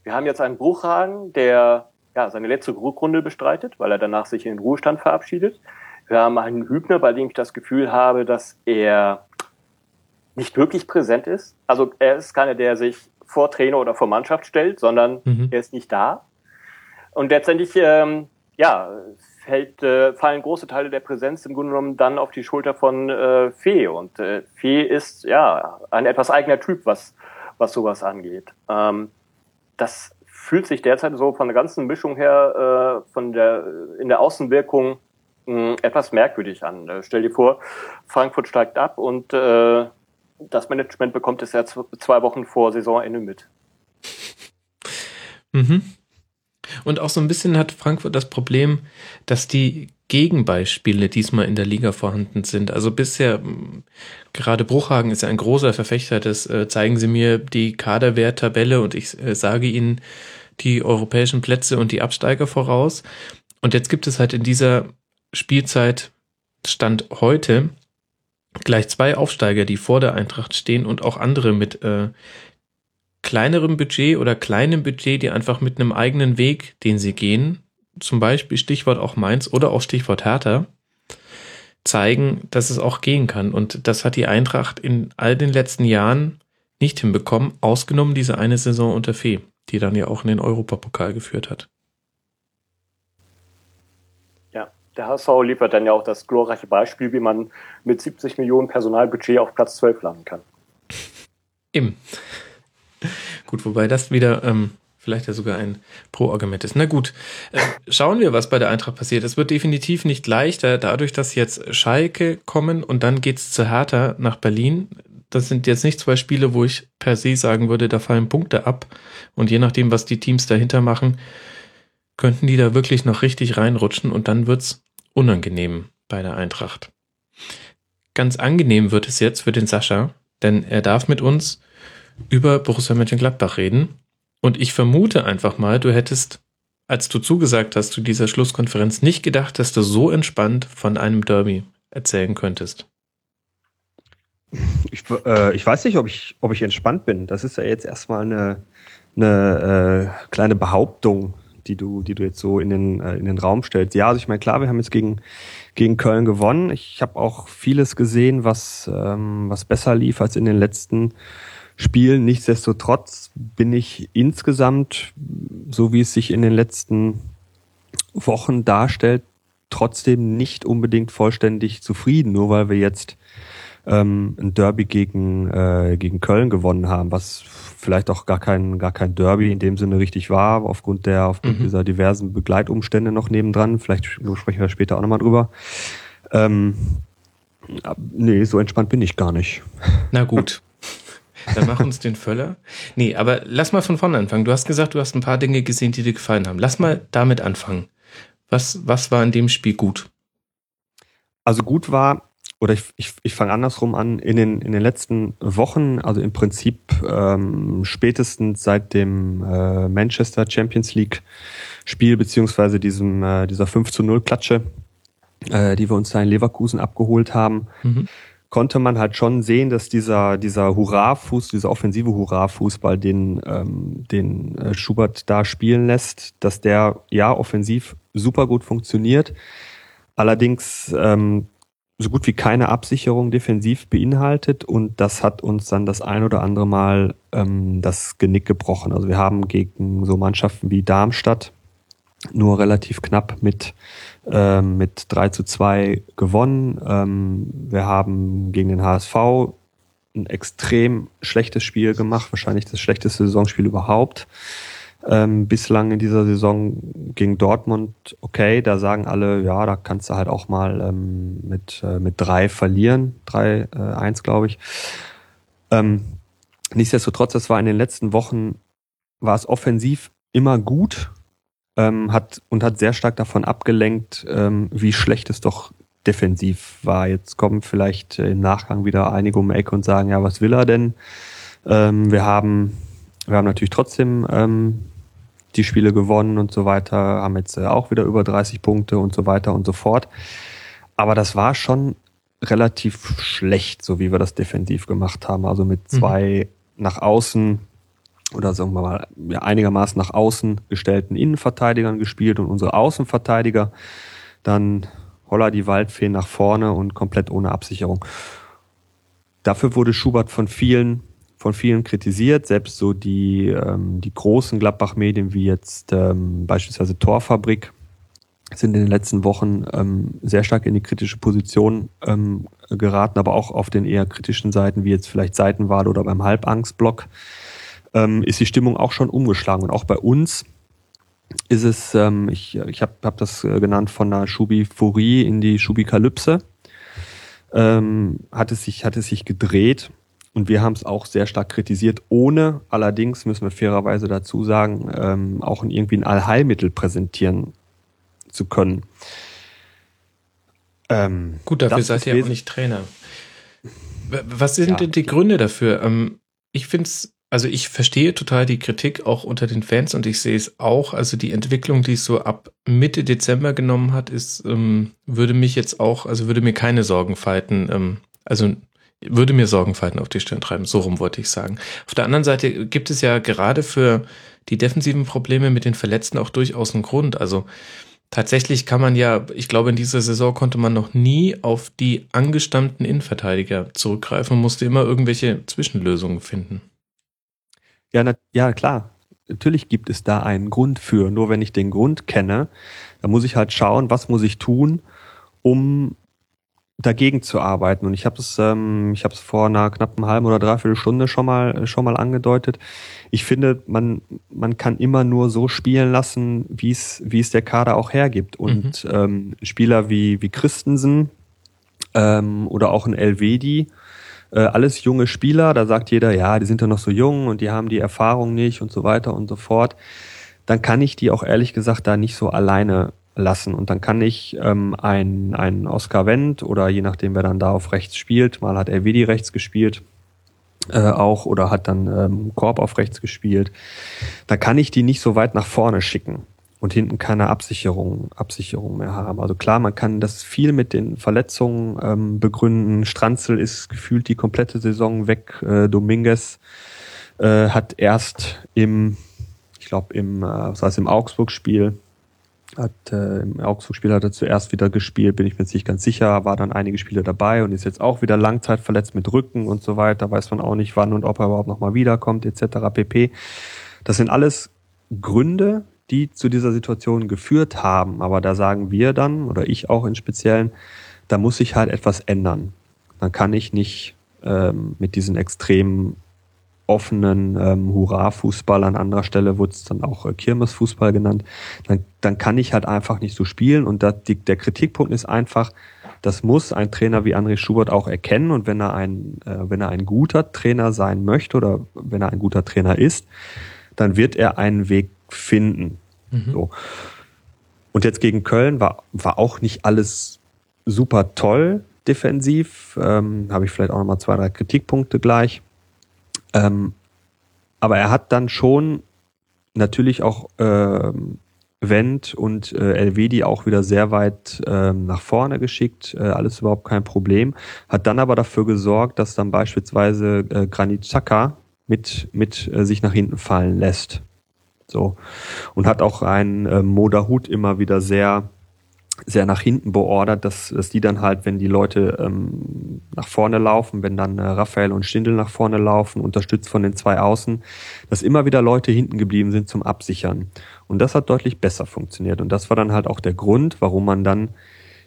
Wir haben jetzt einen Bruchhagen, der ja, seine letzte Rückrunde bestreitet, weil er danach sich in den Ruhestand verabschiedet. Wir haben einen Hübner, bei dem ich das Gefühl habe, dass er nicht wirklich präsent ist. Also er ist keiner, der sich vor Trainer oder vor Mannschaft stellt, sondern mhm. er ist nicht da. Und letztendlich, ähm, ja, fällt, äh, fallen große Teile der Präsenz im Grunde genommen dann auf die Schulter von äh, Fee. Und äh, Fee ist ja ein etwas eigener Typ, was, was sowas angeht. Ähm, das fühlt sich derzeit so von der ganzen Mischung her, äh, von der, in der Außenwirkung etwas merkwürdig an. Äh, stell dir vor, Frankfurt steigt ab und äh, das Management bekommt es ja zwei Wochen vor Saisonende mit.
Mhm. Und auch so ein bisschen hat Frankfurt das Problem, dass die Gegenbeispiele diesmal in der Liga vorhanden sind. Also bisher, gerade Bruchhagen ist ja ein großer Verfechter des, äh, zeigen Sie mir die Kaderwerttabelle und ich äh, sage Ihnen die europäischen Plätze und die Absteiger voraus. Und jetzt gibt es halt in dieser Spielzeit Stand heute gleich zwei Aufsteiger, die vor der Eintracht stehen und auch andere mit äh, kleinerem Budget oder kleinem Budget, die einfach mit einem eigenen Weg, den sie gehen, zum Beispiel Stichwort auch Mainz oder auch Stichwort Hertha, zeigen, dass es auch gehen kann. Und das hat die Eintracht in all den letzten Jahren nicht hinbekommen, ausgenommen diese eine Saison unter Fee, die dann ja auch in den Europapokal geführt hat.
Ja, der HSV liefert dann ja auch das glorreiche Beispiel, wie man mit 70 Millionen Personalbudget auf Platz 12 landen kann.
Im. Gut, wobei das wieder ähm, vielleicht ja sogar ein Pro-Argument ist. Na gut, äh, schauen wir, was bei der Eintracht passiert. Es wird definitiv nicht leichter, dadurch, dass jetzt Schalke kommen und dann geht's zu Hertha nach Berlin. Das sind jetzt nicht zwei Spiele, wo ich per se sagen würde, da fallen Punkte ab. Und je nachdem, was die Teams dahinter machen, könnten die da wirklich noch richtig reinrutschen und dann wird's unangenehm bei der Eintracht. Ganz angenehm wird es jetzt für den Sascha, denn er darf mit uns über Borussia Mönchengladbach reden. Und ich vermute einfach mal, du hättest, als du zugesagt hast zu dieser Schlusskonferenz, nicht gedacht, dass du so entspannt von einem Derby erzählen könntest.
Ich, äh, ich weiß nicht, ob ich, ob ich entspannt bin. Das ist ja jetzt erstmal eine, eine äh, kleine Behauptung, die du, die du jetzt so in den, äh, in den Raum stellst. Ja, also ich meine, klar, wir haben jetzt gegen, gegen Köln gewonnen. Ich habe auch vieles gesehen, was, ähm, was besser lief als in den letzten spielen. Nichtsdestotrotz bin ich insgesamt, so wie es sich in den letzten Wochen darstellt, trotzdem nicht unbedingt vollständig zufrieden, nur weil wir jetzt ähm, ein Derby gegen, äh, gegen Köln gewonnen haben, was vielleicht auch gar kein, gar kein Derby in dem Sinne richtig war, aufgrund der, aufgrund mhm. dieser diversen Begleitumstände noch nebendran. Vielleicht sprechen wir später auch nochmal drüber. Ähm, nee, so entspannt bin ich gar nicht.
Na gut. Dann mach uns den Völler. Nee, aber lass mal von vorne anfangen. Du hast gesagt, du hast ein paar Dinge gesehen, die dir gefallen haben. Lass mal damit anfangen. Was, was war in dem Spiel gut?
Also gut war, oder ich, ich, ich fange andersrum an, in den, in den letzten Wochen, also im Prinzip ähm, spätestens seit dem äh, Manchester Champions League Spiel, beziehungsweise diesem, äh, dieser 5 zu 0 Klatsche, äh, die wir uns da in Leverkusen abgeholt haben, mhm konnte man halt schon sehen, dass dieser, dieser Hurra-Fuß, dieser offensive Hurra-Fußball, den, ähm, den äh, Schubert da spielen lässt, dass der ja offensiv super gut funktioniert. Allerdings ähm, so gut wie keine Absicherung defensiv beinhaltet und das hat uns dann das ein oder andere Mal ähm, das Genick gebrochen. Also wir haben gegen so Mannschaften wie Darmstadt nur relativ knapp mit, ähm, mit 3 zu 2 gewonnen. Ähm, wir haben gegen den HSV ein extrem schlechtes Spiel gemacht, wahrscheinlich das schlechteste Saisonspiel überhaupt. Ähm, bislang in dieser Saison gegen Dortmund, okay, da sagen alle, ja, da kannst du halt auch mal ähm, mit, äh, mit drei verlieren, drei, äh, eins, glaube ich. Ähm, nichtsdestotrotz, das war in den letzten Wochen, war es offensiv immer gut, ähm, hat und hat sehr stark davon abgelenkt, ähm, wie schlecht es doch defensiv war. Jetzt kommen vielleicht im Nachgang wieder einige um die Ecke und sagen, ja, was will er denn? Ähm, wir haben, wir haben natürlich trotzdem ähm, die Spiele gewonnen und so weiter, haben jetzt äh, auch wieder über 30 Punkte und so weiter und so fort. Aber das war schon relativ schlecht, so wie wir das defensiv gemacht haben. Also mit mhm. zwei mhm. nach außen oder sagen wir mal ja, einigermaßen nach außen gestellten Innenverteidigern gespielt und unsere Außenverteidiger dann Holler die Waldfee nach vorne und komplett ohne Absicherung. Dafür wurde Schubert von vielen von vielen kritisiert, selbst so die, ähm, die großen Gladbach-Medien wie jetzt ähm, beispielsweise Torfabrik sind in den letzten Wochen ähm, sehr stark in die kritische Position ähm, geraten, aber auch auf den eher kritischen Seiten, wie jetzt vielleicht Seitenwahl oder beim Halbangstblock, ähm, ist die Stimmung auch schon umgeschlagen. Und auch bei uns ist es, ähm, ich, ich habe hab das äh, genannt, von der Schubi-Phorie in die Schubikalypse, ähm, hat, es sich, hat es sich gedreht und wir haben es auch sehr stark kritisiert, ohne allerdings, müssen wir fairerweise dazu sagen, ähm, auch irgendwie ein Allheilmittel präsentieren zu können.
Ähm, Gut, dafür seid ihr auch nicht Trainer. Was sind ja, denn die Gründe dafür? Ähm, ich finde es, also ich verstehe total die Kritik auch unter den Fans und ich sehe es auch. Also die Entwicklung, die es so ab Mitte Dezember genommen hat, ist, ähm, würde mich jetzt auch, also würde mir keine Sorgen falten. Ähm, also würde mir Sorgenfalten auf die Stirn treiben. So rum wollte ich sagen. Auf der anderen Seite gibt es ja gerade für die defensiven Probleme mit den Verletzten auch durchaus einen Grund. Also tatsächlich kann man ja, ich glaube, in dieser Saison konnte man noch nie auf die angestammten Innenverteidiger zurückgreifen und musste immer irgendwelche Zwischenlösungen finden.
Ja, na, ja, klar. Natürlich gibt es da einen Grund für. Nur wenn ich den Grund kenne, dann muss ich halt schauen, was muss ich tun, um dagegen zu arbeiten. Und ich habe es, ähm, ich habe es vor einer knappen halben oder dreiviertel Stunde schon mal schon mal angedeutet. Ich finde, man man kann immer nur so spielen lassen, wie es wie es der Kader auch hergibt. Und mhm. ähm, Spieler wie wie Christensen ähm, oder auch ein Elvedi, äh, alles junge Spieler. Da sagt jeder, ja, die sind ja noch so jung und die haben die Erfahrung nicht und so weiter und so fort. Dann kann ich die auch ehrlich gesagt da nicht so alleine lassen. Und dann kann ich ähm, ein, ein Oscar Wendt oder je nachdem, wer dann da auf rechts spielt, mal hat Vidi rechts gespielt, äh, auch oder hat dann ähm, Korb auf rechts gespielt, da kann ich die nicht so weit nach vorne schicken und hinten keine Absicherung, Absicherung mehr haben. Also klar, man kann das viel mit den Verletzungen ähm, begründen. Stranzel ist gefühlt die komplette Saison weg. Äh, Dominguez äh, hat erst im, ich glaube im, äh, was heißt im Augsburg-Spiel hat äh, im Augsburg-Spiel hat er zuerst wieder gespielt, bin ich mir jetzt nicht ganz sicher, war dann einige Spiele dabei und ist jetzt auch wieder langzeitverletzt mit Rücken und so weiter, weiß man auch nicht wann und ob er überhaupt nochmal wiederkommt, etc. pp. Das sind alles Gründe, die zu dieser Situation geführt haben, aber da sagen wir dann, oder ich auch in Speziellen, da muss sich halt etwas ändern. Dann kann ich nicht ähm, mit diesen extremen offenen ähm, Hurra-Fußball, an anderer Stelle wurde es dann auch äh, Kirmesfußball genannt, dann, dann kann ich halt einfach nicht so spielen. Und da, die, der Kritikpunkt ist einfach, das muss ein Trainer wie André Schubert auch erkennen. Und wenn er ein, äh, wenn er ein guter Trainer sein möchte oder wenn er ein guter Trainer ist, dann wird er einen Weg finden. Mhm. So. Und jetzt gegen Köln war, war auch nicht alles super toll defensiv. Ähm, Habe ich vielleicht auch nochmal zwei, drei Kritikpunkte gleich. Ähm, aber er hat dann schon natürlich auch äh, Wendt und äh, Elvedi auch wieder sehr weit äh, nach vorne geschickt, äh, alles überhaupt kein Problem. Hat dann aber dafür gesorgt, dass dann beispielsweise äh, Granit Xhaka mit, mit äh, sich nach hinten fallen lässt. So. Und hat auch einen äh, Moderhut immer wieder sehr sehr nach hinten beordert, dass, dass die dann halt, wenn die Leute ähm, nach vorne laufen, wenn dann äh, Raphael und Stindl nach vorne laufen, unterstützt von den zwei Außen, dass immer wieder Leute hinten geblieben sind zum Absichern. Und das hat deutlich besser funktioniert. Und das war dann halt auch der Grund, warum man dann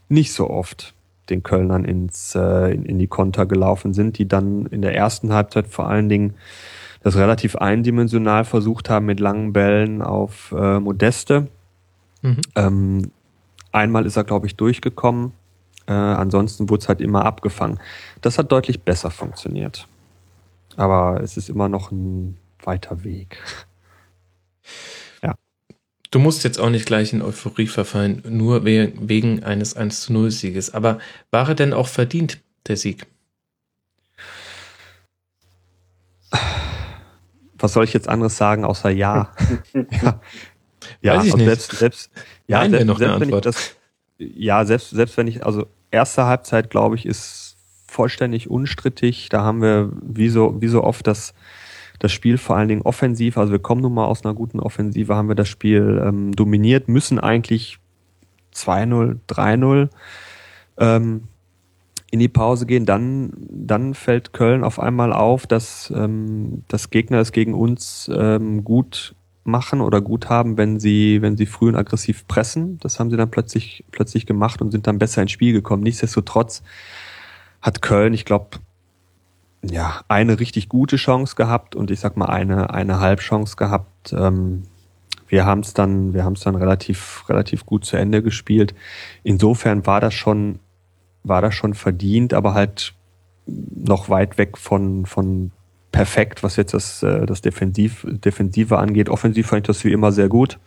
nicht so oft den Kölnern ins, äh, in, in die Konter gelaufen sind, die dann in der ersten Halbzeit vor allen Dingen das relativ eindimensional versucht haben mit langen Bällen auf äh, Modeste. Mhm. Ähm, Einmal ist er, glaube ich, durchgekommen. Äh, ansonsten wurde es halt immer abgefangen. Das hat deutlich besser funktioniert. Aber es ist immer noch ein weiter Weg.
ja. Du musst jetzt auch nicht gleich in Euphorie verfallen, nur wegen eines 1 zu 0 Sieges. Aber war er denn auch verdient, der Sieg?
Was soll ich jetzt anderes sagen, außer ja? ja. Ja,
Weiß ich
nicht.
selbst,
selbst, ja,
Nein,
selbst,
noch
selbst wenn ich das, ja, selbst, selbst wenn ich, also erste Halbzeit, glaube ich, ist vollständig unstrittig. Da haben wir, wie so, wie so oft, das, das Spiel vor allen Dingen offensiv, also wir kommen nun mal aus einer guten Offensive, haben wir das Spiel ähm, dominiert, müssen eigentlich 2-0, 3-0 ähm, in die Pause gehen. Dann, dann fällt Köln auf einmal auf, dass ähm, das Gegner es gegen uns ähm, gut machen oder gut haben, wenn sie, wenn sie früh und aggressiv pressen. Das haben sie dann plötzlich, plötzlich gemacht und sind dann besser ins Spiel gekommen. Nichtsdestotrotz hat Köln, ich glaube, ja, eine richtig gute Chance gehabt und ich sag mal eine, eine Halbchance gehabt. Ähm, wir haben es dann, wir haben es dann relativ, relativ gut zu Ende gespielt. Insofern war das schon, war das schon verdient, aber halt noch weit weg von, von perfekt, was jetzt das, äh, das Defensiv, Defensive angeht. Offensiv fand ich das wie immer sehr gut.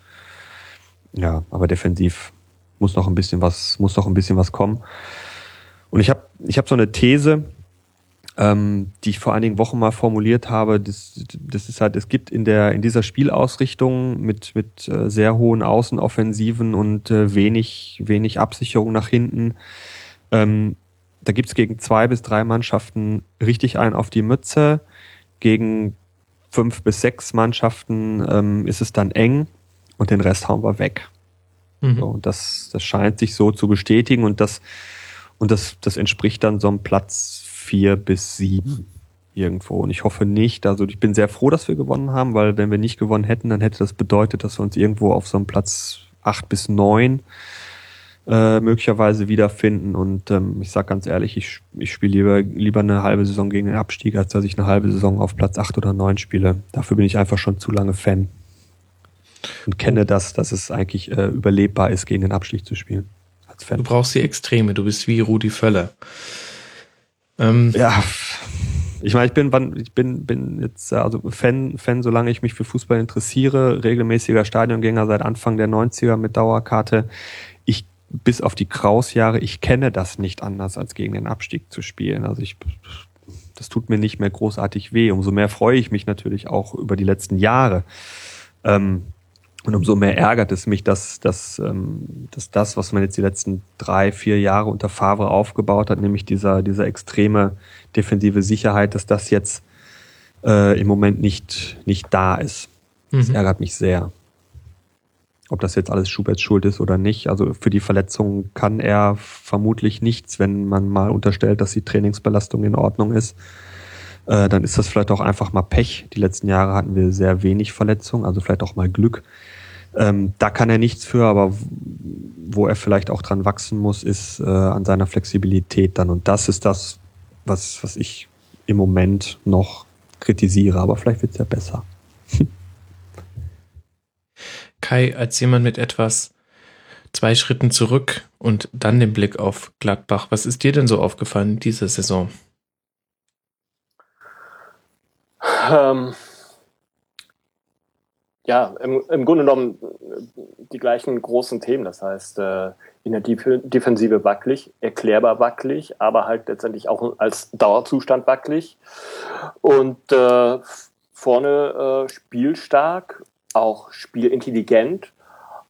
Ja, aber defensiv muss noch ein bisschen was, muss noch ein bisschen was kommen. Und ich habe ich hab so eine These, ähm, die ich vor einigen Wochen mal formuliert habe. Das, das ist halt, es gibt in der in dieser Spielausrichtung mit mit äh, sehr hohen Außenoffensiven und äh, wenig wenig Absicherung nach hinten. Ähm, da gibt's gegen zwei bis drei Mannschaften richtig einen auf die Mütze gegen fünf bis sechs Mannschaften ähm, ist es dann eng und den Rest hauen wir weg. Mhm. So, und das, das scheint sich so zu bestätigen und das, und das, das entspricht dann so einem Platz vier bis sieben irgendwo. Und ich hoffe nicht, also ich bin sehr froh, dass wir gewonnen haben, weil wenn wir nicht gewonnen hätten, dann hätte das bedeutet, dass wir uns irgendwo auf so einem Platz acht bis neun äh, möglicherweise wiederfinden. Und ähm, ich sage ganz ehrlich, ich, ich spiele lieber, lieber eine halbe Saison gegen den Abstieg, als dass ich eine halbe Saison auf Platz 8 oder 9 spiele. Dafür bin ich einfach schon zu lange Fan. Und kenne das, dass es eigentlich äh, überlebbar ist, gegen den Abstieg zu spielen. Als Fan.
Du brauchst die Extreme, du bist wie Rudi Völler. Ähm,
ja, ich meine, ich bin, ich bin, bin jetzt also Fan, Fan, solange ich mich für Fußball interessiere, regelmäßiger Stadiongänger seit Anfang der 90er mit Dauerkarte. Bis auf die Kraus-Jahre, ich kenne das nicht anders, als gegen den Abstieg zu spielen. Also ich, das tut mir nicht mehr großartig weh. Umso mehr freue ich mich natürlich auch über die letzten Jahre. Ähm, und umso mehr ärgert es mich, dass, dass, ähm, dass das, was man jetzt die letzten drei, vier Jahre unter Favre aufgebaut hat, nämlich dieser, dieser extreme defensive Sicherheit, dass das jetzt äh, im Moment nicht, nicht da ist. Das mhm. ärgert mich sehr. Ob das jetzt alles Schuberts Schuld ist oder nicht. Also für die Verletzung kann er vermutlich nichts, wenn man mal unterstellt, dass die Trainingsbelastung in Ordnung ist. Äh, dann ist das vielleicht auch einfach mal Pech. Die letzten Jahre hatten wir sehr wenig Verletzungen, also vielleicht auch mal Glück. Ähm, da kann er nichts für, aber wo er vielleicht auch dran wachsen muss, ist äh, an seiner Flexibilität dann. Und das ist das, was, was ich im Moment noch kritisiere. Aber vielleicht wird es ja besser.
Kai als jemand mit etwas zwei Schritten zurück und dann den Blick auf Gladbach. Was ist dir denn so aufgefallen diese Saison?
Ähm, ja, im, im, Grunde genommen die gleichen großen Themen. Das heißt, äh, in der Defensive wackelig, erklärbar wackelig, aber halt letztendlich auch als Dauerzustand wackelig. Und äh, vorne äh, spielstark auch spielintelligent,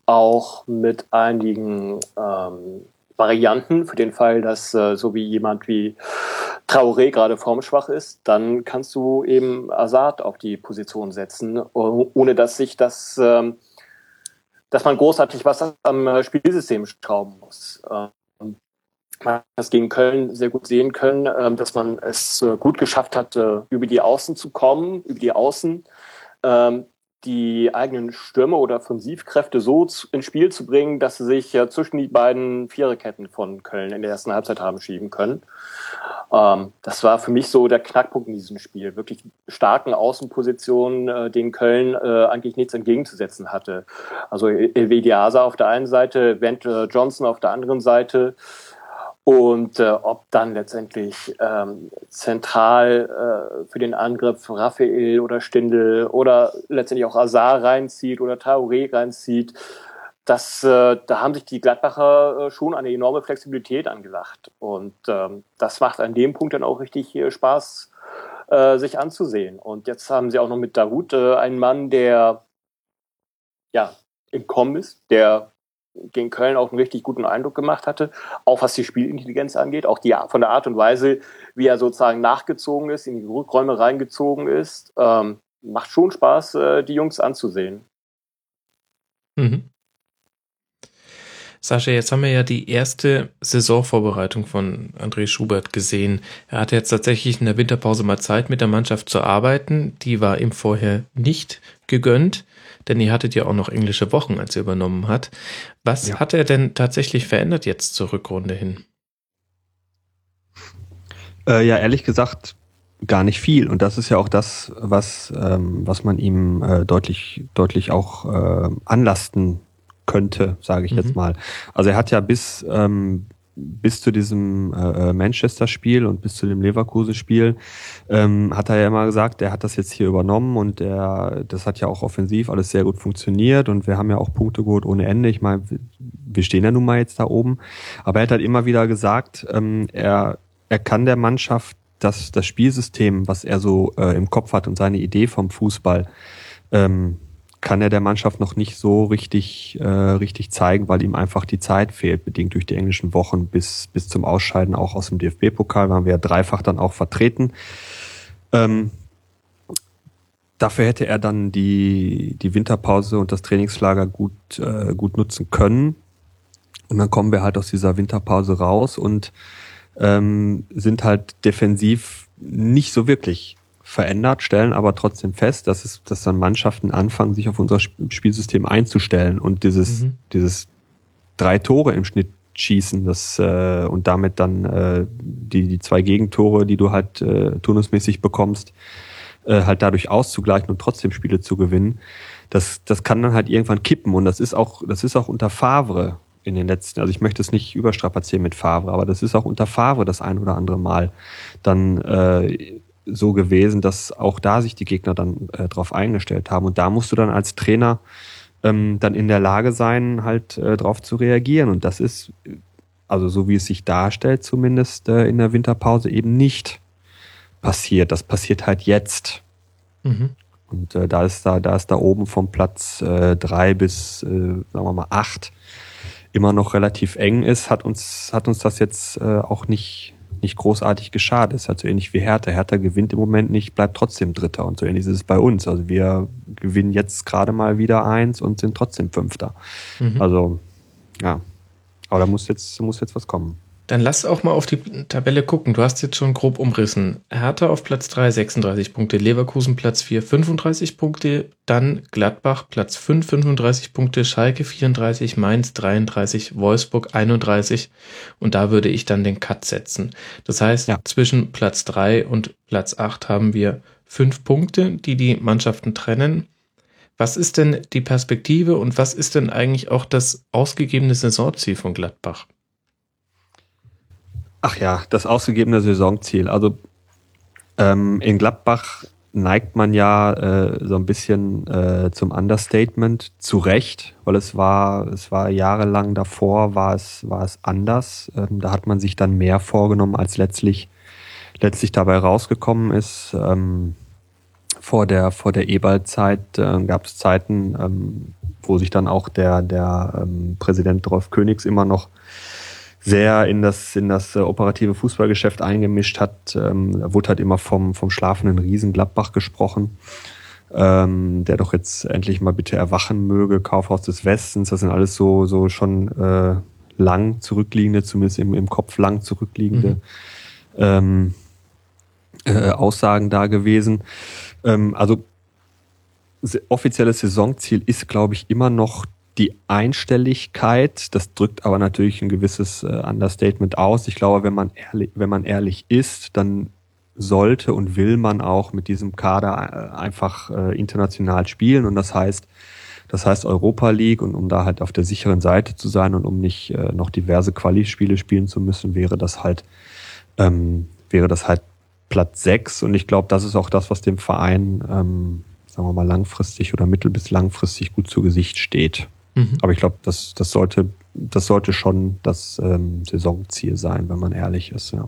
auch mit einigen ähm, Varianten für den Fall, dass äh, so wie jemand wie Traoré gerade formschwach ist, dann kannst du eben Assad auf die Position setzen, ohne dass sich das ähm, dass man großartig was am Spielsystem schrauben muss. Ähm, man hat das gegen Köln sehr gut sehen können, ähm, dass man es äh, gut geschafft hat, äh, über die Außen zu kommen, über die Außen ähm, die eigenen Stürme oder Offensivkräfte so ins Spiel zu bringen, dass sie sich ja zwischen die beiden Viererketten von Köln in der ersten Halbzeit haben schieben können. Ähm, das war für mich so der Knackpunkt in diesem Spiel. Wirklich starken Außenpositionen, äh, denen Köln äh, eigentlich nichts entgegenzusetzen hatte. Also Elvediasa auf der einen Seite, Vent äh, Johnson auf der anderen Seite. Und äh, ob dann letztendlich ähm, zentral äh, für den Angriff Raphael oder Stindel oder letztendlich auch Azar reinzieht oder Tauré reinzieht, das, äh, da haben sich die Gladbacher äh, schon eine enorme Flexibilität angelacht. Und ähm, das macht an dem Punkt dann auch richtig äh, Spaß, äh, sich anzusehen. Und jetzt haben sie auch noch mit Darut äh, einen Mann, der ja im Kommen ist, der gegen Köln auch einen richtig guten Eindruck gemacht hatte, auch was die Spielintelligenz angeht, auch die von der Art und Weise, wie er sozusagen nachgezogen ist, in die Rückräume reingezogen ist, ähm, macht schon Spaß, äh, die Jungs anzusehen.
Mhm. Sascha, jetzt haben wir ja die erste Saisonvorbereitung von André Schubert gesehen. Er hatte jetzt tatsächlich in der Winterpause mal Zeit, mit der Mannschaft zu arbeiten. Die war ihm vorher nicht gegönnt denn ihr hattet ja auch noch englische Wochen, als er übernommen hat. Was ja. hat er denn tatsächlich verändert jetzt zur Rückrunde hin?
Äh, ja, ehrlich gesagt, gar nicht viel. Und das ist ja auch das, was, ähm, was man ihm äh, deutlich, deutlich auch äh, anlasten könnte, sage ich mhm. jetzt mal. Also er hat ja bis, ähm, bis zu diesem äh, äh, Manchester-Spiel und bis zu dem Leverkusen-Spiel ähm, hat er ja immer gesagt, er hat das jetzt hier übernommen und er, das hat ja auch offensiv alles sehr gut funktioniert und wir haben ja auch Punkte geholt ohne Ende. Ich meine, wir stehen ja nun mal jetzt da oben. Aber er hat halt immer wieder gesagt, ähm, er, er kann der Mannschaft das, das Spielsystem, was er so äh, im Kopf hat und seine Idee vom Fußball, ähm, kann er der Mannschaft noch nicht so richtig, äh, richtig zeigen, weil ihm einfach die Zeit fehlt, bedingt durch die englischen Wochen bis, bis zum Ausscheiden auch aus dem DFB-Pokal, waren wir ja dreifach dann auch vertreten. Ähm, dafür hätte er dann die, die Winterpause und das Trainingslager gut, äh, gut nutzen können. Und dann kommen wir halt aus dieser Winterpause raus und ähm, sind halt defensiv nicht so wirklich verändert, stellen aber trotzdem fest, dass es, dass dann Mannschaften anfangen, sich auf unser Spielsystem einzustellen und dieses, mhm. dieses drei Tore im Schnitt schießen, das äh, und damit dann äh, die, die zwei Gegentore, die du halt äh, turnusmäßig bekommst, äh, halt dadurch auszugleichen und trotzdem Spiele zu gewinnen. Das, das kann dann halt irgendwann kippen und das ist auch, das ist auch unter Favre in den letzten, also ich möchte es nicht überstrapazieren mit Favre, aber das ist auch unter Favre das ein oder andere Mal dann äh, so gewesen, dass auch da sich die Gegner dann äh, drauf eingestellt haben. Und da musst du dann als Trainer ähm, dann in der Lage sein, halt äh, drauf zu reagieren. Und das ist, also so wie es sich darstellt, zumindest äh, in der Winterpause eben nicht passiert. Das passiert halt jetzt. Mhm. Und äh, da ist da, da ist da oben vom Platz äh, drei bis, äh, sagen wir mal, acht immer noch relativ eng ist, hat uns, hat uns das jetzt äh, auch nicht, nicht großartig geschadet. Es ist halt so ähnlich wie Hertha. Hertha gewinnt im Moment nicht, bleibt trotzdem Dritter. Und so ähnlich ist es bei uns. Also wir gewinnen jetzt gerade mal wieder eins und sind trotzdem Fünfter. Mhm. Also, ja. Aber da muss jetzt, muss jetzt was kommen.
Dann lass auch mal auf die Tabelle gucken. Du hast jetzt schon grob umrissen. Hertha auf Platz 3, 36 Punkte. Leverkusen Platz 4, 35 Punkte. Dann Gladbach Platz 5, 35 Punkte. Schalke 34, Mainz 33, Wolfsburg 31. Und da würde ich dann den Cut setzen. Das heißt, ja. zwischen Platz 3 und Platz 8 haben wir fünf Punkte, die die Mannschaften trennen. Was ist denn die Perspektive und was ist denn eigentlich auch das ausgegebene Saisonziel von Gladbach?
Ach ja, das ausgegebene Saisonziel. Also ähm, in Gladbach neigt man ja äh, so ein bisschen äh, zum Understatement zu Recht, weil es war, es war jahrelang davor, war es, war es anders. Ähm, da hat man sich dann mehr vorgenommen, als letztlich, letztlich dabei rausgekommen ist. Ähm, vor der, vor der Eberl-Zeit äh, gab es Zeiten, ähm, wo sich dann auch der, der ähm, Präsident Rolf Königs immer noch sehr in das, in das äh, operative Fußballgeschäft eingemischt hat. Ähm, da wurde halt immer vom, vom schlafenden Riesen Gladbach gesprochen. ähm, der doch jetzt endlich mal bitte erwachen möge, Kaufhaus des Westens, das sind alles so, so schon äh, lang zurückliegende, zumindest im, im Kopf lang zurückliegende mhm. ähm, äh, Aussagen da gewesen. Ähm, also offizielles Saisonziel ist, glaube ich, immer noch die Einstelligkeit. Das drückt aber natürlich ein gewisses äh, Understatement aus. Ich glaube, wenn man ehrlich, wenn man ehrlich ist, dann sollte und will man auch mit diesem Kader äh, einfach äh, international spielen. Und das heißt, das heißt Europa League und um da halt auf der sicheren Seite zu sein und um nicht äh, noch diverse Quali-Spiele spielen zu müssen, wäre das halt, ähm, wäre das halt Platz sechs. Und ich glaube, das ist auch das, was dem Verein, ähm, sagen wir mal, langfristig oder mittel- bis langfristig gut zu Gesicht steht. Mhm. Aber ich glaube, das, das sollte, das sollte schon das ähm, Saisonziel sein, wenn man ehrlich ist, ja.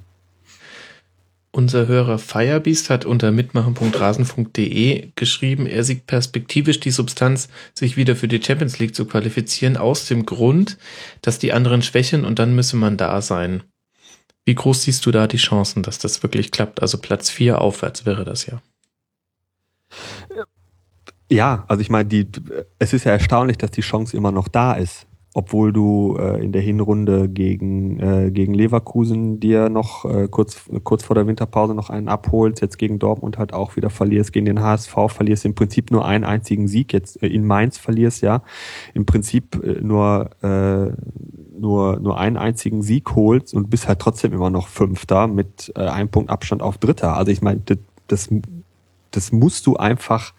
Unser Hörer Firebeast hat unter mitmachen.rasen.de geschrieben, er sieht perspektivisch die Substanz, sich wieder für die Champions League zu qualifizieren, aus dem Grund, dass die anderen schwächen und dann müsse man da sein. Wie groß siehst du da die Chancen, dass das wirklich klappt? Also Platz 4 aufwärts wäre das ja.
Ja, also ich meine, die, es ist ja erstaunlich, dass die Chance immer noch da ist obwohl du äh, in der Hinrunde gegen, äh, gegen Leverkusen dir noch äh, kurz, kurz vor der Winterpause noch einen abholst, jetzt gegen Dortmund halt auch wieder verlierst, gegen den HSV verlierst, im Prinzip nur einen einzigen Sieg, jetzt äh, in Mainz verlierst, ja, im Prinzip äh, nur, äh, nur, nur einen einzigen Sieg holst und bist halt trotzdem immer noch Fünfter mit äh, einem Punkt Abstand auf Dritter. Also ich meine, das, das, das musst du einfach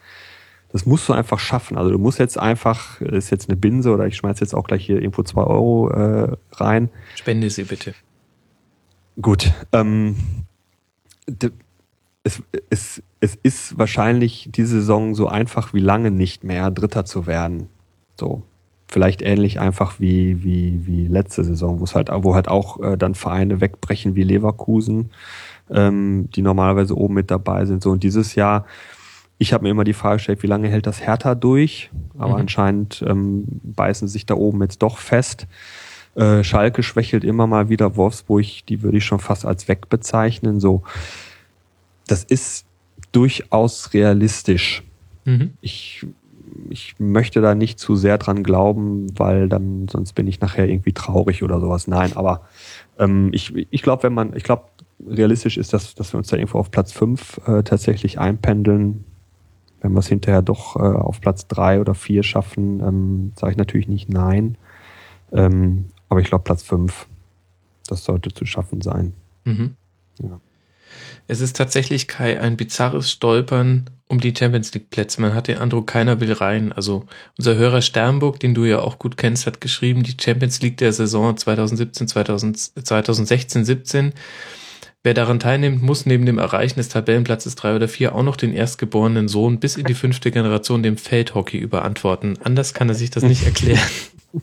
das musst du einfach schaffen. Also du musst jetzt einfach, ist jetzt eine Binse oder ich schmeiß jetzt auch gleich hier irgendwo zwei Euro äh, rein.
Spende sie bitte.
Gut. Ähm, es, es, es ist wahrscheinlich diese Saison so einfach wie lange nicht mehr, Dritter zu werden. So. Vielleicht ähnlich einfach wie, wie, wie letzte Saison, wo es halt, wo halt auch äh, dann Vereine wegbrechen wie Leverkusen, ähm, die normalerweise oben mit dabei sind. So, und dieses Jahr, ich habe mir immer die Frage gestellt, wie lange hält das Hertha durch? Aber mhm. anscheinend ähm, beißen sich da oben jetzt doch fest. Äh, Schalke schwächelt immer mal wieder. Wolfsburg, die würde ich schon fast als weg bezeichnen. So, das ist durchaus realistisch. Mhm. Ich, ich möchte da nicht zu sehr dran glauben, weil dann sonst bin ich nachher irgendwie traurig oder sowas. Nein, aber ähm, ich, ich glaube, wenn man, ich glaube, realistisch ist, dass, dass wir uns da irgendwo auf Platz fünf äh, tatsächlich einpendeln. Wenn wir es hinterher doch äh, auf Platz drei oder vier schaffen, ähm, sage ich natürlich nicht nein. Ähm, aber ich glaube Platz fünf, das sollte zu schaffen sein. Mhm.
Ja. Es ist tatsächlich Kai ein bizarres Stolpern um die Champions League Plätze. Man hat den Eindruck, keiner will rein. Also unser Hörer Sternburg, den du ja auch gut kennst, hat geschrieben, die Champions League der Saison 2017, 2016, 17 Wer daran teilnimmt, muss neben dem Erreichen des Tabellenplatzes drei oder vier auch noch den erstgeborenen Sohn bis in die fünfte Generation dem Feldhockey überantworten. Anders kann er sich das nicht erklären.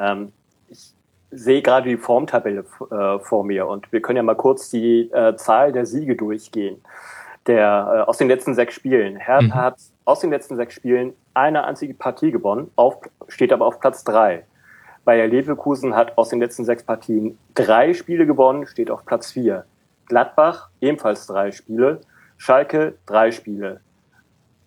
ähm, ich sehe gerade die Formtabelle äh, vor mir und wir können ja mal kurz die äh, Zahl der Siege durchgehen. Der, äh, aus den letzten sechs Spielen. Hertha mhm. hat aus den letzten sechs Spielen eine einzige Partie gewonnen, auf, steht aber auf Platz drei. Bayer Leverkusen hat aus den letzten sechs Partien drei Spiele gewonnen, steht auf Platz vier. Gladbach ebenfalls drei Spiele. Schalke drei Spiele.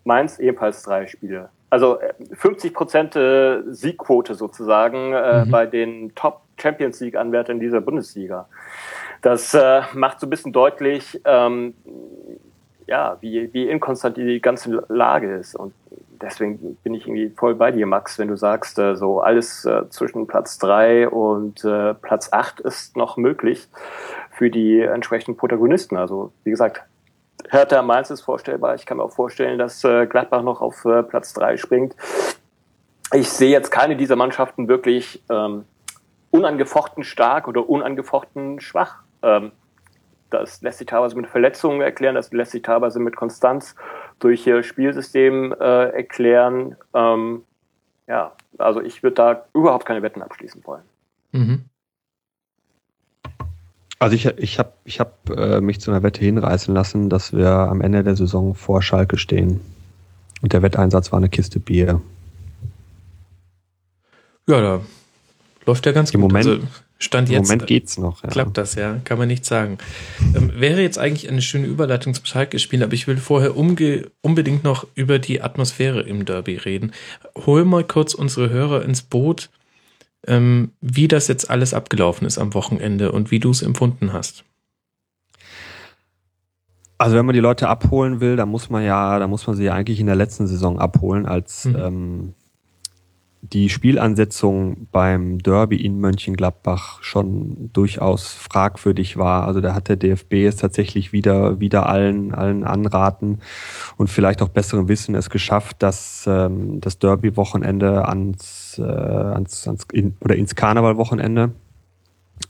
Mainz ebenfalls drei Spiele. Also 50 äh, Prozent äh, Siegquote sozusagen äh, mhm. bei den Top Champions League Anwärtern dieser Bundesliga. Das macht so ein bisschen deutlich, ähm, ja, wie, wie inkonstant die ganze Lage ist. Und deswegen bin ich irgendwie voll bei dir, Max, wenn du sagst, äh, so alles äh, zwischen Platz drei und äh, Platz acht ist noch möglich für die entsprechenden Protagonisten. Also wie gesagt, Hertha Mainz ist vorstellbar. Ich kann mir auch vorstellen, dass äh, Gladbach noch auf äh, Platz drei springt. Ich sehe jetzt keine dieser Mannschaften wirklich ähm, unangefochten stark oder unangefochten schwach. Ähm, das lässt sich teilweise mit Verletzungen erklären, das lässt sich teilweise mit Konstanz durch ihr Spielsystem äh, erklären. Ähm, ja, also ich würde da überhaupt keine Wetten abschließen wollen. Mhm.
Also ich, ich habe ich hab, äh, mich zu einer Wette hinreißen lassen, dass wir am Ende der Saison vor Schalke stehen. Und der Wetteinsatz war eine Kiste Bier.
Ja, da läuft ja ganz
Im
gut.
Moment,
also Stand
Im
jetzt
Moment geht's noch.
Ja. Klappt das, ja, kann man nicht sagen. Ähm, wäre jetzt eigentlich eine schöne Überleitung zum Schalke-Spiel, aber ich will vorher unbedingt noch über die Atmosphäre im Derby reden. Hol mal kurz unsere Hörer ins Boot, ähm, wie das jetzt alles abgelaufen ist am Wochenende und wie du es empfunden hast.
Also wenn man die Leute abholen will, dann muss man ja, da muss man sie ja eigentlich in der letzten Saison abholen, als mhm. ähm, die Spielansetzung beim Derby in Mönchengladbach schon durchaus fragwürdig war. Also da hat der DFB es tatsächlich wieder, wieder allen, allen Anraten und vielleicht auch besserem Wissen es geschafft, dass ähm, das Derby-Wochenende ans, äh, ans, ans in, oder ins Karneval-Wochenende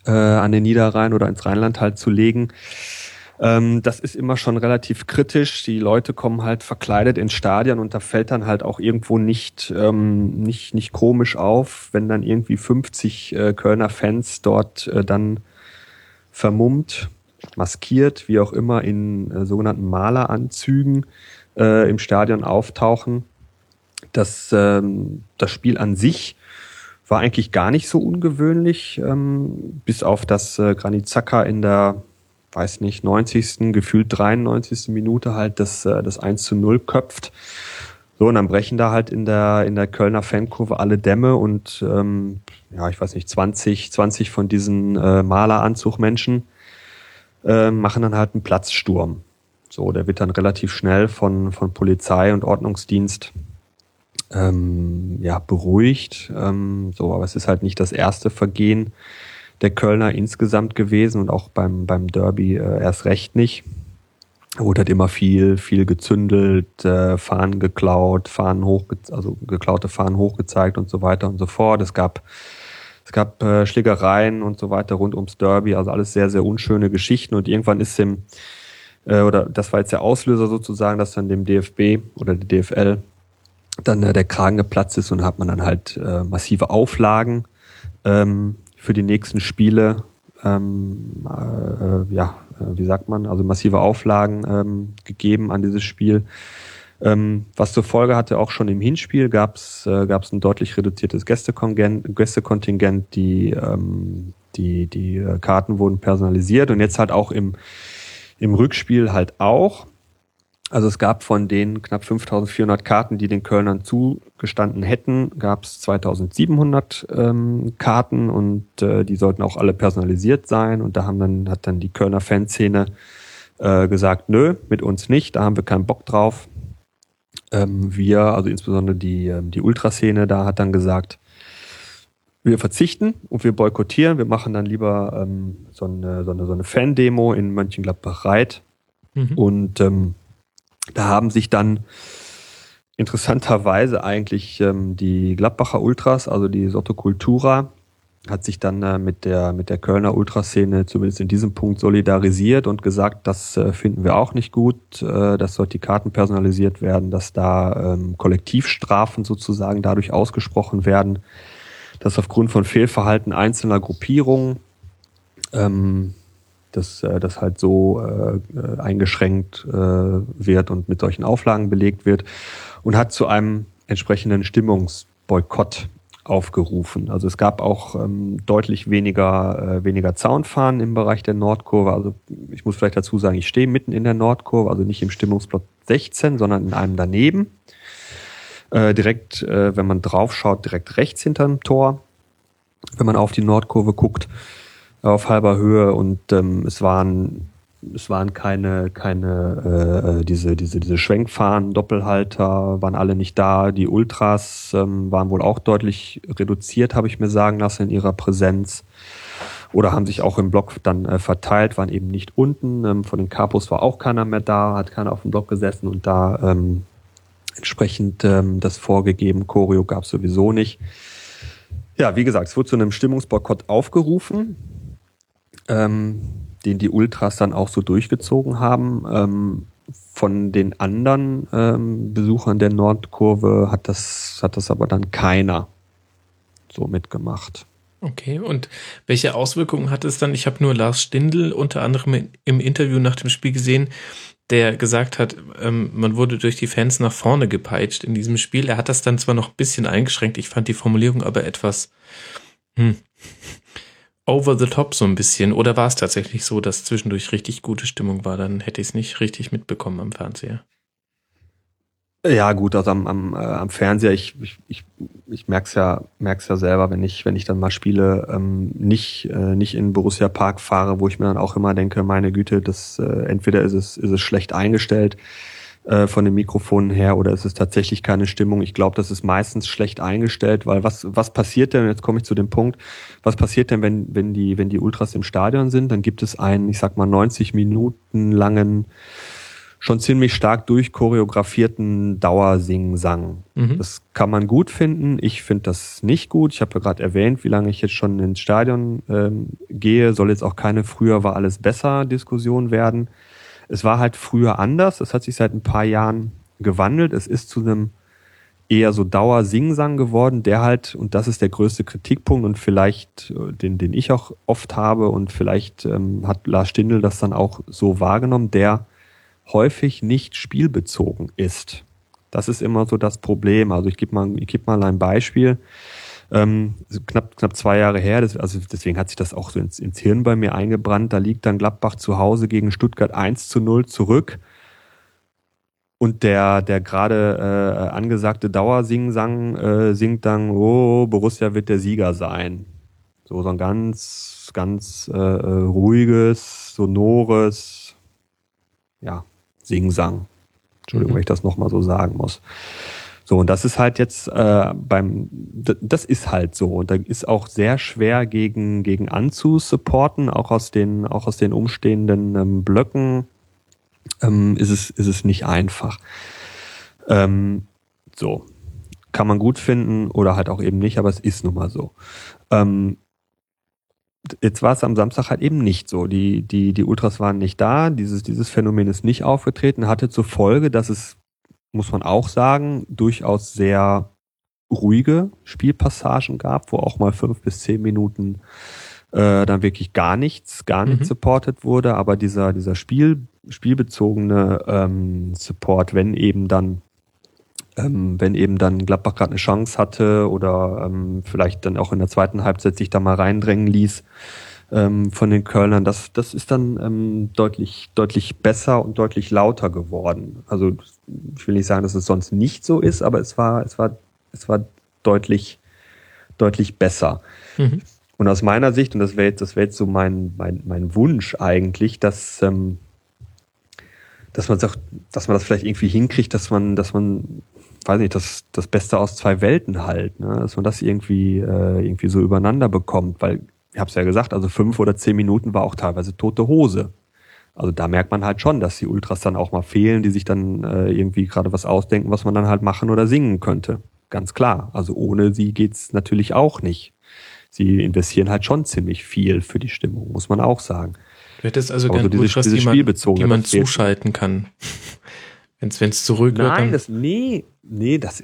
äh, an den Niederrhein oder ins Rheinland halt zu legen. Ähm, das ist immer schon relativ kritisch. Die Leute kommen halt verkleidet ins Stadion und da fällt dann halt auch irgendwo nicht, ähm, nicht, nicht komisch auf, wenn dann irgendwie 50 äh, Kölner Fans dort äh, dann vermummt, maskiert, wie auch immer, in äh, sogenannten Maleranzügen äh, im Stadion auftauchen. Das, ähm, das Spiel an sich war eigentlich gar nicht so ungewöhnlich, ähm, bis auf das äh, Granit Xhaka in der weiß nicht, 90. gefühlt 93. Minute halt das, äh, das 1 zu 0 köpft. So, und dann brechen da halt in der, in der Kölner Fankurve alle Dämme und ähm, ja, ich weiß nicht, 20, 20 von diesen äh, Maleranzugmenschen äh, machen dann halt einen Platzsturm. So, der wird dann relativ schnell von, von Polizei und Ordnungsdienst ähm, ja, beruhigt. Ähm, so, aber es ist halt nicht das erste Vergehen der Kölner insgesamt gewesen und auch beim, beim Derby äh, erst recht nicht. Wurde halt immer viel, viel gezündelt, äh, Fahnen geklaut, Fahnen hoch, also geklaute Fahnen hochgezeigt und so weiter und so fort. Es gab, es gab äh, Schlägereien und so weiter rund ums Derby, also alles sehr, sehr unschöne Geschichten und irgendwann ist dem, äh, oder das war jetzt der Auslöser sozusagen, dass dann dem DFB oder der DFL dann äh, der Kragen geplatzt ist und hat man dann halt äh, massive Auflagen ähm, für die nächsten Spiele, ähm, äh, ja, äh, wie sagt man, also massive Auflagen ähm, gegeben an dieses Spiel. Ähm, was zur Folge hatte, auch schon im Hinspiel gab es äh, gab's ein deutlich reduziertes Gästekontingent, die, ähm, die, die äh, Karten wurden personalisiert und jetzt halt auch im, im Rückspiel halt auch. Also es gab von den knapp 5400 Karten, die den Kölnern zugestanden hätten, gab es 2700 ähm, Karten und äh, die sollten auch alle personalisiert sein. Und da haben dann, hat dann die Kölner Fanszene äh, gesagt, nö, mit uns nicht, da haben wir keinen Bock drauf. Ähm, wir, also insbesondere die, ähm, die Ultraszene, da hat dann gesagt, wir verzichten und wir boykottieren. Wir machen dann lieber ähm, so eine, so eine, so eine Fan-Demo in Mönchengladbach-Reit. Mhm. Und ähm, da haben sich dann interessanterweise eigentlich ähm, die Gladbacher Ultras, also die Sotto Cultura, hat sich dann äh, mit der mit der Kölner Ultraszene zumindest in diesem Punkt solidarisiert und gesagt, das äh, finden wir auch nicht gut, äh, dass dort die Karten personalisiert werden, dass da ähm, Kollektivstrafen sozusagen dadurch ausgesprochen werden, dass aufgrund von Fehlverhalten einzelner Gruppierungen ähm, dass äh, das halt so äh, eingeschränkt äh, wird und mit solchen Auflagen belegt wird und hat zu einem entsprechenden Stimmungsboykott aufgerufen. Also es gab auch ähm, deutlich weniger, äh, weniger Zaunfahnen im Bereich der Nordkurve. Also ich muss vielleicht dazu sagen, ich stehe mitten in der Nordkurve, also nicht im Stimmungsblock 16, sondern in einem daneben. Äh, direkt, äh, wenn man draufschaut, direkt rechts hinterm Tor, wenn man auf die Nordkurve guckt auf halber Höhe und ähm, es waren es waren keine keine äh, diese diese diese Schwenkfahnen Doppelhalter waren alle nicht da. Die Ultras ähm, waren wohl auch deutlich reduziert habe ich mir sagen lassen in ihrer Präsenz. Oder haben sich auch im Block dann äh, verteilt waren eben nicht unten. Ähm, von den Capos war auch keiner mehr da hat keiner auf dem Block gesessen und da ähm, entsprechend ähm, das vorgegeben. Choreo gab sowieso nicht. Ja wie gesagt es wurde zu einem Stimmungsboykott aufgerufen ähm, den die Ultras dann auch so durchgezogen haben. Ähm, von den anderen ähm, Besuchern der Nordkurve hat das, hat das aber dann keiner so mitgemacht.
Okay, und welche Auswirkungen hat es dann? Ich habe nur Lars Stindl unter anderem im Interview nach dem Spiel gesehen, der gesagt hat, ähm, man wurde durch die Fans nach vorne gepeitscht in diesem Spiel. Er hat das dann zwar noch ein bisschen eingeschränkt, ich fand die Formulierung aber etwas Hm. Over the top so ein bisschen. Oder war es tatsächlich so, dass zwischendurch richtig gute Stimmung war? Dann hätte ich es nicht richtig mitbekommen am Fernseher.
Ja, gut, also am, am, äh, am Fernseher, ich, ich, ich, ich merk's ja, merk's ja selber, wenn ich, wenn ich dann mal Spiele ähm, nicht, äh, nicht in Borussia Park fahre, wo ich mir dann auch immer denke, meine Güte, das äh, entweder ist es, ist es schlecht eingestellt äh, von den Mikrofonen her oder ist es tatsächlich keine Stimmung. Ich glaube, das ist meistens schlecht eingestellt, weil was, was passiert denn, jetzt komme ich zu dem Punkt, was passiert denn, wenn, wenn die, wenn die Ultras im Stadion sind, dann gibt es einen, ich sag mal, 90 Minuten langen schon ziemlich stark durchchoreografierten Dauersing-Sang. Mhm. Das kann man gut finden. Ich finde das nicht gut. Ich habe ja gerade erwähnt, wie lange ich jetzt schon ins Stadion ähm, gehe. Soll jetzt auch keine früher war alles besser Diskussion werden. Es war halt früher anders. Es hat sich seit ein paar Jahren gewandelt. Es ist zu einem eher so Dauer-Sing-Sang geworden, der halt, und das ist der größte Kritikpunkt und vielleicht, äh, den, den ich auch oft habe und vielleicht ähm, hat Lars Stindl das dann auch so wahrgenommen, der häufig nicht spielbezogen ist. Das ist immer so das Problem. Also ich gebe mal, ich gebe mal ein Beispiel. Ähm, knapp, knapp zwei Jahre her, das, also deswegen hat sich das auch so ins, ins Hirn bei mir eingebrannt. Da liegt dann Gladbach zu Hause gegen Stuttgart 1 zu 0 zurück. Und der, der gerade äh, angesagte Dauersing-Sang äh, singt dann, oh, Borussia wird der Sieger sein. So, so ein ganz, ganz äh, äh ruhiges, sonores, ja, Sing-Sang. Entschuldigung, mhm. wenn ich das nochmal so sagen muss. So, und das ist halt jetzt äh, beim, das ist halt so. Und da ist auch sehr schwer gegen, gegen anzusupporten, auch aus den, auch aus den umstehenden ähm, Blöcken ähm, ist, es, ist es nicht einfach. Ähm, so. Kann man gut finden oder halt auch eben nicht, aber es ist nun mal so. Ähm, Jetzt war es am Samstag halt eben nicht so. Die, die, die Ultras waren nicht da, dieses, dieses Phänomen ist nicht aufgetreten, hatte zur Folge, dass es, muss man auch sagen, durchaus sehr ruhige Spielpassagen gab, wo auch mal fünf bis zehn Minuten äh, dann wirklich gar nichts, gar nichts mhm. supportet wurde, aber dieser, dieser Spiel, spielbezogene ähm, Support, wenn eben dann ähm, wenn eben dann Gladbach gerade eine Chance hatte oder ähm, vielleicht dann auch in der zweiten Halbzeit sich da mal reindrängen ließ ähm, von den Kölnern, das, das ist dann ähm, deutlich, deutlich besser und deutlich lauter geworden. Also ich will nicht sagen, dass es sonst nicht so ist, aber es war, es war, es war deutlich, deutlich besser. Mhm. Und aus meiner Sicht, und das wäre jetzt, das wäre jetzt so mein, mein, mein Wunsch eigentlich, dass, ähm, dass man sagt, dass man das vielleicht irgendwie hinkriegt, dass man, dass man weiß nicht, das, das Beste aus zwei Welten halt, ne? dass man das irgendwie, äh, irgendwie so übereinander bekommt, weil, ich habe es ja gesagt, also fünf oder zehn Minuten war auch teilweise tote Hose. Also da merkt man halt schon, dass die Ultras dann auch mal fehlen, die sich dann äh, irgendwie gerade was ausdenken, was man dann halt machen oder singen könnte. Ganz klar. Also ohne sie geht's natürlich auch nicht. Sie investieren halt schon ziemlich viel für die Stimmung, muss man auch sagen.
Du hättest also gerne so Ultras, die man, man zuschalten kann. Wenn es zurück
Nein, das, nee, nee, das,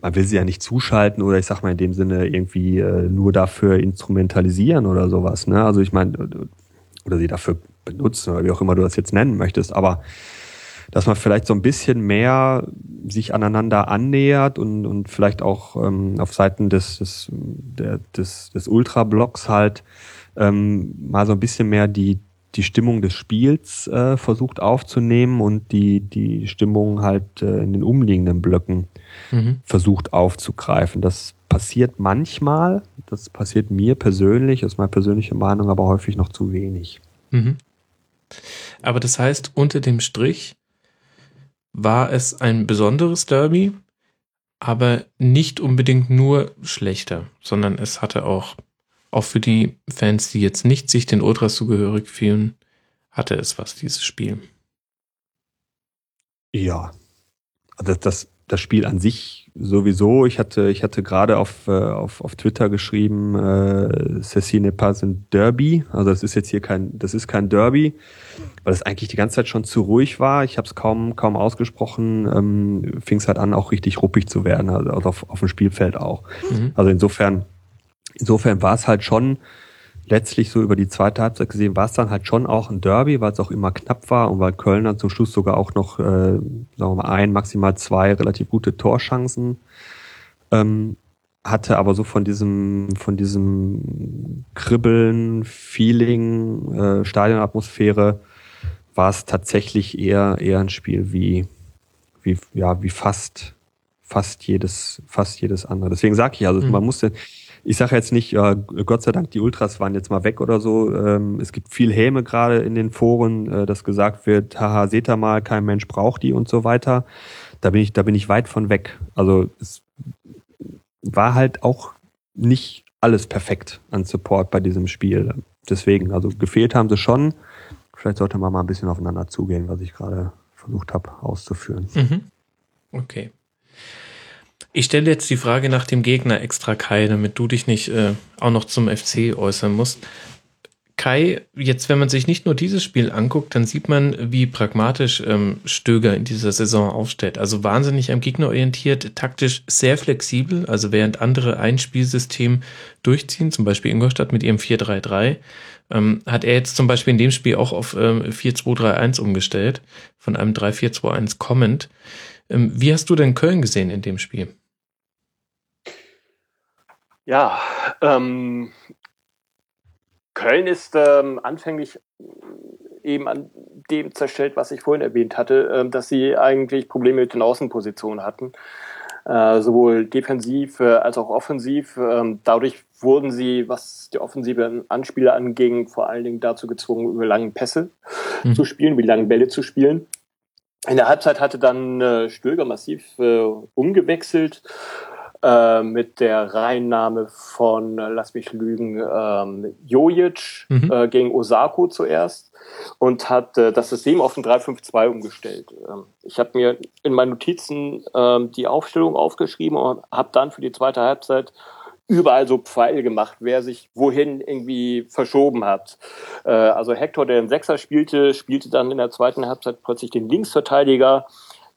man will sie ja nicht zuschalten oder ich sag mal in dem Sinne irgendwie äh, nur dafür instrumentalisieren oder sowas, ne? Also ich meine, oder sie dafür benutzen oder wie auch immer du das jetzt nennen möchtest, aber dass man vielleicht so ein bisschen mehr sich aneinander annähert und, und vielleicht auch ähm, auf Seiten des, des, der, des, des Ultra-Blocks halt ähm, mal so ein bisschen mehr die, die Stimmung des Spiels äh, versucht aufzunehmen und die, die Stimmung halt äh, in den umliegenden Blöcken mhm. versucht aufzugreifen. Das passiert manchmal, das passiert mir persönlich, ist meine persönliche Meinung, aber häufig noch zu wenig. Mhm.
Aber das heißt, unter dem Strich war es ein besonderes Derby, aber nicht unbedingt nur schlechter, sondern es hatte auch auch für die Fans, die jetzt nicht sich den Ultras zugehörig fühlen, hatte es was, dieses Spiel.
Ja. Also das, das Spiel an sich sowieso. Ich hatte, ich hatte gerade auf, äh, auf, auf Twitter geschrieben, äh, Ceci n'est pas ein Derby. Also das ist jetzt hier kein, das ist kein Derby, weil es eigentlich die ganze Zeit schon zu ruhig war. Ich habe es kaum, kaum ausgesprochen. Ähm, Fing es halt an, auch richtig ruppig zu werden, also auf, auf dem Spielfeld auch. Mhm. Also insofern Insofern war es halt schon letztlich so über die zweite Halbzeit gesehen, war es dann halt schon auch ein Derby, weil es auch immer knapp war und weil Köln dann zum Schluss sogar auch noch, äh, sagen wir mal, ein, maximal zwei relativ gute Torchancen ähm, hatte aber so von diesem, von diesem Kribbeln, Feeling, äh, Stadionatmosphäre war es tatsächlich eher, eher ein Spiel wie, wie, ja, wie fast, fast jedes, fast jedes andere. Deswegen sage ich, also mhm. man musste, ich sage jetzt nicht, ja, Gott sei Dank, die Ultras waren jetzt mal weg oder so. Ähm, es gibt viel Häme gerade in den Foren, äh, dass gesagt wird, haha, seht ihr mal, kein Mensch braucht die und so weiter. Da bin ich, da bin ich weit von weg. Also es war halt auch nicht alles perfekt an Support bei diesem Spiel. Deswegen, also gefehlt haben sie schon. Vielleicht sollte man mal ein bisschen aufeinander zugehen, was ich gerade versucht habe auszuführen.
Mhm. Okay. Ich stelle jetzt die Frage nach dem Gegner extra Kai, damit du dich nicht äh, auch noch zum FC äußern musst. Kai, jetzt wenn man sich nicht nur dieses Spiel anguckt, dann sieht man, wie pragmatisch ähm, Stöger in dieser Saison aufstellt. Also wahnsinnig am Gegner orientiert, taktisch sehr flexibel. Also während andere ein Spielsystem durchziehen, zum Beispiel Ingolstadt mit ihrem 4-3-3, ähm, hat er jetzt zum Beispiel in dem Spiel auch auf ähm, 4-2-3-1 umgestellt, von einem 3-4-2-1 kommend. Ähm, wie hast du denn Köln gesehen in dem Spiel?
Ja, ähm, Köln ist ähm, anfänglich eben an dem zerstellt, was ich vorhin erwähnt hatte, äh, dass sie eigentlich Probleme mit den Außenpositionen hatten, äh, sowohl defensiv äh, als auch offensiv. Ähm, dadurch wurden sie, was die offensive Anspieler anging, vor allen Dingen dazu gezwungen, über lange Pässe mhm. zu spielen, über die langen Bälle zu spielen. In der Halbzeit hatte dann äh, Stöger massiv äh, umgewechselt äh, mit der Reinnahme von, äh, lass mich lügen, ähm, Jojic mhm. äh, gegen Osako zuerst und hat äh, das System auf ein 3-5-2 umgestellt. Ähm, ich habe mir in meinen Notizen ähm, die Aufstellung aufgeschrieben und habe dann für die zweite Halbzeit überall so Pfeil gemacht, wer sich wohin irgendwie verschoben hat. Äh, also Hector, der den Sechser spielte, spielte dann in der zweiten Halbzeit plötzlich den Linksverteidiger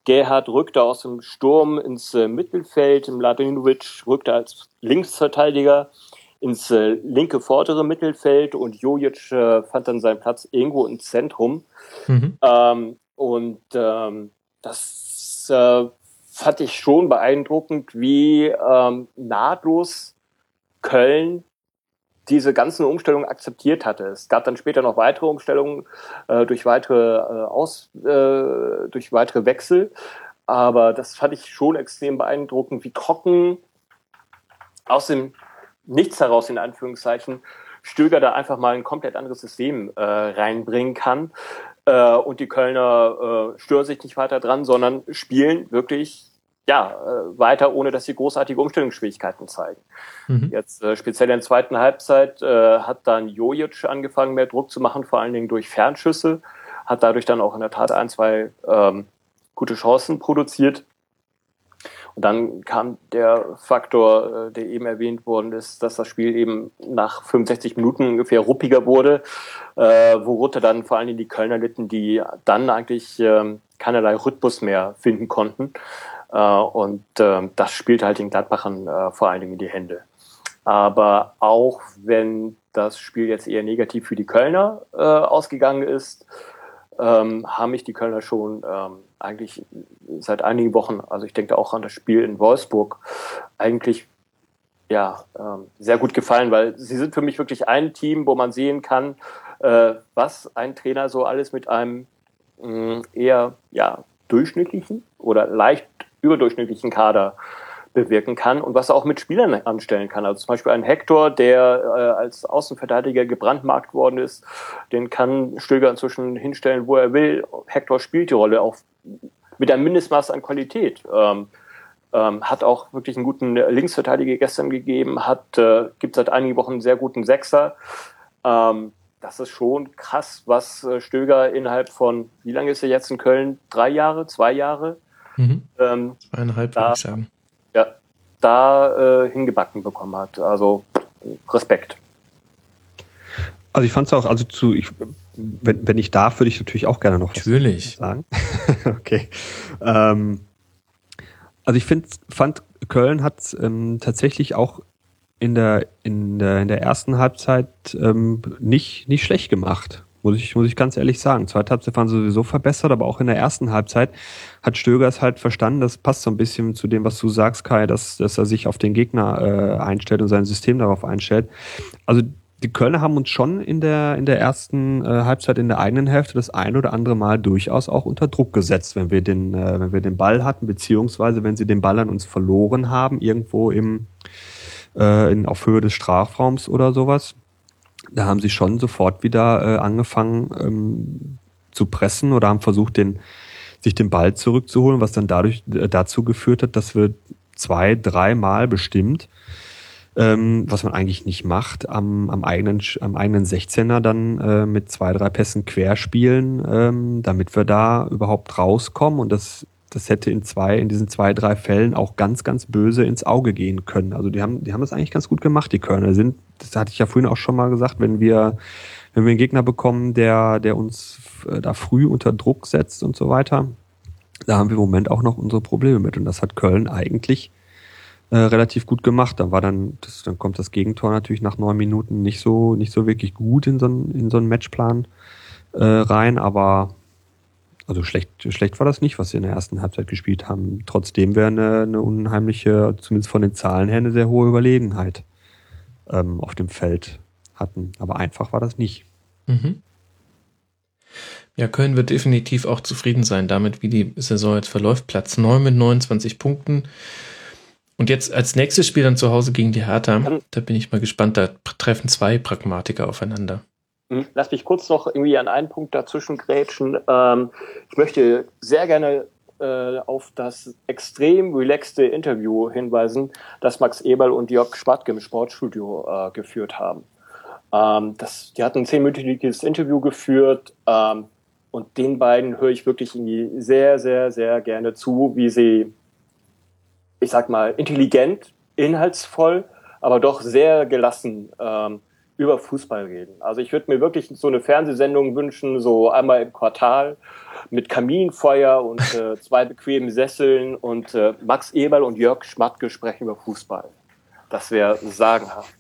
Gerhard rückte aus dem Sturm ins äh, Mittelfeld, Mladenovic rückte als Linksverteidiger ins äh, linke vordere Mittelfeld und Jojic äh, fand dann seinen Platz irgendwo im Zentrum. Mhm. Ähm, und ähm, das äh, fand ich schon beeindruckend, wie ähm, nahtlos Köln diese ganzen Umstellungen akzeptiert hatte. Es gab dann später noch weitere Umstellungen äh, durch weitere äh, Aus, äh, durch weitere Wechsel, aber das fand ich schon extrem beeindruckend, wie trocken aus dem Nichts heraus in Anführungszeichen Stöger da einfach mal ein komplett anderes System äh, reinbringen kann äh, und die Kölner äh, stören sich nicht weiter dran, sondern spielen wirklich ja, äh, weiter, ohne dass sie großartige Umstellungsschwierigkeiten zeigen. Mhm. Jetzt äh, speziell in der zweiten Halbzeit äh, hat dann Jojic angefangen, mehr Druck zu machen, vor allen Dingen durch Fernschüsse, hat dadurch dann auch in der Tat ein, zwei ähm, gute Chancen produziert. Und dann kam der Faktor, äh, der eben erwähnt worden ist, dass das Spiel eben nach 65 Minuten ungefähr ruppiger wurde, äh, worunter dann vor allen Dingen die Kölner litten, die dann eigentlich äh, keinerlei Rhythmus mehr finden konnten. Äh, und äh, das spielt halt den Gladbachern äh, vor allen Dingen in die Hände. Aber auch wenn das Spiel jetzt eher negativ für die Kölner äh, ausgegangen ist, ähm, haben mich die Kölner schon ähm, eigentlich seit einigen Wochen, also ich denke auch an das Spiel in Wolfsburg, eigentlich ja ähm, sehr gut gefallen, weil sie sind für mich wirklich ein Team, wo man sehen kann, äh, was ein Trainer so alles mit einem mh, eher ja durchschnittlichen oder leicht überdurchschnittlichen Kader bewirken kann und was er auch mit Spielern anstellen kann. Also zum Beispiel ein Hector, der äh, als Außenverteidiger gebrandmarkt worden ist, den kann Stöger inzwischen hinstellen, wo er will. Hector spielt die Rolle auch mit einem Mindestmaß an Qualität. Ähm, ähm, hat auch wirklich einen guten Linksverteidiger gestern gegeben, hat äh, gibt seit einigen Wochen einen sehr guten Sechser. Ähm, das ist schon krass, was äh, Stöger innerhalb von, wie lange ist er jetzt in Köln? Drei Jahre, zwei Jahre?
Mhm. Ähm, Eineinhalb, würde ich sagen.
Ja, da äh, hingebacken bekommen hat. Also Respekt.
Also ich fand es auch, also zu, ich, wenn, wenn ich darf, würde ich natürlich auch gerne noch
natürlich.
sagen. okay. Ähm, also ich find, fand, Köln hat ähm, tatsächlich auch in der, in der, in der ersten Halbzeit ähm, nicht, nicht schlecht gemacht. Muss ich, muss ich ganz ehrlich sagen. Zweite Halbzeit waren sowieso verbessert, aber auch in der ersten Halbzeit hat Stöger es halt verstanden. Das passt so ein bisschen zu dem, was du sagst, Kai, dass, dass er sich auf den Gegner äh, einstellt und sein System darauf einstellt. Also die Kölner haben uns schon in der, in der ersten äh, Halbzeit in der eigenen Hälfte das ein oder andere Mal durchaus auch unter Druck gesetzt, wenn wir den, äh, wenn wir den Ball hatten, beziehungsweise wenn sie den Ball an uns verloren haben, irgendwo im, äh, in, auf Höhe des Strafraums oder sowas. Da haben sie schon sofort wieder äh, angefangen ähm, zu pressen oder haben versucht, den, sich den Ball zurückzuholen, was dann dadurch äh, dazu geführt hat, dass wir zwei, dreimal bestimmt ähm, was man eigentlich nicht macht, am, am, eigenen, am eigenen 16er dann äh, mit zwei, drei Pässen querspielen, ähm, damit wir da überhaupt rauskommen. Und das, das hätte in zwei, in diesen zwei, drei Fällen auch ganz, ganz böse ins Auge gehen können. Also die haben, die haben das eigentlich ganz gut gemacht, die Körner sind, das hatte ich ja vorhin auch schon mal gesagt, wenn wir, wenn wir einen Gegner bekommen, der, der uns äh, da früh unter Druck setzt und so weiter, da haben wir im Moment auch noch unsere Probleme mit. Und das hat Köln eigentlich äh, relativ gut gemacht. Da war dann, das, dann kommt das Gegentor natürlich nach neun Minuten nicht so, nicht so wirklich gut in so einen, in so einen Matchplan äh, rein, aber also schlecht, schlecht war das nicht, was sie in der ersten Halbzeit gespielt haben. Trotzdem wäre eine, eine unheimliche, zumindest von den Zahlen her, eine sehr hohe Überlegenheit ähm, auf dem Feld hatten. Aber einfach war das nicht. Mhm.
Ja, Köln wird definitiv auch zufrieden sein damit, wie die Saison jetzt verläuft. Platz 9 mit 29 Punkten. Und jetzt als nächstes Spiel dann zu Hause gegen die Hertha. Da bin ich mal gespannt. Da treffen zwei Pragmatiker aufeinander.
Hm, lass mich kurz noch irgendwie an einen Punkt dazwischen grätschen. Ähm, ich möchte sehr gerne äh, auf das extrem relaxte Interview hinweisen, das Max Eberl und Jörg Schwartke im Sportstudio äh, geführt haben. Ähm, das, die hatten ein zehnminütiges Interview geführt ähm, und den beiden höre ich wirklich irgendwie sehr, sehr, sehr gerne zu, wie sie ich sag mal, intelligent, inhaltsvoll, aber doch sehr gelassen ähm, über Fußball reden. Also ich würde mir wirklich so eine Fernsehsendung wünschen, so einmal im Quartal mit Kaminfeuer und äh, zwei bequemen Sesseln und äh, Max Eberl und Jörg Schmatke sprechen über Fußball. Das wäre sagenhaft.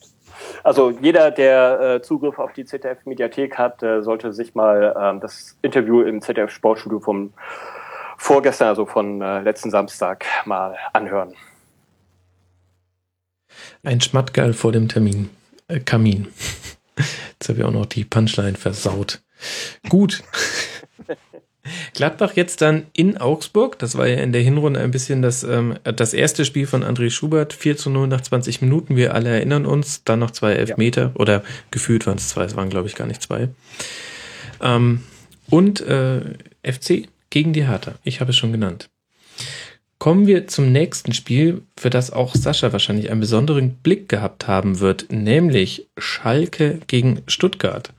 Also jeder, der äh, Zugriff auf die ZDF-Mediathek hat, äh, sollte sich mal ähm, das Interview im ZDF-Sportstudio vom vorgestern, also von äh, letzten Samstag, mal anhören.
Ein Schmattgeil vor dem Termin. Äh, Kamin. Jetzt habe ich auch noch die Punchline versaut. Gut. Gladbach jetzt dann in Augsburg. Das war ja in der Hinrunde ein bisschen das, ähm, das erste Spiel von André Schubert. 4 zu 0 nach 20 Minuten. Wir alle erinnern uns. Dann noch zwei Elfmeter. Ja. Oder gefühlt waren es zwei. Es waren, glaube ich, gar nicht zwei. Ähm, und äh, FC gegen die Hertha. Ich habe es schon genannt. Kommen wir zum nächsten Spiel, für das auch Sascha wahrscheinlich einen besonderen Blick gehabt haben wird, nämlich Schalke gegen Stuttgart.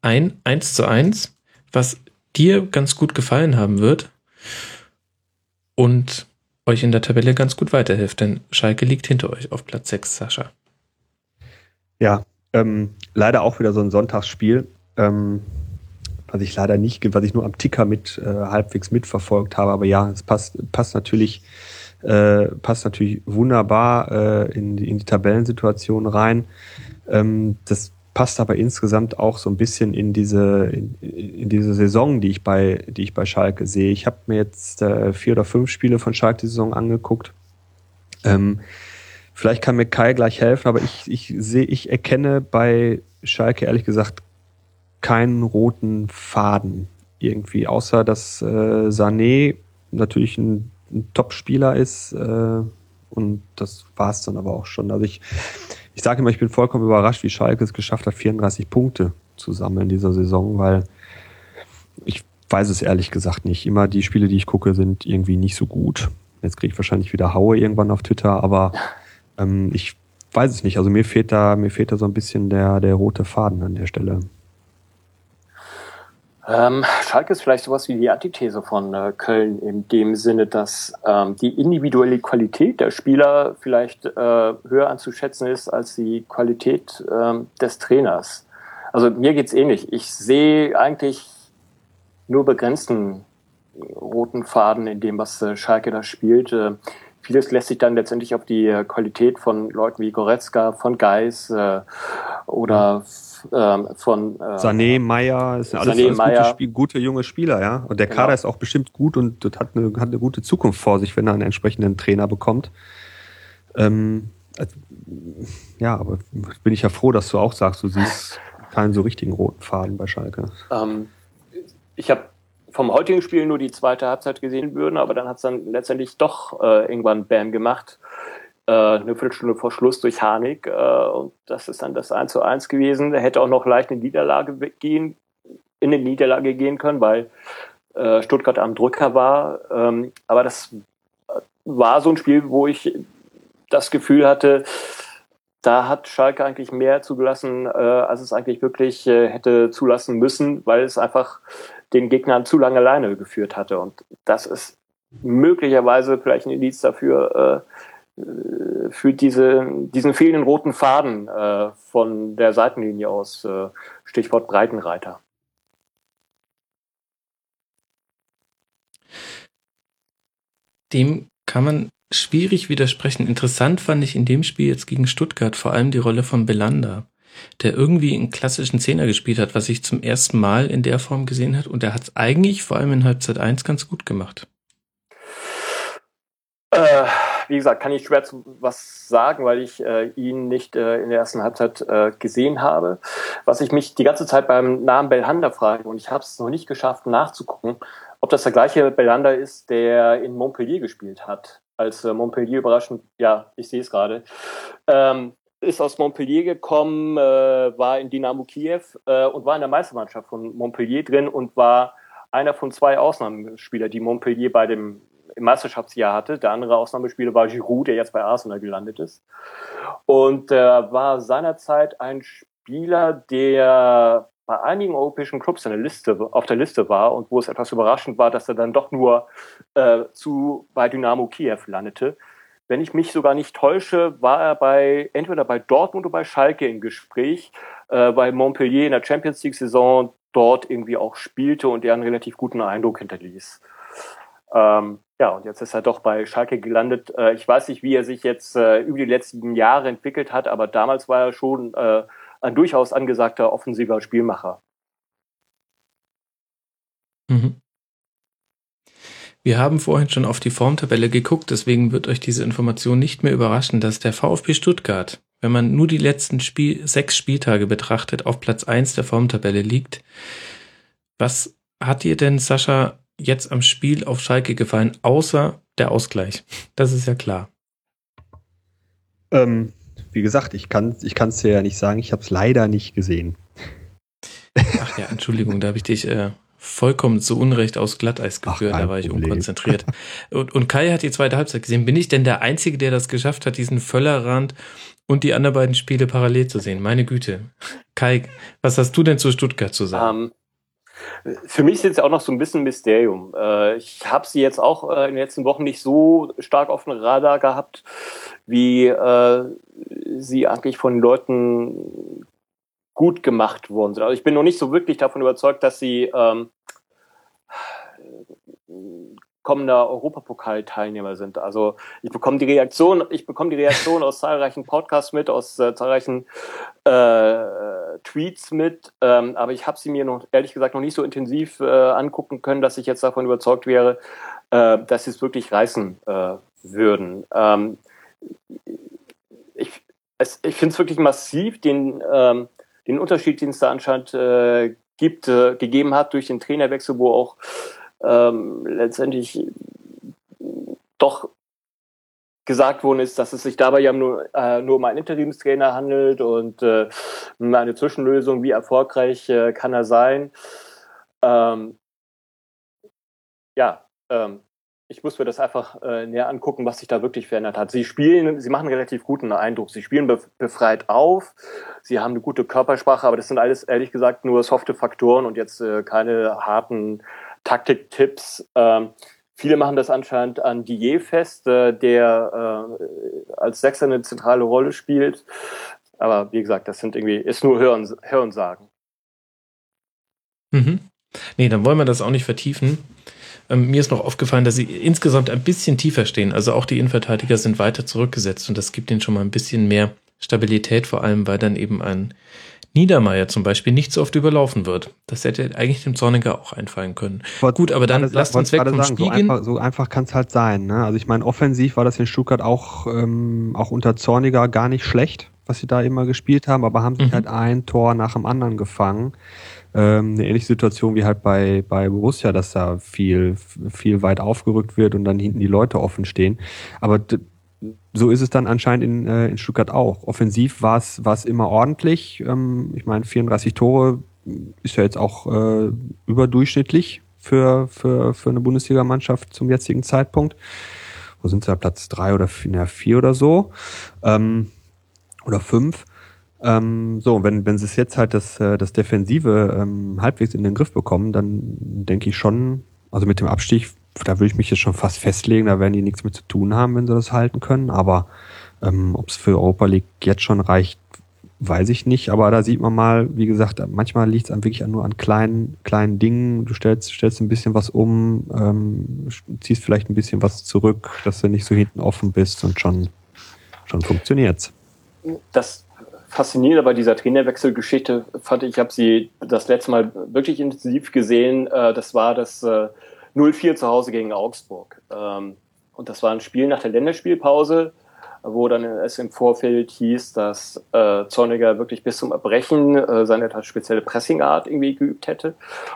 Ein 1 zu 1, was dir ganz gut gefallen haben wird und euch in der Tabelle ganz gut weiterhilft, denn Schalke liegt hinter euch auf Platz 6, Sascha.
Ja, ähm, leider auch wieder so ein Sonntagsspiel. Ähm, was ich leider nicht, was ich nur am Ticker mit äh, halbwegs mitverfolgt habe. Aber ja, es passt, passt natürlich, äh, passt natürlich wunderbar äh, in, die, in die Tabellensituation rein. Ähm, das passt aber insgesamt auch so ein bisschen in diese in, in diese Saison, die ich bei die ich bei Schalke sehe. Ich habe mir jetzt äh, vier oder fünf Spiele von Schalke die Saison angeguckt. Ähm, vielleicht kann mir Kai gleich helfen, aber ich ich sehe ich erkenne bei Schalke ehrlich gesagt keinen roten Faden irgendwie, außer dass äh, Sané natürlich ein, ein Top-Spieler ist äh, und das war es dann aber auch schon. Also ich, ich sage immer, ich bin vollkommen überrascht, wie Schalke es geschafft hat, 34 Punkte zu sammeln in dieser Saison, weil ich weiß es ehrlich gesagt nicht. Immer die Spiele, die ich gucke, sind irgendwie nicht so gut. Jetzt kriege ich wahrscheinlich wieder Haue irgendwann auf Twitter, aber ähm, ich weiß es nicht. Also mir fehlt da, mir fehlt da so ein bisschen der, der rote Faden an der Stelle.
Ähm, Schalke ist vielleicht sowas wie die Antithese von äh, Köln in dem Sinne, dass ähm, die individuelle Qualität der Spieler vielleicht äh, höher anzuschätzen ist als die Qualität ähm, des Trainers. Also mir geht's ähnlich. Ich sehe eigentlich nur begrenzten roten Faden in dem, was äh, Schalke da spielt. Äh, vieles lässt sich dann letztendlich auf die Qualität von Leuten wie Goretzka, von Geis äh, oder ähm, von
äh, Sané, Meier, ist ja alles, Sané, alles gute, gute junge Spieler, ja. Und der genau. Kader ist auch bestimmt gut und hat eine, hat eine gute Zukunft vor sich, wenn er einen entsprechenden Trainer bekommt. Ähm, also, ja, aber bin ich ja froh, dass du auch sagst, du siehst keinen so richtigen roten Faden bei Schalke. Ähm,
ich habe vom heutigen Spiel nur die zweite Halbzeit gesehen würden, aber dann hat es dann letztendlich doch äh, irgendwann Bam gemacht. Äh, eine Viertelstunde vor Schluss durch Harnik. Äh, und das ist dann das 1 zu 1 gewesen. Er hätte auch noch leicht in Niederlage gehen, in eine Niederlage gehen können, weil äh, Stuttgart am Drücker war. Ähm, aber das war so ein Spiel, wo ich das Gefühl hatte, da hat Schalke eigentlich mehr zugelassen, als es eigentlich wirklich hätte zulassen müssen, weil es einfach den Gegnern zu lange alleine geführt hatte. Und das ist möglicherweise vielleicht ein Indiz dafür, äh, für diese, diesen fehlenden roten Faden äh, von der Seitenlinie aus, äh, Stichwort Breitenreiter.
Dem kann man schwierig widersprechen. Interessant fand ich in dem Spiel jetzt gegen Stuttgart vor allem die Rolle von Belanda, der irgendwie einen klassischen Zehner gespielt hat, was ich zum ersten Mal in der Form gesehen hat. Und er hat es eigentlich vor allem in Halbzeit 1 ganz gut gemacht.
Äh, wie gesagt, kann ich schwer zu was sagen, weil ich äh, ihn nicht äh, in der ersten Halbzeit äh, gesehen habe. Was ich mich die ganze Zeit beim Namen Belhanda frage, und ich habe es noch nicht geschafft nachzugucken, ob das der gleiche Belhanda ist, der in Montpellier gespielt hat. Als äh, Montpellier überraschend, ja, ich sehe es gerade, ähm, ist aus Montpellier gekommen, äh, war in Dynamo Kiew äh, und war in der Meistermannschaft von Montpellier drin und war einer von zwei Ausnahmespieler, die Montpellier bei dem im Meisterschaftsjahr hatte. Der andere Ausnahmespieler war Giroud, der jetzt bei Arsenal gelandet ist. Und äh, war seinerzeit ein Spieler, der bei einigen europäischen Clubs in der Liste, auf der Liste war und wo es etwas überraschend war, dass er dann doch nur äh, zu, bei Dynamo Kiew landete. Wenn ich mich sogar nicht täusche, war er bei entweder bei Dortmund oder bei Schalke im Gespräch, äh, bei Montpellier in der Champions League Saison dort irgendwie auch spielte und er einen relativ guten Eindruck hinterließ. Ähm, ja, und jetzt ist er doch bei Schalke gelandet. Äh, ich weiß nicht, wie er sich jetzt äh, über die letzten Jahre entwickelt hat, aber damals war er schon äh, ein durchaus angesagter offensiver Spielmacher.
Mhm. Wir haben vorhin schon auf die Formtabelle geguckt, deswegen wird euch diese Information nicht mehr überraschen, dass der VfB Stuttgart, wenn man nur die letzten Spiel sechs Spieltage betrachtet, auf Platz eins der Formtabelle liegt. Was hat dir denn, Sascha, jetzt am Spiel auf Schalke gefallen, außer der Ausgleich? Das ist ja klar.
Ähm, wie gesagt, ich kann es ich kann's dir ja nicht sagen, ich habe es leider nicht gesehen.
Ach ja, Entschuldigung, da habe ich dich äh, vollkommen zu Unrecht aus Glatteis geführt, Ach, da war ich Problem. unkonzentriert. Und, und Kai hat die zweite Halbzeit gesehen. Bin ich denn der Einzige, der das geschafft hat, diesen Völlerrand und die anderen beiden Spiele parallel zu sehen? Meine Güte. Kai, was hast du denn zu Stuttgart zu sagen? Um, ähm,
für mich ist jetzt auch noch so ein bisschen Mysterium. Äh, ich habe sie jetzt auch äh, in den letzten Wochen nicht so stark auf dem Radar gehabt, wie äh, sie eigentlich von Leuten gut gemacht worden sind. Also ich bin noch nicht so wirklich davon überzeugt, dass sie ähm, kommender Europapokal-Teilnehmer sind. Also ich bekomme die Reaktion, ich bekomme die Reaktion aus zahlreichen Podcasts mit, aus äh, zahlreichen äh, Tweets mit, ähm, aber ich habe sie mir noch ehrlich gesagt noch nicht so intensiv äh, angucken können, dass ich jetzt davon überzeugt wäre, äh, dass sie es wirklich reißen äh, würden. Ähm, ich ich finde es wirklich massiv, den, ähm, den Unterschied, den es da anscheinend äh, gibt, äh, gegeben hat durch den Trainerwechsel, wo auch ähm, letztendlich doch gesagt worden ist, dass es sich dabei ja nur, äh, nur um einen Interimstrainer handelt und äh, eine Zwischenlösung, wie erfolgreich äh, kann er sein. Ähm, ja, ähm, ich muss mir das einfach äh, näher angucken, was sich da wirklich verändert hat. Sie spielen, sie machen einen relativ guten Eindruck. Sie spielen befreit auf, sie haben eine gute Körpersprache, aber das sind alles ehrlich gesagt nur softe Faktoren und jetzt äh, keine harten Taktiktipps. Ähm, viele machen das anscheinend an Dier fest, äh, der äh, als Sechser eine zentrale Rolle spielt. Aber wie gesagt, das sind irgendwie, ist nur Hören, Hören sagen.
Mhm. Nee, dann wollen wir das auch nicht vertiefen. Ähm, mir ist noch aufgefallen, dass sie insgesamt ein bisschen tiefer stehen. Also auch die Innenverteidiger sind weiter zurückgesetzt und das gibt ihnen schon mal ein bisschen mehr Stabilität, vor allem weil dann eben ein Niedermeyer zum Beispiel nicht so oft überlaufen wird. Das hätte eigentlich dem Zorniger auch einfallen können.
Wollt, Gut, aber dann lasst uns weg vom sagen, Spiel so einfach, so einfach kann es halt sein. Ne? Also ich meine, offensiv war das in Stuttgart auch, ähm, auch unter Zorniger gar nicht schlecht, was sie da immer gespielt haben, aber haben sich mhm. halt ein Tor nach dem anderen gefangen. Ähm, eine ähnliche Situation wie halt bei, bei Borussia, dass da viel, viel weit aufgerückt wird und dann hinten die Leute offen stehen. Aber so ist es dann anscheinend in, äh, in Stuttgart auch. Offensiv war es immer ordentlich. Ähm, ich meine, 34 Tore ist ja jetzt auch äh, überdurchschnittlich für, für, für eine Bundesligamannschaft zum jetzigen Zeitpunkt. Wo sind sie da? Platz drei oder vier, vier oder so? Ähm, oder fünf. Ähm, so, wenn, wenn sie es jetzt halt das, äh, das Defensive ähm, halbwegs in den Griff bekommen, dann denke ich schon, also mit dem Abstieg da würde ich mich jetzt schon fast festlegen, da werden die nichts mit zu tun haben, wenn sie das halten können. Aber ähm, ob es für Europa League jetzt schon reicht, weiß ich nicht. Aber da sieht man mal, wie gesagt, manchmal liegt es wirklich nur an kleinen, kleinen Dingen. Du stellst, stellst ein bisschen was um, ähm, ziehst vielleicht ein bisschen was zurück, dass du nicht so hinten offen bist und schon, schon funktioniert's.
Das Faszinierende bei dieser Trainerwechselgeschichte fand ich, ich habe sie das letzte Mal wirklich intensiv gesehen. Äh, das war das äh, 0-4 zu Hause gegen Augsburg. Ähm, und das war ein Spiel nach der Länderspielpause, wo dann es im Vorfeld hieß, dass äh, Zorniger wirklich bis zum Erbrechen äh, seine spezielle Pressingart irgendwie geübt hätte.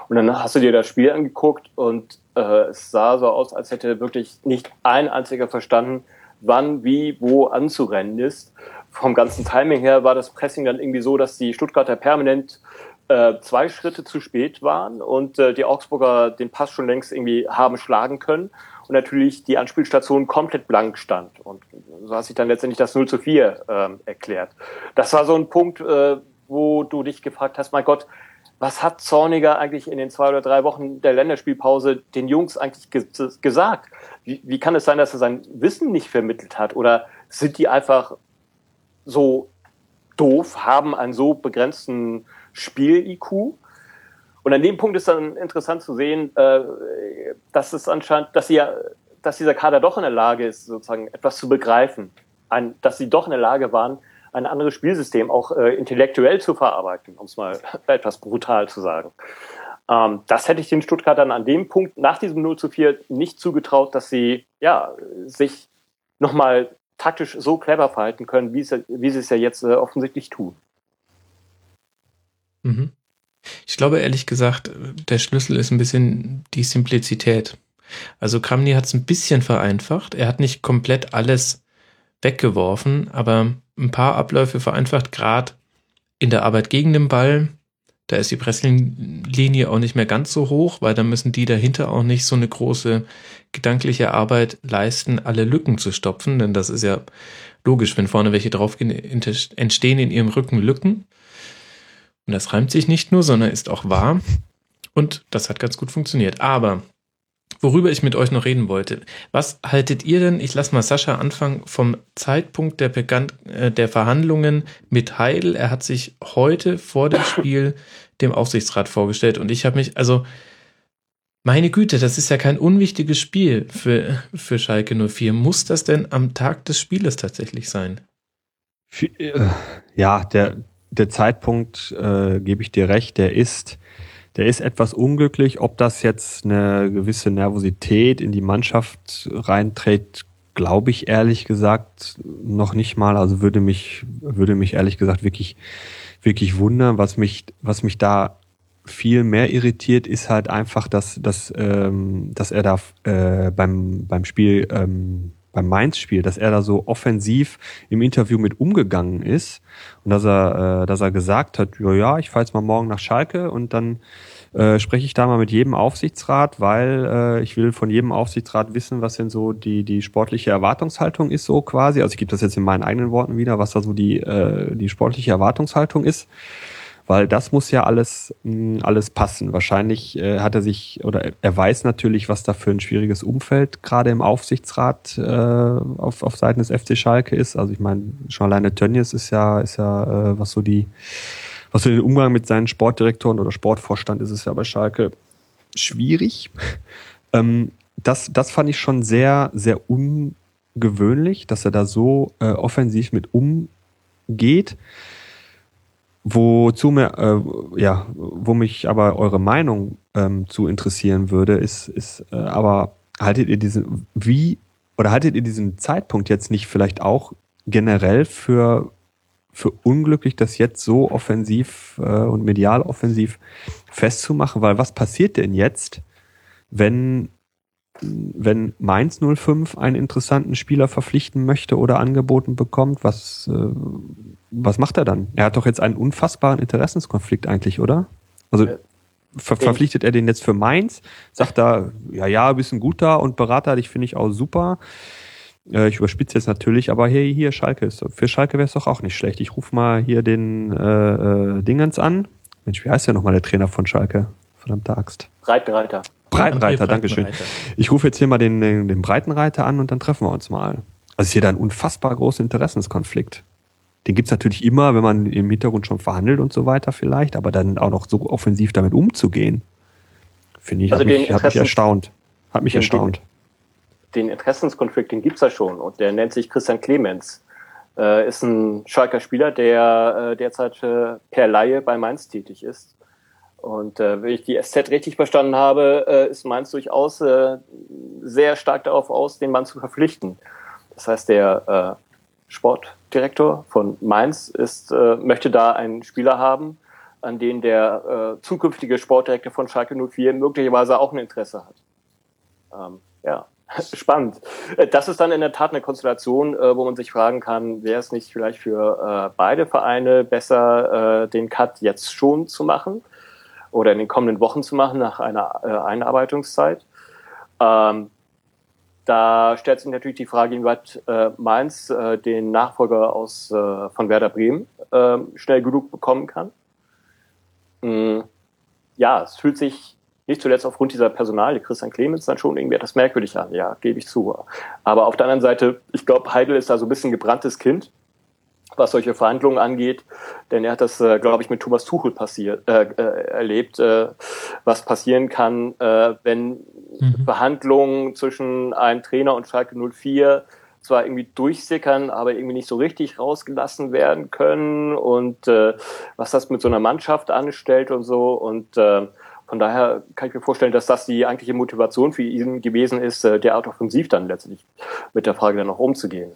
Und dann hast du dir das Spiel angeguckt und äh, es sah so aus, als hätte wirklich nicht ein einziger verstanden, wann, wie, wo anzurennen ist. Vom ganzen Timing her war das Pressing dann irgendwie so, dass die Stuttgarter permanent äh, zwei Schritte zu spät waren und äh, die Augsburger den Pass schon längst irgendwie haben schlagen können und natürlich die Anspielstation komplett blank stand. Und so hat sich dann letztendlich das 0 zu 4 äh, erklärt. Das war so ein Punkt, äh, wo du dich gefragt hast, mein Gott, was hat Zorniger eigentlich in den zwei oder drei Wochen der Länderspielpause den Jungs eigentlich ge gesagt? Wie, wie kann es sein, dass er sein Wissen nicht vermittelt hat? Oder sind die einfach so doof, haben einen so begrenzten Spiel-IQ. Und an dem Punkt ist dann interessant zu sehen, äh, dass es anscheinend, dass sie ja, dass dieser Kader doch in der Lage ist, sozusagen etwas zu begreifen, ein, dass sie doch in der Lage waren, ein anderes Spielsystem auch äh, intellektuell zu verarbeiten, um es mal etwas brutal zu sagen. Ähm, das hätte ich den Stuttgartern an dem Punkt nach diesem 0 zu 4 nicht zugetraut, dass sie ja sich nochmal taktisch so clever verhalten können, wie, sie, wie sie es ja jetzt äh, offensichtlich tun.
Mhm. Ich glaube ehrlich gesagt, der Schlüssel ist ein bisschen die Simplizität. Also Kramny hat es ein bisschen vereinfacht. Er hat nicht komplett alles weggeworfen, aber ein paar Abläufe vereinfacht, gerade in der Arbeit gegen den Ball. Da ist die Presslinie auch nicht mehr ganz so hoch, weil dann müssen die dahinter auch nicht so eine große gedankliche Arbeit leisten, alle Lücken zu stopfen, denn das ist ja logisch, wenn vorne welche draufgehen, entstehen in ihrem Rücken Lücken. Und das reimt sich nicht nur, sondern ist auch wahr. Und das hat ganz gut funktioniert. Aber worüber ich mit euch noch reden wollte, was haltet ihr denn, ich lasse mal Sascha anfangen, vom Zeitpunkt der, Begann, äh, der Verhandlungen mit Heidel? Er hat sich heute vor dem Spiel dem Aufsichtsrat vorgestellt und ich habe mich, also meine Güte, das ist ja kein unwichtiges Spiel für, für Schalke 04. Muss das denn am Tag des Spieles tatsächlich sein?
Äh, ja, der, der Zeitpunkt, äh, gebe ich dir recht, der ist, der ist etwas unglücklich. Ob das jetzt eine gewisse Nervosität in die Mannschaft reinträgt, glaube ich ehrlich gesagt noch nicht mal. Also würde mich, würde mich ehrlich gesagt wirklich, wirklich wundern. Was mich, was mich da viel mehr irritiert, ist halt einfach, dass, dass, ähm, dass er da äh, beim, beim Spiel ähm, beim Mainz-Spiel, dass er da so offensiv im Interview mit umgegangen ist und dass er, äh, dass er gesagt hat, ja, ja, ich fahre jetzt mal morgen nach Schalke und dann äh, spreche ich da mal mit jedem Aufsichtsrat, weil äh, ich will von jedem Aufsichtsrat wissen, was denn so die die sportliche Erwartungshaltung ist, so quasi. Also ich gebe das jetzt in meinen eigenen Worten wieder, was da so die äh, die sportliche Erwartungshaltung ist weil das muss ja alles, mh, hm, alles passen. Wahrscheinlich äh, hat er sich oder er weiß natürlich, was da für ein schwieriges Umfeld gerade im Aufsichtsrat äh, auf, auf Seiten des FC Schalke ist. Also ich meine, schon alleine Tönnies ist ja, ist ja, äh, was so die, was so den Umgang mit seinen Sportdirektoren oder Sportvorstand ist es ja bei Schalke schwierig. Ähm, das, das fand ich schon sehr, sehr ungewöhnlich, dass er da so äh, offensiv mit umgeht. Wozu mir, äh, ja, wo mich aber eure Meinung ähm, zu interessieren würde, ist, ist äh, aber haltet ihr diesen, wie, oder haltet ihr diesen Zeitpunkt jetzt nicht vielleicht auch generell für, für unglücklich, das jetzt so offensiv äh, und medial offensiv festzumachen? Weil was passiert denn jetzt, wenn wenn Mainz 05 einen interessanten Spieler verpflichten möchte oder angeboten bekommt, was, äh, was macht er dann? Er hat doch jetzt einen unfassbaren Interessenskonflikt eigentlich, oder? Also ver verpflichtet er den jetzt für Mainz? Sagt er, ja, ja, bist ein guter und Berater, dich finde ich auch super. Äh, ich überspitze jetzt natürlich, aber hey, hier Schalke ist für Schalke wäre es doch auch nicht schlecht. Ich rufe mal hier den äh, äh, Dingens an. Mensch, wie heißt der nochmal der Trainer von Schalke? Verdammte Axt.
Breitenreiter.
Breitenreiter, Dankeschön. Ich rufe jetzt hier mal den, den, den Breitenreiter an und dann treffen wir uns mal. Also ist hier da ein unfassbar großer Interessenskonflikt. Den gibt's natürlich immer, wenn man im Hintergrund schon verhandelt und so weiter vielleicht, aber dann auch noch so offensiv damit umzugehen, finde ich, also hat, mich, hat mich erstaunt. Hat mich den, erstaunt.
Den, den Interessenskonflikt, den gibt's ja schon und der nennt sich Christian Clemens. Äh, ist ein Schalker Spieler, der äh, derzeit äh, per Laie bei Mainz tätig ist und äh, wenn ich die SZ richtig verstanden habe, äh, ist Mainz durchaus äh, sehr stark darauf aus, den Mann zu verpflichten. Das heißt, der äh, Sportdirektor von Mainz ist, äh, möchte da einen Spieler haben, an den der äh, zukünftige Sportdirektor von Schalke 04 möglicherweise auch ein Interesse hat. Ähm, ja, spannend. Äh, das ist dann in der Tat eine Konstellation, äh, wo man sich fragen kann, wäre es nicht vielleicht für äh, beide Vereine besser, äh, den Cut jetzt schon zu machen? Oder in den kommenden Wochen zu machen nach einer äh, Einarbeitungszeit. Ähm, da stellt sich natürlich die Frage, inwieweit äh, Mainz äh, den Nachfolger aus äh, von Werder Bremen äh, schnell genug bekommen kann. Mhm. Ja, es fühlt sich nicht zuletzt aufgrund dieser Personalie Christian Clemens dann schon irgendwie etwas merkwürdig an. Ja, gebe ich zu. Aber auf der anderen Seite, ich glaube, Heidel ist da so ein bisschen gebranntes Kind was solche Verhandlungen angeht, denn er hat das, äh, glaube ich, mit Thomas Tuchel passiert, äh, äh, erlebt, äh, was passieren kann, äh, wenn mhm. Verhandlungen zwischen einem Trainer und Schalke 04 zwar irgendwie durchsickern, aber irgendwie nicht so richtig rausgelassen werden können und äh, was das mit so einer Mannschaft anstellt und so und äh, von daher kann ich mir vorstellen, dass das die eigentliche Motivation für ihn gewesen ist, äh, derart offensiv dann letztlich mit der Frage dann noch umzugehen.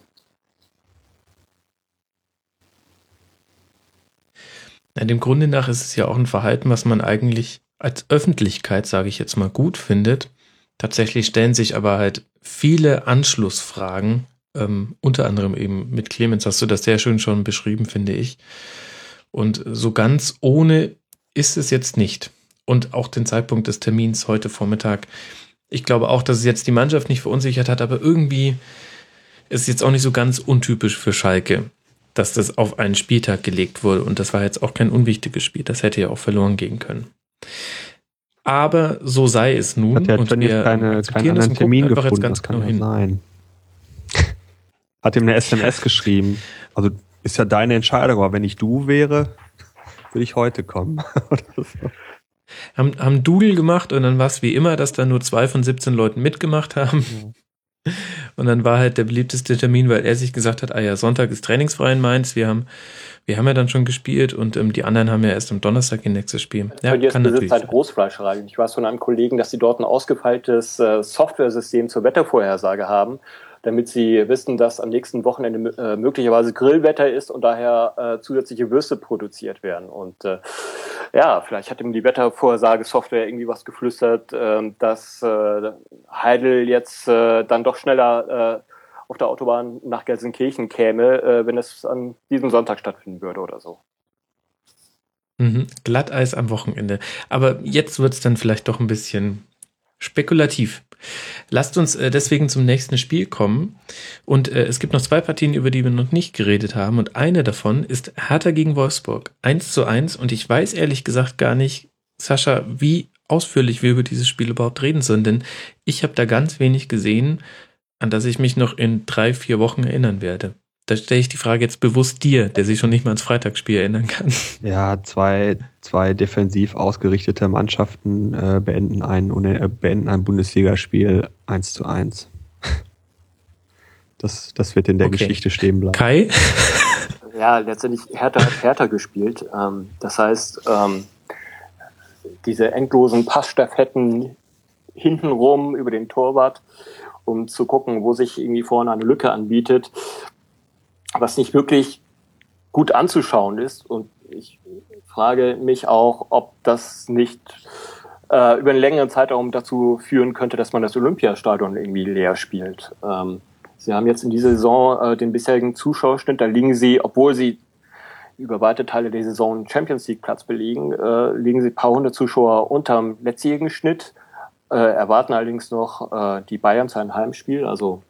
Ja, dem Grunde nach ist es ja auch ein Verhalten, was man eigentlich als Öffentlichkeit, sage ich jetzt mal, gut findet. Tatsächlich stellen sich aber halt viele Anschlussfragen, ähm, unter anderem eben mit Clemens, hast du das sehr schön schon beschrieben, finde ich. Und so ganz ohne ist es jetzt nicht. Und auch den Zeitpunkt des Termins heute Vormittag. Ich glaube auch, dass es jetzt die Mannschaft nicht verunsichert hat, aber irgendwie ist es jetzt auch nicht so ganz untypisch für Schalke dass das auf einen Spieltag gelegt wurde. Und das war jetzt auch kein unwichtiges Spiel. Das hätte ja auch verloren gehen können. Aber so sei es nun.
Hat der und wir keine, keinen anderen Termin gefunden. das kann genau ja sein. Hat ihm eine SMS geschrieben. Also ist ja deine Entscheidung, aber wenn ich du wäre, würde ich heute kommen.
haben, haben Doodle gemacht und dann war es wie immer, dass da nur zwei von 17 Leuten mitgemacht haben. Ja. Und dann war halt der beliebteste Termin, weil er sich gesagt hat, ah ja, Sonntag ist trainingsfrei in Mainz, wir haben, wir haben ja dann schon gespielt und ähm, die anderen haben ja erst am Donnerstag ihr nächstes Spiel.
Ja, Bei dir kann ist halt Großfleischerei. Ich weiß von einem Kollegen, dass sie dort ein ausgefeiltes äh, Software-System zur Wettervorhersage haben damit sie wissen, dass am nächsten Wochenende äh, möglicherweise Grillwetter ist und daher äh, zusätzliche Würste produziert werden. Und äh, ja, vielleicht hat ihm die Wettervorhersagesoftware irgendwie was geflüstert, äh, dass äh, Heidel jetzt äh, dann doch schneller äh, auf der Autobahn nach Gelsenkirchen käme, äh, wenn es an diesem Sonntag stattfinden würde oder so.
Mhm. Glatteis am Wochenende. Aber jetzt wird es dann vielleicht doch ein bisschen spekulativ. Lasst uns äh, deswegen zum nächsten Spiel kommen. Und äh, es gibt noch zwei Partien, über die wir noch nicht geredet haben. Und eine davon ist Hertha gegen Wolfsburg. Eins zu eins. Und ich weiß ehrlich gesagt gar nicht, Sascha, wie ausführlich wir über dieses Spiel überhaupt reden sollen. Denn ich habe da ganz wenig gesehen, an das ich mich noch in drei, vier Wochen erinnern werde. Da stelle ich die Frage jetzt bewusst dir, der sich schon nicht mal ans Freitagsspiel erinnern kann.
Ja, zwei, zwei defensiv ausgerichtete Mannschaften äh, beenden, ein, äh, beenden ein Bundesligaspiel 1 zu 1. Das, das wird in der okay. Geschichte stehen bleiben.
Kai?
Ja, letztendlich Hertha hat Hertha gespielt. Ähm, das heißt, ähm, diese endlosen Passstaffetten hintenrum über den Torwart, um zu gucken, wo sich irgendwie vorne eine Lücke anbietet, was nicht wirklich gut anzuschauen ist. Und ich frage mich auch, ob das nicht äh, über einen längeren Zeitraum dazu führen könnte, dass man das Olympiastadion irgendwie leer spielt. Ähm, Sie haben jetzt in dieser Saison äh, den bisherigen Zuschauerschnitt, da liegen Sie, obwohl Sie über weite Teile der Saison Champions League Platz belegen, äh, liegen Sie paar hundert Zuschauer unterm letztjährigen Schnitt, äh, erwarten allerdings noch äh, die Bayern zu einem Heimspiel, also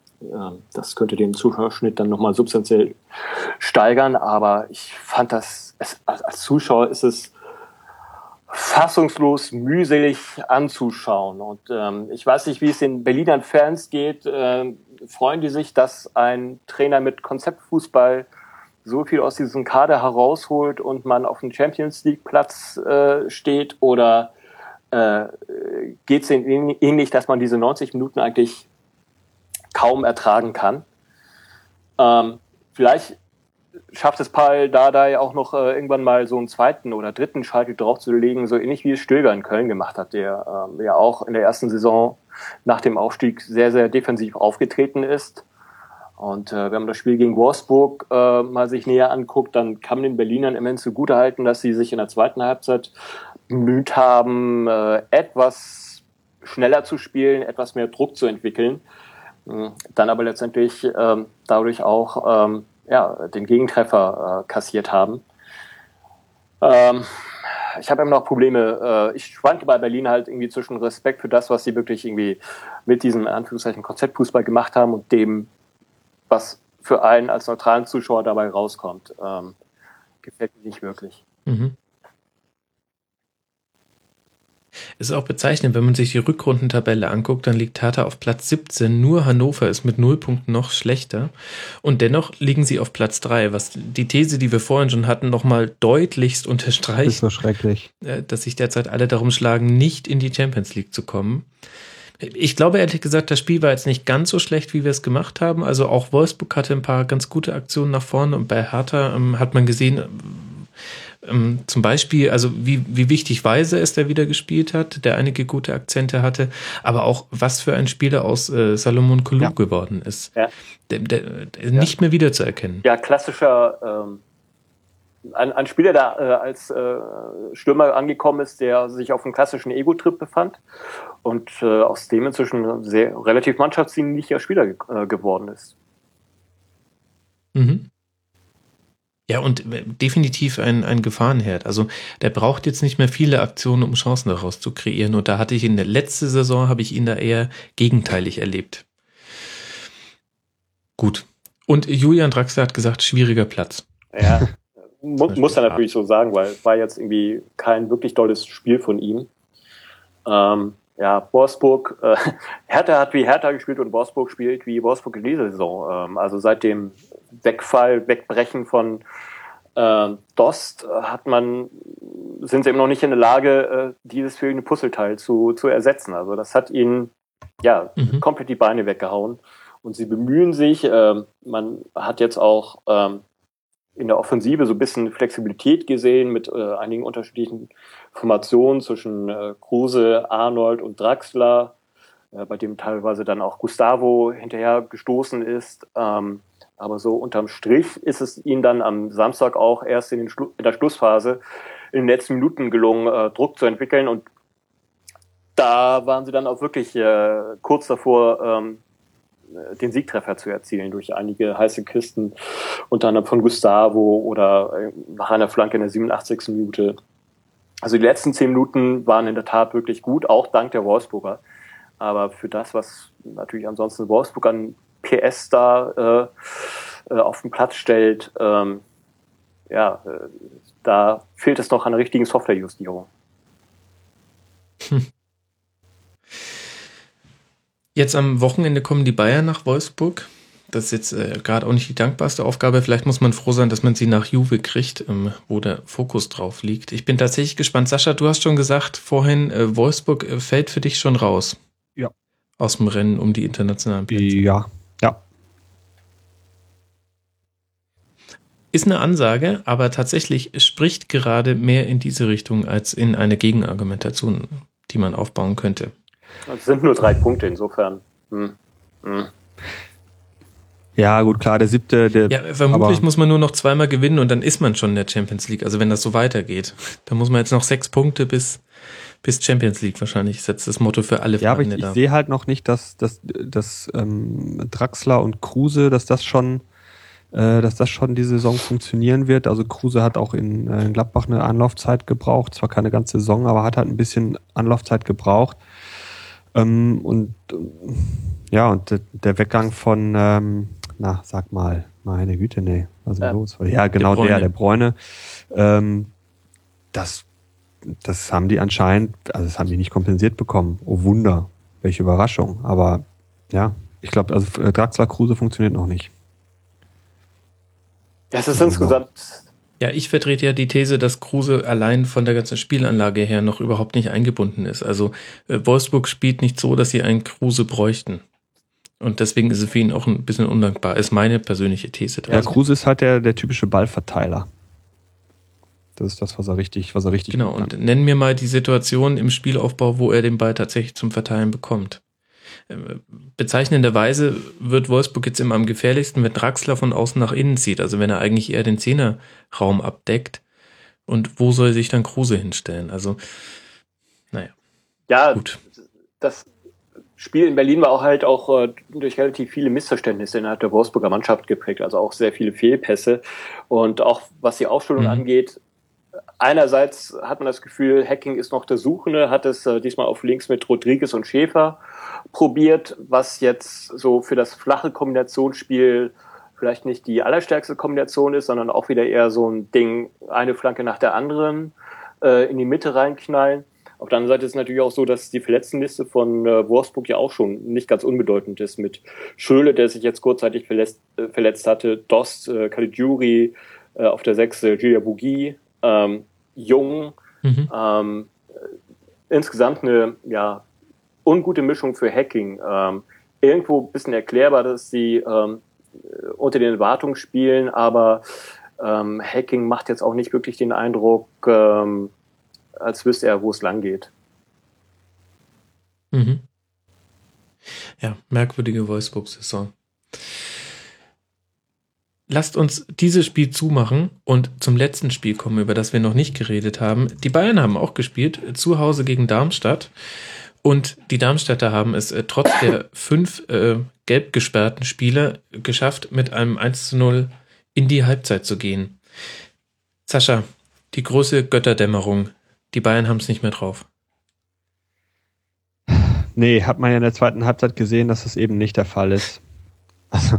das könnte den Zuschauerschnitt dann nochmal substanziell steigern, aber ich fand das, als Zuschauer ist es fassungslos mühselig anzuschauen. Und ähm, ich weiß nicht, wie es den Berlinern Fans geht. Ähm, freuen die sich, dass ein Trainer mit Konzeptfußball so viel aus diesem Kader herausholt und man auf dem Champions League Platz äh, steht? Oder äh, geht es ihnen ähnlich, dass man diese 90 Minuten eigentlich kaum ertragen kann? Ähm, vielleicht schafft es Paul Dardai auch noch äh, irgendwann mal so einen zweiten oder dritten Schalter draufzulegen, so ähnlich wie es Stöger in Köln gemacht hat, der ähm, ja auch in der ersten Saison nach dem Aufstieg sehr, sehr defensiv aufgetreten ist. Und äh, wenn man das Spiel gegen Wolfsburg äh, mal sich näher anguckt, dann kann man den Berlinern immense zugutehalten, dass sie sich in der zweiten Halbzeit bemüht haben, äh, etwas schneller zu spielen, etwas mehr Druck zu entwickeln. Hm, dann aber letztendlich äh, dadurch auch ähm, ja, den Gegentreffer äh, kassiert haben. Ähm, ich habe immer noch Probleme. Äh, ich schwanke bei Berlin halt irgendwie zwischen Respekt für das, was sie wirklich irgendwie mit diesem Anführungszeichen Konzeptfußball gemacht haben und dem, was für einen als neutralen Zuschauer dabei rauskommt. Ähm, gefällt mir nicht wirklich. Mhm.
Ist auch bezeichnend, wenn man sich die Rückrundentabelle anguckt, dann liegt Hertha auf Platz 17. Nur Hannover ist mit 0 Punkten noch schlechter. Und dennoch liegen sie auf Platz 3, was die These, die wir vorhin schon hatten, nochmal deutlichst unterstreicht.
ist so schrecklich.
Äh, dass sich derzeit alle darum schlagen, nicht in die Champions League zu kommen. Ich glaube ehrlich gesagt, das Spiel war jetzt nicht ganz so schlecht, wie wir es gemacht haben. Also auch Wolfsburg hatte ein paar ganz gute Aktionen nach vorne und bei Hertha ähm, hat man gesehen, ähm, zum Beispiel, also wie, wie wichtig Weise ist, der wieder gespielt hat, der einige gute Akzente hatte, aber auch was für ein Spieler aus äh, Salomon Kalou ja. geworden ist. Ja. Der, der, der ja. Nicht mehr wiederzuerkennen.
Ja, klassischer ähm, ein, ein Spieler, der äh, als äh, Stürmer angekommen ist, der sich auf einem klassischen Ego-Trip befand und äh, aus dem inzwischen sehr relativ mannschaftsdienlicher Spieler ge äh, geworden ist.
Mhm. Ja, und äh, definitiv ein, ein Gefahrenherd. Also der braucht jetzt nicht mehr viele Aktionen, um Chancen daraus zu kreieren. Und da hatte ich in der letzten Saison, habe ich ihn da eher gegenteilig erlebt. Gut. Und Julian Draxler hat gesagt, schwieriger Platz.
Ja, mu muss er natürlich so sagen, weil es war jetzt irgendwie kein wirklich tolles Spiel von ihm. Ähm, ja, Wolfsburg, äh, Hertha hat wie Hertha gespielt und Wolfsburg spielt wie Wolfsburg in dieser Saison. Ähm, also seit dem Wegfall, Wegbrechen von äh, Dost hat man, sind sie eben noch nicht in der Lage, äh, dieses fehlende Puzzleteil zu, zu ersetzen. Also das hat ihnen ja mhm. komplett die Beine weggehauen. Und sie bemühen sich, äh, man hat jetzt auch ähm, in der Offensive so ein bisschen Flexibilität gesehen mit äh, einigen unterschiedlichen Formationen zwischen äh, Kruse, Arnold und Draxler, äh, bei dem teilweise dann auch Gustavo hinterher gestoßen ist. Ähm, aber so unterm Strich ist es ihnen dann am Samstag auch erst in, in der Schlussphase in den letzten Minuten gelungen, äh, Druck zu entwickeln. Und da waren sie dann auch wirklich äh, kurz davor, ähm, äh, den Siegtreffer zu erzielen durch einige heiße Kisten, unter anderem von Gustavo oder äh, nach einer Flanke in der 87. Minute. Also die letzten zehn Minuten waren in der Tat wirklich gut, auch dank der Wolfsburger. Aber für das, was natürlich ansonsten Wolfsburg an PS da äh, äh, auf den Platz stellt, ähm, ja, äh, da fehlt es noch an der richtigen Softwarejustierung.
Hm. Jetzt am Wochenende kommen die Bayern nach Wolfsburg. Das ist jetzt äh, gerade auch nicht die dankbarste Aufgabe. Vielleicht muss man froh sein, dass man sie nach Juve kriegt, ähm, wo der Fokus drauf liegt. Ich bin tatsächlich gespannt. Sascha, du hast schon gesagt vorhin, äh, Wolfsburg äh, fällt für dich schon raus.
Ja.
Aus dem Rennen um die internationalen Plätze.
Ja,
Ist eine Ansage, aber tatsächlich spricht gerade mehr in diese Richtung als in eine Gegenargumentation, die man aufbauen könnte.
Es sind nur drei Punkte, insofern. Hm. Hm.
Ja, gut, klar, der siebte, der.
Ja, vermutlich muss man nur noch zweimal gewinnen und dann ist man schon in der Champions League. Also wenn das so weitergeht, dann muss man jetzt noch sechs Punkte bis, bis Champions League wahrscheinlich. Setzt das Motto für alle
Ja, aber ich, ich sehe halt noch nicht, dass, dass, dass ähm, Draxler und Kruse, dass das schon, äh, dass das schon die Saison funktionieren wird. Also Kruse hat auch in, äh, in Gladbach eine Anlaufzeit gebraucht, zwar keine ganze Saison, aber hat halt ein bisschen Anlaufzeit gebraucht. Ähm, und ja, und der Weggang von ähm, na, sag mal, meine Güte, nee, was ist ja. los? Ja, genau der, der, der Bräune. Ähm, das, das haben die anscheinend, also das haben die nicht kompensiert bekommen. Oh Wunder, welche Überraschung. Aber ja, ich glaube, also äh, Draxler Kruse funktioniert noch nicht.
Das ist insgesamt.
Ja, ich vertrete ja die These, dass Kruse allein von der ganzen Spielanlage her noch überhaupt nicht eingebunden ist. Also äh, Wolfsburg spielt nicht so, dass sie einen Kruse bräuchten. Und deswegen ist es für ihn auch ein bisschen undankbar, ist meine persönliche These.
Ja, Kruse ist halt der, der typische Ballverteiler. Das ist das, was er richtig, was er richtig
Genau, und nennen mir mal die Situation im Spielaufbau, wo er den Ball tatsächlich zum Verteilen bekommt. Ähm, bezeichnenderweise wird Wolfsburg jetzt immer am gefährlichsten, wenn Draxler von außen nach innen zieht, also wenn er eigentlich eher den Zehnerraum abdeckt. Und wo soll sich dann Kruse hinstellen? Also, naja.
Ja, gut. Das, Spiel in Berlin war auch halt auch äh, durch relativ viele Missverständnisse innerhalb der Wolfsburger Mannschaft geprägt, also auch sehr viele Fehlpässe. Und auch was die Aufstellung mhm. angeht, einerseits hat man das Gefühl, Hacking ist noch der Suchende, hat es äh, diesmal auf links mit Rodriguez und Schäfer probiert, was jetzt so für das flache Kombinationsspiel vielleicht nicht die allerstärkste Kombination ist, sondern auch wieder eher so ein Ding, eine Flanke nach der anderen äh, in die Mitte reinknallen. Auf der anderen Seite ist es natürlich auch so, dass die Verletztenliste von äh, Wolfsburg ja auch schon nicht ganz unbedeutend ist. Mit Schöle, der sich jetzt kurzzeitig verletzt, äh, verletzt hatte, Dost, äh, Caligiuri, äh, auf der 6 äh, Julia Bougie, ähm, Jung. Mhm. Ähm, äh, insgesamt eine ja, ungute Mischung für Hacking. Ähm, irgendwo bisschen erklärbar, dass sie ähm, unter den Erwartungen spielen, aber ähm, Hacking macht jetzt auch nicht wirklich den Eindruck, ähm, als wüsste er, wo es lang geht.
Mhm. Ja, merkwürdige Wolfsburg-Saison. Lasst uns dieses Spiel zumachen und zum letzten Spiel kommen, über das wir noch nicht geredet haben. Die Bayern haben auch gespielt, zu Hause gegen Darmstadt. Und die Darmstädter haben es äh, trotz der fünf äh, gelb gesperrten Spieler geschafft, mit einem 1 zu 0 in die Halbzeit zu gehen. Sascha, die große Götterdämmerung die Bayern haben es nicht mehr drauf.
Nee, hat man ja in der zweiten Halbzeit gesehen, dass das eben nicht der Fall ist.
Also.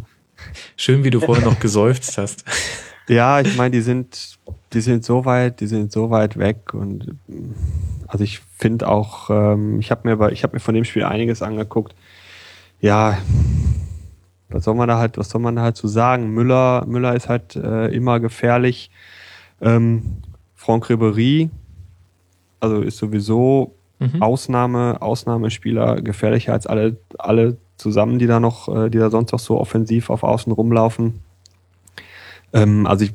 Schön, wie du vorher noch geseufzt hast.
Ja, ich meine, die sind, die sind so weit, die sind so weit weg und also ich finde auch, ähm, ich habe mir, ich habe mir von dem Spiel einiges angeguckt. Ja, was soll man da halt, was soll man da halt zu so sagen? Müller, Müller ist halt äh, immer gefährlich. Ähm, Franck Ribéry also ist sowieso mhm. Ausnahme, Ausnahmespieler gefährlicher als alle, alle zusammen, die da noch, äh, die da sonst auch so offensiv auf Außen rumlaufen. Ähm, also ich,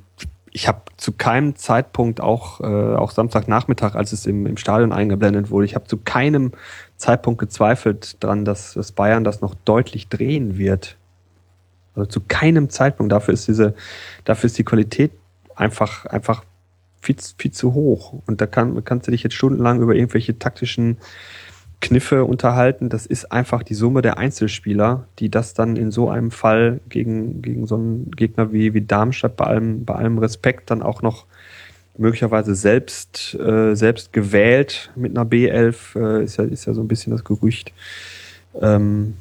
ich habe zu keinem Zeitpunkt auch, äh, auch Samstagnachmittag, als es im, im Stadion eingeblendet wurde, ich habe zu keinem Zeitpunkt gezweifelt dran, dass, dass Bayern das noch deutlich drehen wird. Also zu keinem Zeitpunkt. Dafür ist diese, dafür ist die Qualität einfach, einfach viel, viel zu hoch. Und da kann, kannst du dich jetzt stundenlang über irgendwelche taktischen Kniffe unterhalten. Das ist einfach die Summe der Einzelspieler, die das dann in so einem Fall gegen, gegen so einen Gegner wie, wie Darmstadt bei allem, bei allem Respekt dann auch noch möglicherweise selbst, äh, selbst gewählt mit einer B11, äh, ist ja, ist ja so ein bisschen das Gerücht. Ähm,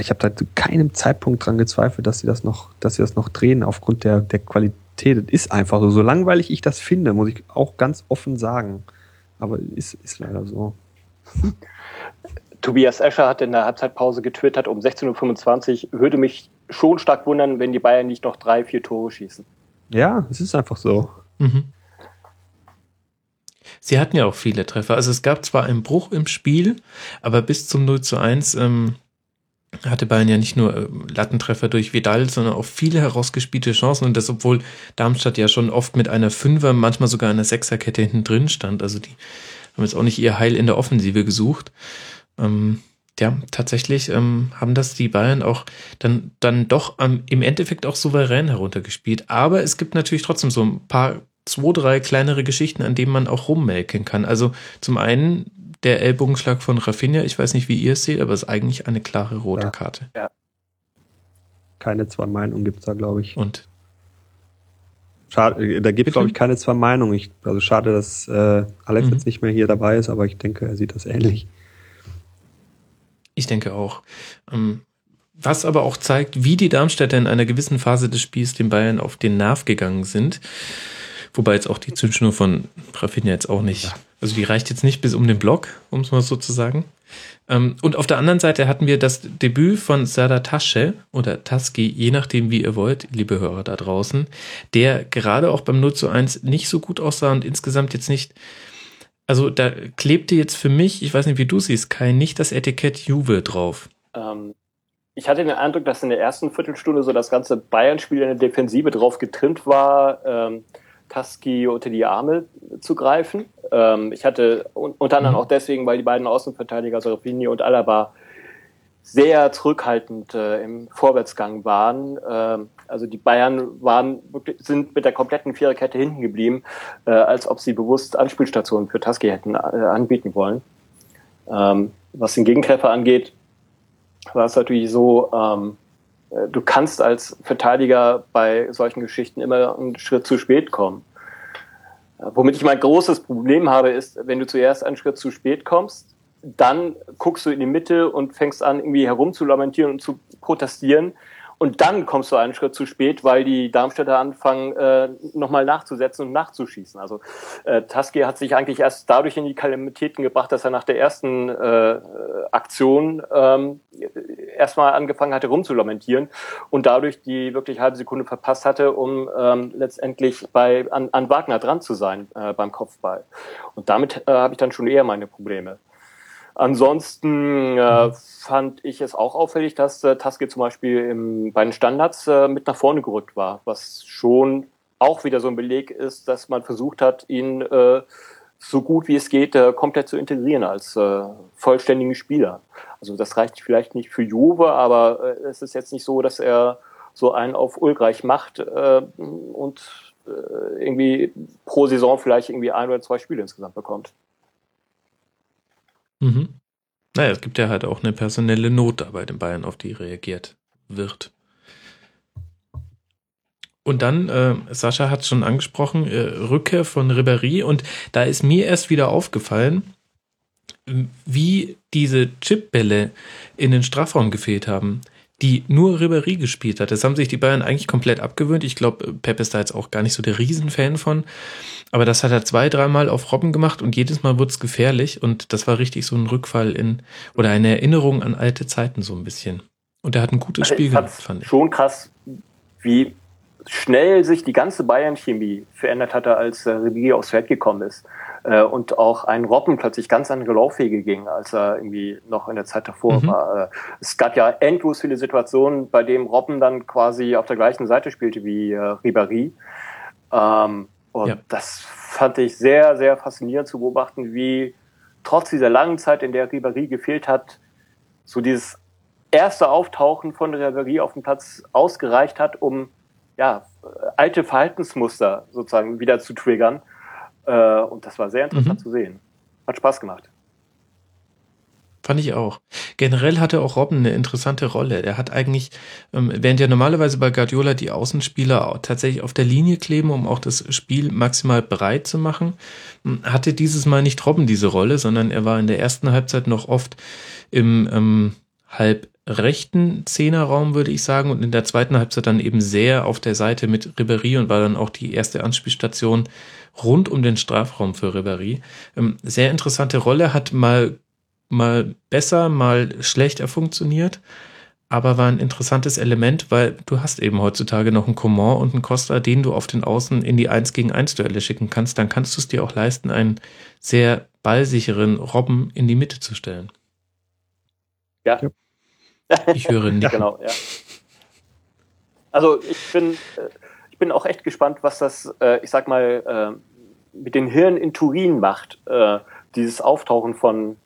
ich habe da zu keinem Zeitpunkt dran gezweifelt, dass sie das noch, dass sie das noch drehen aufgrund der, der Qualität. Das ist einfach so. So langweilig ich das finde, muss ich auch ganz offen sagen. Aber ist, ist leider so.
Tobias Escher hat in der Halbzeitpause getwittert um 16.25 Uhr, würde mich schon stark wundern, wenn die Bayern nicht noch drei, vier Tore schießen.
Ja, es ist einfach so. Mhm.
Sie hatten ja auch viele Treffer. Also es gab zwar einen Bruch im Spiel, aber bis zum 0 zu 1 ähm, hatte Bayern ja nicht nur äh, Lattentreffer durch Vidal, sondern auch viele herausgespielte Chancen und das, obwohl Darmstadt ja schon oft mit einer Fünfer, manchmal sogar einer Sechserkette hinten drin stand. Also die haben jetzt auch nicht ihr Heil in der Offensive gesucht. Ähm, ja, tatsächlich ähm, haben das die Bayern auch dann, dann doch ähm, im Endeffekt auch souverän heruntergespielt. Aber es gibt natürlich trotzdem so ein paar, zwei, drei kleinere Geschichten, an denen man auch rummelken kann. Also zum einen der Ellbogenschlag von Rafinha, ich weiß nicht, wie ihr es seht, aber es ist eigentlich eine klare rote ja. Karte. Ja.
Keine zwei Meinungen gibt es da, glaube ich.
Und?
Schade, äh, da gibt es, glaube ich, keine zwei Meinungen. Ich, also schade, dass äh, Alex mhm. jetzt nicht mehr hier dabei ist, aber ich denke, er sieht das ähnlich.
Ich denke auch. Ähm, was aber auch zeigt, wie die Darmstädter in einer gewissen Phase des Spiels den Bayern auf den Nerv gegangen sind. Wobei jetzt auch die Zündschnur von Rafinha jetzt auch nicht, also die reicht jetzt nicht bis um den Block, um es mal so zu sagen. Ähm, und auf der anderen Seite hatten wir das Debüt von Sada Tasche oder Taski, je nachdem wie ihr wollt, liebe Hörer da draußen, der gerade auch beim 0 zu 1 nicht so gut aussah und insgesamt jetzt nicht also da klebte jetzt für mich, ich weiß nicht, wie du siehst, Kai, nicht das Etikett Juve drauf. Ähm,
ich hatte den Eindruck, dass in der ersten Viertelstunde so das ganze Bayern-Spiel in der Defensive drauf getrimmt war, ähm, Taski unter die Arme zu greifen. Ähm, ich hatte unter anderem mhm. auch deswegen, weil die beiden Außenverteidiger, Sorafini und Alaba, sehr zurückhaltend äh, im Vorwärtsgang waren. Ähm, also die Bayern waren sind mit der kompletten Viererkette hinten geblieben, äh, als ob sie bewusst Anspielstationen für Taski hätten äh, anbieten wollen. Ähm, was den Gegentreffer angeht, war es natürlich so, ähm, äh, du kannst als Verteidiger bei solchen Geschichten immer einen Schritt zu spät kommen. Äh, womit ich mein großes Problem habe, ist, wenn du zuerst einen Schritt zu spät kommst, dann guckst du in die Mitte und fängst an, irgendwie herumzulamentieren und zu protestieren. Und dann kommst du einen Schritt zu spät, weil die Darmstädter anfangen, äh, nochmal nachzusetzen und nachzuschießen. Also äh, Taski hat sich eigentlich erst dadurch in die Kalamitäten gebracht, dass er nach der ersten äh, Aktion ähm, erstmal angefangen hatte, rumzulamentieren und dadurch die wirklich halbe Sekunde verpasst hatte, um ähm, letztendlich bei an, an Wagner dran zu sein äh, beim Kopfball. Und damit äh, habe ich dann schon eher meine Probleme. Ansonsten äh, fand ich es auch auffällig, dass äh, Taske zum Beispiel im, bei den Standards äh, mit nach vorne gerückt war, was schon auch wieder so ein Beleg ist, dass man versucht hat, ihn äh, so gut wie es geht äh, komplett zu integrieren als äh, vollständigen Spieler. Also das reicht vielleicht nicht für Juve, aber äh, es ist jetzt nicht so, dass er so einen auf Ulgreich macht äh, und äh, irgendwie pro Saison vielleicht irgendwie ein oder zwei Spiele insgesamt bekommt.
Mhm. Naja, es gibt ja halt auch eine personelle Not da bei den Bayern, auf die reagiert wird. Und dann, äh, Sascha hat schon angesprochen, äh, Rückkehr von Ribéry und da ist mir erst wieder aufgefallen, wie diese Chipbälle in den Strafraum gefehlt haben die nur Ribéry gespielt hat. Das haben sich die Bayern eigentlich komplett abgewöhnt. Ich glaube, Pep ist da jetzt auch gar nicht so der Riesenfan von. Aber das hat er zwei, dreimal auf Robben gemacht und jedes Mal wurde es gefährlich. Und das war richtig so ein Rückfall in oder eine Erinnerung an alte Zeiten so ein bisschen. Und er hat ein gutes also Spiel gemacht,
fand ich. Schon krass, wie schnell sich die ganze Bayern-Chemie verändert hatte, als äh, Ribéry aufs Feld gekommen ist. Äh, und auch ein Robben plötzlich ganz andere Laufwege ging, als er irgendwie noch in der Zeit davor mhm. war. Äh, es gab ja endlos viele Situationen, bei denen Robben dann quasi auf der gleichen Seite spielte wie äh, Ribéry. Ähm, und ja. das fand ich sehr, sehr faszinierend zu beobachten, wie trotz dieser langen Zeit, in der Ribéry gefehlt hat, so dieses erste Auftauchen von Ribéry auf dem Platz ausgereicht hat, um ja, alte Verhaltensmuster sozusagen wieder zu triggern. Äh, und das war sehr interessant mhm. zu sehen. Hat Spaß gemacht.
Fand ich auch. Generell hatte auch Robben eine interessante Rolle. Er hat eigentlich, ähm, während ja normalerweise bei Guardiola die Außenspieler tatsächlich auf der Linie kleben, um auch das Spiel maximal breit zu machen, hm, hatte dieses Mal nicht Robben diese Rolle, sondern er war in der ersten Halbzeit noch oft im ähm, halb rechten Zehnerraum, würde ich sagen, und in der zweiten Halbzeit dann eben sehr auf der Seite mit Ribéry und war dann auch die erste Anspielstation rund um den Strafraum für Ribéry. Ähm, sehr interessante Rolle, hat mal, mal besser, mal schlechter funktioniert. aber war ein interessantes Element, weil du hast eben heutzutage noch einen Coman und einen Costa, den du auf den Außen in die 1 gegen 1 Duelle schicken kannst. Dann kannst du es dir auch leisten, einen sehr ballsicheren Robben in die Mitte zu stellen.
Ja.
Ich höre nicht.
genau, ja. Also ich bin, äh, ich bin auch echt gespannt, was das, äh, ich sag mal, äh, mit den Hirn in Turin macht, dieses Auftauchen von,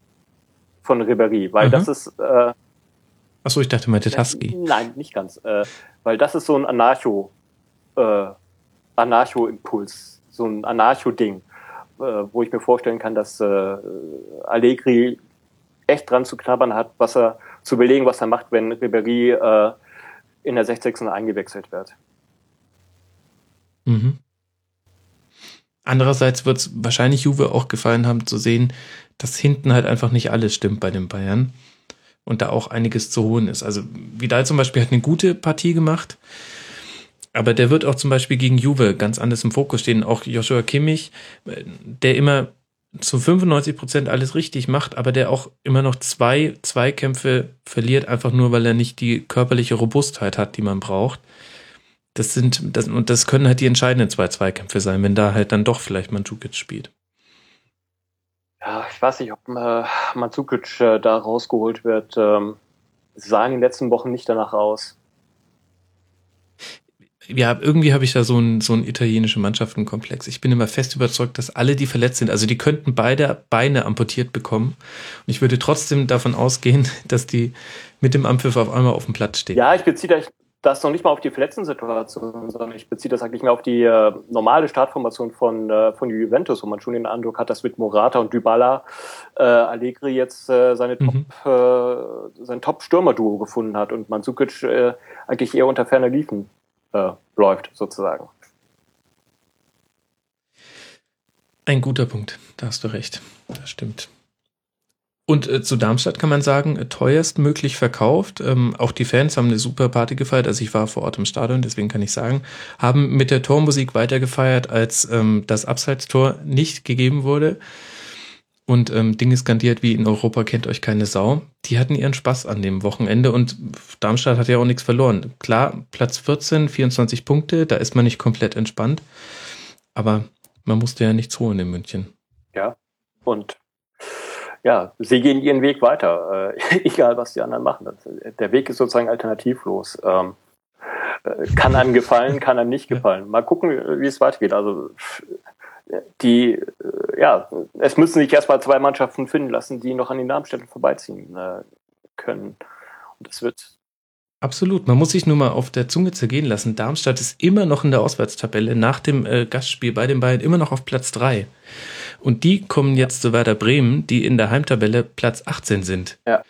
von Ribéry, weil mhm. das ist
Achso, ich dachte mal Husky.
Nein, nicht ganz. Äh, weil das ist so ein Anarcho, äh, Anarcho-Impuls, so ein Anarcho-Ding, äh, wo ich mir vorstellen kann, dass äh, Allegri echt dran zu knabbern hat, was er zu überlegen, was er macht, wenn Ribéry äh, in der 60. eingewechselt wird.
Mhm. Andererseits wird es wahrscheinlich Juve auch gefallen haben zu sehen, dass hinten halt einfach nicht alles stimmt bei den Bayern und da auch einiges zu holen ist. Also Vidal zum Beispiel hat eine gute Partie gemacht, aber der wird auch zum Beispiel gegen Juve ganz anders im Fokus stehen. Auch Joshua Kimmich, der immer zu 95 Prozent alles richtig macht, aber der auch immer noch zwei Zweikämpfe verliert, einfach nur, weil er nicht die körperliche Robustheit hat, die man braucht. Das sind, das, und das können halt die entscheidenden zwei Zweikämpfe sein, wenn da halt dann doch vielleicht Mandzukic spielt.
Ja, ich weiß nicht, ob äh, Mandzukic äh, da rausgeholt wird. Ähm, sah in den letzten Wochen nicht danach aus.
Ja, irgendwie habe ich da so einen so einen italienischen Mannschaftenkomplex. Ich bin immer fest überzeugt, dass alle, die verletzt sind, also die könnten beide Beine amputiert bekommen. Und ich würde trotzdem davon ausgehen, dass die mit dem Ampfiff auf einmal auf dem Platz stehen.
Ja, ich beziehe da das noch nicht mal auf die Verletzten-Situation, sondern ich beziehe das eigentlich mehr auf die äh, normale Startformation von, äh, von Juventus, wo man schon den Eindruck hat, dass mit Morata und Dybala äh, Allegri jetzt äh, seine mhm. Top, äh, sein Top-Stürmer-Duo gefunden hat und Mandzukic äh, eigentlich eher unter ferner Liefen äh, läuft, sozusagen.
Ein guter Punkt, da hast du recht. Das stimmt. Und äh, zu Darmstadt kann man sagen, äh, teuerst möglich verkauft. Ähm, auch die Fans haben eine super Party gefeiert. Also ich war vor Ort im Stadion, deswegen kann ich sagen, haben mit der Tormusik weiter gefeiert, als ähm, das Abseitstor nicht gegeben wurde. Und ähm, Dinge skandiert wie in Europa kennt euch keine Sau. Die hatten ihren Spaß an dem Wochenende und Darmstadt hat ja auch nichts verloren. Klar, Platz 14, 24 Punkte, da ist man nicht komplett entspannt. Aber man musste ja nichts holen in München.
Ja, und ja, sie gehen ihren Weg weiter, äh, egal was die anderen machen. Der Weg ist sozusagen alternativlos. Ähm, äh, kann einem gefallen, kann einem nicht gefallen. Mal gucken, wie es weitergeht. Also die, äh, ja, es müssen sich erstmal zwei Mannschaften finden lassen, die noch an den Darmstädten vorbeiziehen äh, können. Und es wird
Absolut. Man muss sich nur mal auf der Zunge zergehen lassen. Darmstadt ist immer noch in der Auswärtstabelle nach dem äh, Gastspiel bei den Bayern immer noch auf Platz drei. Und die kommen jetzt zu Werder Bremen, die in der Heimtabelle Platz 18 sind.
Ja.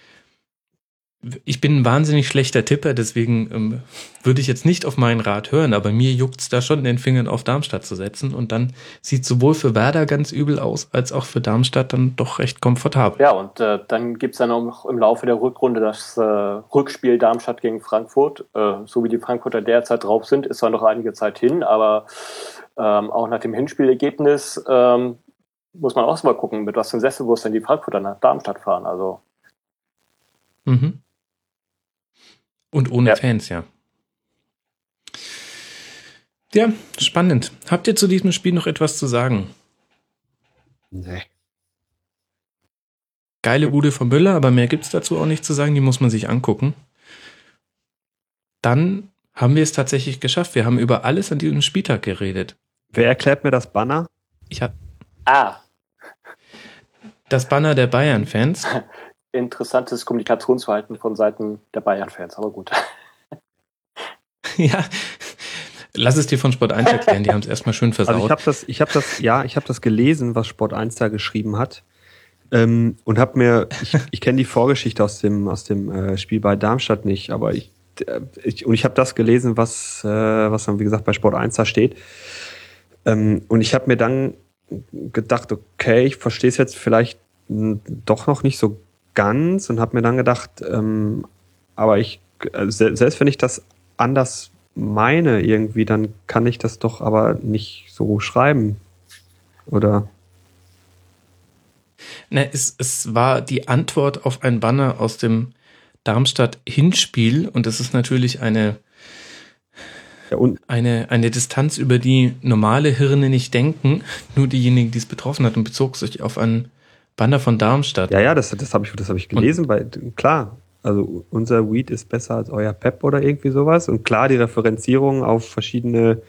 Ich bin ein wahnsinnig schlechter Tipper, deswegen ähm, würde ich jetzt nicht auf meinen Rat hören, aber mir juckt's da schon, den Fingern auf Darmstadt zu setzen. Und dann sieht sowohl für Werder ganz übel aus, als auch für Darmstadt dann doch recht komfortabel.
Ja, und äh, dann gibt's dann auch noch im Laufe der Rückrunde das äh, Rückspiel Darmstadt gegen Frankfurt. Äh, so wie die Frankfurter derzeit drauf sind, ist zwar noch einige Zeit hin, aber ähm, auch nach dem Hinspielergebnis ähm, muss man auch mal gucken, mit was für einem Sesselwurst die Frankfurter nach Darmstadt fahren. Also.
Mhm. Und ohne ja. Fans, ja. Ja, spannend. Habt ihr zu diesem Spiel noch etwas zu sagen?
Nee.
Geile Bude von Müller, aber mehr gibt es dazu auch nicht zu sagen. Die muss man sich angucken. Dann haben wir es tatsächlich geschafft. Wir haben über alles an diesem Spieltag geredet.
Wer erklärt mir das Banner?
Ich habe
Ah.
Das Banner der Bayern-Fans.
Interessantes Kommunikationsverhalten von Seiten der Bayern-Fans, aber gut.
ja. Lass es dir von Sport 1 erklären, die haben es erstmal schön versaut.
Also ich habe das, ich habe das, ja, ich habe das gelesen, was Sport 1 da geschrieben hat. Ähm, und habe mir, ich, ich kenne die Vorgeschichte aus dem, aus dem äh, Spiel bei Darmstadt nicht, aber ich, äh, ich und ich habe das gelesen, was, äh, was dann, wie gesagt, bei Sport 1 da steht. Ähm, und ich habe mir dann gedacht, okay, ich verstehe es jetzt vielleicht doch noch nicht so ganz und habe mir dann gedacht, ähm, aber ich, äh, selbst wenn ich das anders meine irgendwie, dann kann ich das doch aber nicht so schreiben. Oder?
Ne, es, es war die Antwort auf ein Banner aus dem Darmstadt-Hinspiel und das ist natürlich eine,
Ja, und
eine, eine Distanz, über die normale Hirne nicht denken, nur diejenigen, die es betroffen hat und bezog sich auf einen Banner von Darmstadt.
ja, ja, das, das habe ich, das hab ich gelesen. Bei, klar, also unser Weed ist besser als euer Pep oder irgendwie sowas. Und klar, die Referenzierung auf verschiedene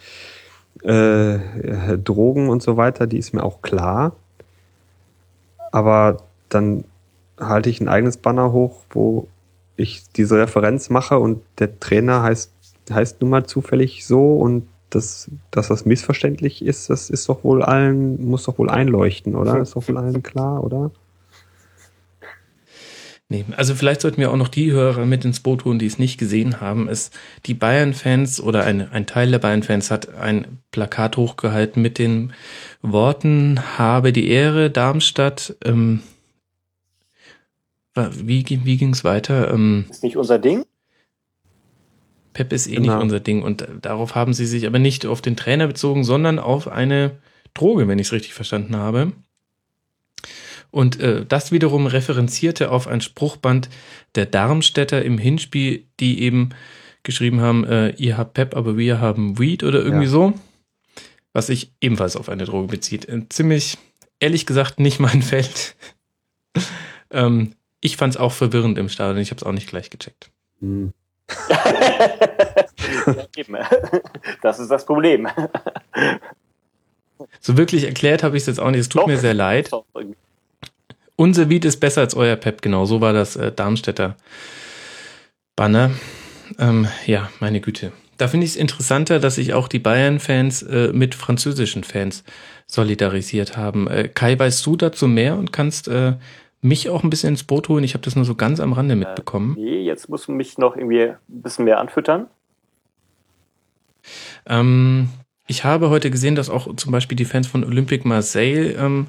äh, äh, Drogen und so weiter, die ist mir auch klar. Aber dann halte ich ein eigenes Banner hoch, wo ich diese Referenz mache und der Trainer heißt, heißt nun mal zufällig so und das, dass das missverständlich ist, das ist doch wohl allen, muss doch wohl einleuchten, oder? Ist doch wohl allen klar, oder?
Nee, also vielleicht sollten wir auch noch die Hörer mit ins Boot holen, die es nicht gesehen haben. Es, die Bayern-Fans oder ein, ein Teil der Bayern-Fans hat ein Plakat hochgehalten mit den Worten Habe die Ehre, Darmstadt. Ähm, wa- wie, ging- wie ging's weiter? Ähm,
Ist nicht unser Ding?
Pep ist eh
Genau.
nicht unser Ding und darauf haben sie sich aber nicht auf den Trainer bezogen, sondern auf eine Droge, wenn ich es richtig verstanden habe. Und äh, das wiederum referenzierte auf ein Spruchband der Darmstädter im Hinspiel, die eben geschrieben haben, äh, ihr habt Pep, aber wir haben Weed oder irgendwie
Ja.
so. Was sich ebenfalls auf eine Droge bezieht. Äh, ziemlich, ehrlich gesagt, nicht mein Feld. ähm, ich fand es auch verwirrend im Stadion, ich habe es auch nicht gleich gecheckt.
Hm.
Das ist das Problem.
So wirklich erklärt habe ich es jetzt auch nicht. Es tut
Doch.
mir sehr leid. Unser Beat ist besser als euer Pep, genau. So war das äh, Darmstädter Banner. Ähm, ja, meine Güte. Da finde ich es interessanter, dass sich auch die Bayern-Fans äh, mit französischen Fans solidarisiert haben. Äh, Kai, weißt du dazu mehr und kannst äh, mich auch ein bisschen ins Boot holen? Ich habe das nur so ganz am Rande mitbekommen.
Nee, jetzt musst du mich noch irgendwie ein bisschen mehr anfüttern.
Ähm, ich habe heute gesehen, dass auch zum Beispiel die Fans von Olympique Marseille ähm,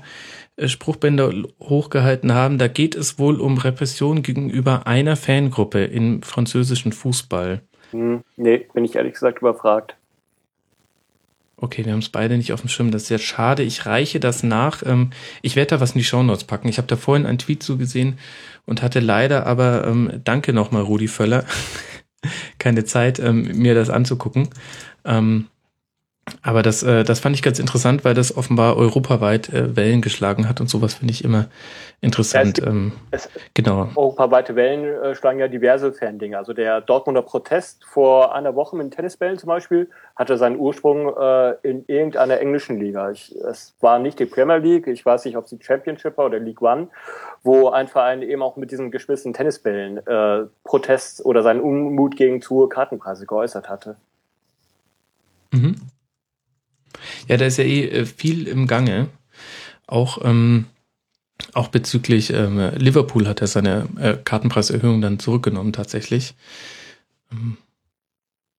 äh, Spruchbänder hochgehalten haben. Da geht es wohl um Repression gegenüber einer Fangruppe im französischen Fußball.
Hm, nee, bin ich ehrlich gesagt überfragt.
Okay, wir haben es beide nicht auf dem Schirm. Das ist sehr schade. Ich reiche das nach. Ähm, ich werde da was in die Shownotes packen. Ich habe da vorhin einen Tweet so gesehen und hatte leider aber, ähm, danke nochmal, Rudi Völler, keine Zeit, ähm, mir das anzugucken. Ähm, aber das, äh, das fand ich ganz interessant, weil das offenbar europaweit äh, Wellen geschlagen hat und sowas finde ich immer interessant.
Ja, es
ähm,
Es,
genau.
europaweite Wellen äh, schlagen ja diverse Fandinge. Also der Dortmunder Protest vor einer Woche mit den Tennisbällen zum Beispiel hatte seinen Ursprung äh, in irgendeiner englischen Liga. Ich, es war nicht die Premier League, ich weiß nicht, ob es die Championship war oder League One, wo ein Verein eben auch mit diesen geschmissenen Tennisbällen äh, Protest oder seinen Unmut gegen zu hohe Kartenpreise geäußert hatte.
Mhm. Ja, da ist ja eh äh, viel im Gange. Auch, ähm, auch bezüglich ähm, Liverpool hat er seine äh, Kartenpreiserhöhung dann zurückgenommen tatsächlich. Ähm,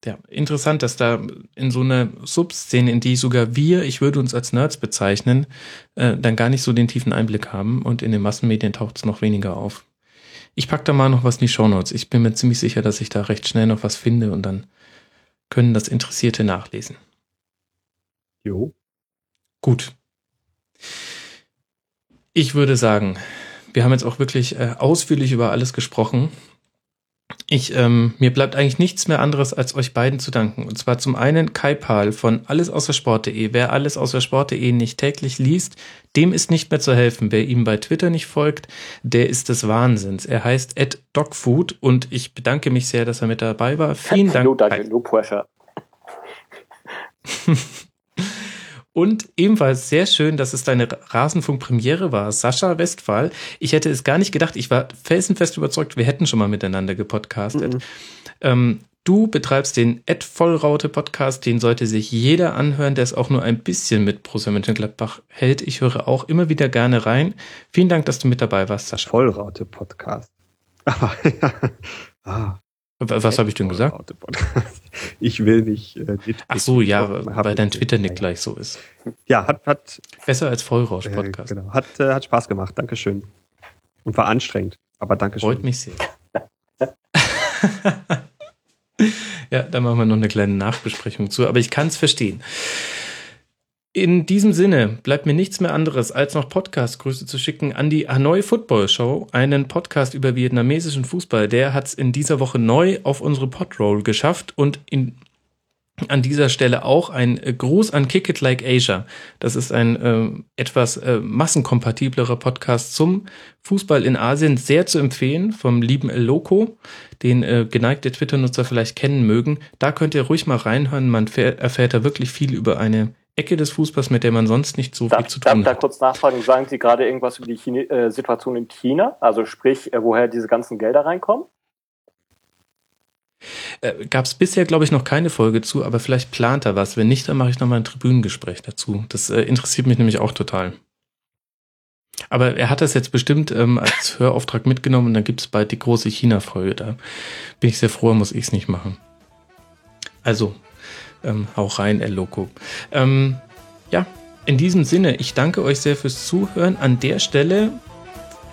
ja, interessant, dass da in so einer Subszene, in die sogar wir, ich würde uns als Nerds bezeichnen, äh, dann gar nicht so den tiefen Einblick haben und in den Massenmedien taucht es noch weniger auf. Ich pack da mal noch was in die Shownotes. Ich bin mir ziemlich sicher, dass ich da recht schnell noch was finde und dann können das Interessierte nachlesen.
Jo.
Gut. Ich würde sagen, wir haben jetzt auch wirklich äh, ausführlich über alles gesprochen. Ich, ähm, mir bleibt eigentlich nichts mehr anderes, als euch beiden zu danken. Und zwar zum einen Kai Pahl von allesaußersport.de. Wer alles außer Sport.de nicht täglich liest, dem ist nicht mehr zu helfen. Wer ihm bei Twitter nicht folgt, der ist des Wahnsinns. Er heißt Ed Dogfood und ich bedanke mich sehr, dass er mit dabei war. Vielen Dank.
No,
Kai.
danke, no pressure.
Und ebenfalls sehr schön, dass es deine Rasenfunk-Premiere war, Sascha Westphal. Ich hätte es gar nicht gedacht. Ich war felsenfest überzeugt, wir hätten schon mal miteinander gepodcastet.
Mhm.
Ähm, du betreibst den Ed Vollraute Podcast, den sollte sich jeder anhören, der es auch nur ein bisschen mit Borussia Mönchengladbach hält. Ich höre auch immer wieder gerne rein. Vielen Dank, dass du mit dabei warst, Sascha.
Vollraute-Podcast. ah,
W- Was habe ich denn gesagt?
Ich will nicht. Äh,
Ach so, ja, weil dein
nicht.
Twitter-Nick gleich so ist.
Ja, hat, hat,
Besser als
äh,
Vollrausch-Podcast.
genau, hat, äh, hat Spaß gemacht. Dankeschön. Und war anstrengend. Aber Dankeschön.
Freut mich sehr. ja, da machen wir noch eine kleine Nachbesprechung zu, aber ich kann es verstehen. In diesem Sinne bleibt mir nichts mehr anderes, als noch Podcast-Grüße zu schicken an die Hanoi Football Show, einen Podcast über vietnamesischen Fußball. Der hat es in dieser Woche neu auf unsere Podroll geschafft und in an dieser Stelle auch ein äh, Gruß an Kick It Like Asia. Das ist ein äh, etwas äh, massenkompatiblerer Podcast zum Fußball in Asien, sehr zu empfehlen vom lieben El Loco, den äh, geneigte Twitter-Nutzer vielleicht kennen mögen. Da könnt ihr ruhig mal reinhören. Man erfährt da wirklich viel über eine Ecke des Fußballs, mit der man sonst nicht so
darf,
viel zu tun
hat. Darf da kurz nachfragen, sagen Sie gerade irgendwas über die Chine äh, Situation in China? Also sprich, äh, woher diese ganzen Gelder reinkommen?
Äh, Gab es bisher, glaube ich, noch keine Folge zu, aber vielleicht plant er was. Wenn nicht, dann mache ich nochmal ein Tribünengespräch dazu. Das äh, interessiert mich nämlich auch total. Aber er hat das jetzt bestimmt ähm, als Hörauftrag mitgenommen und dann gibt es bald die große China-Folge. Da bin ich sehr froh, muss ich es nicht machen. Also, ähm, hau rein, El Loco. Ähm, ja, in diesem Sinne, ich danke euch sehr fürs Zuhören. An der Stelle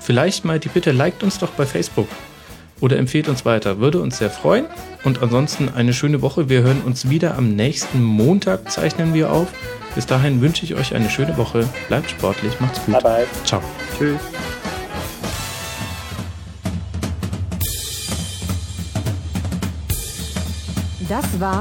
vielleicht mal die Bitte, liked uns doch bei Facebook oder empfehlt uns weiter. Würde uns sehr freuen. Und ansonsten eine schöne Woche. Wir hören uns wieder am nächsten Montag, zeichnen wir auf. Bis dahin wünsche ich euch eine schöne Woche. Bleibt sportlich, macht's gut.
Bye bye.
Ciao.
Tschüss.
Das war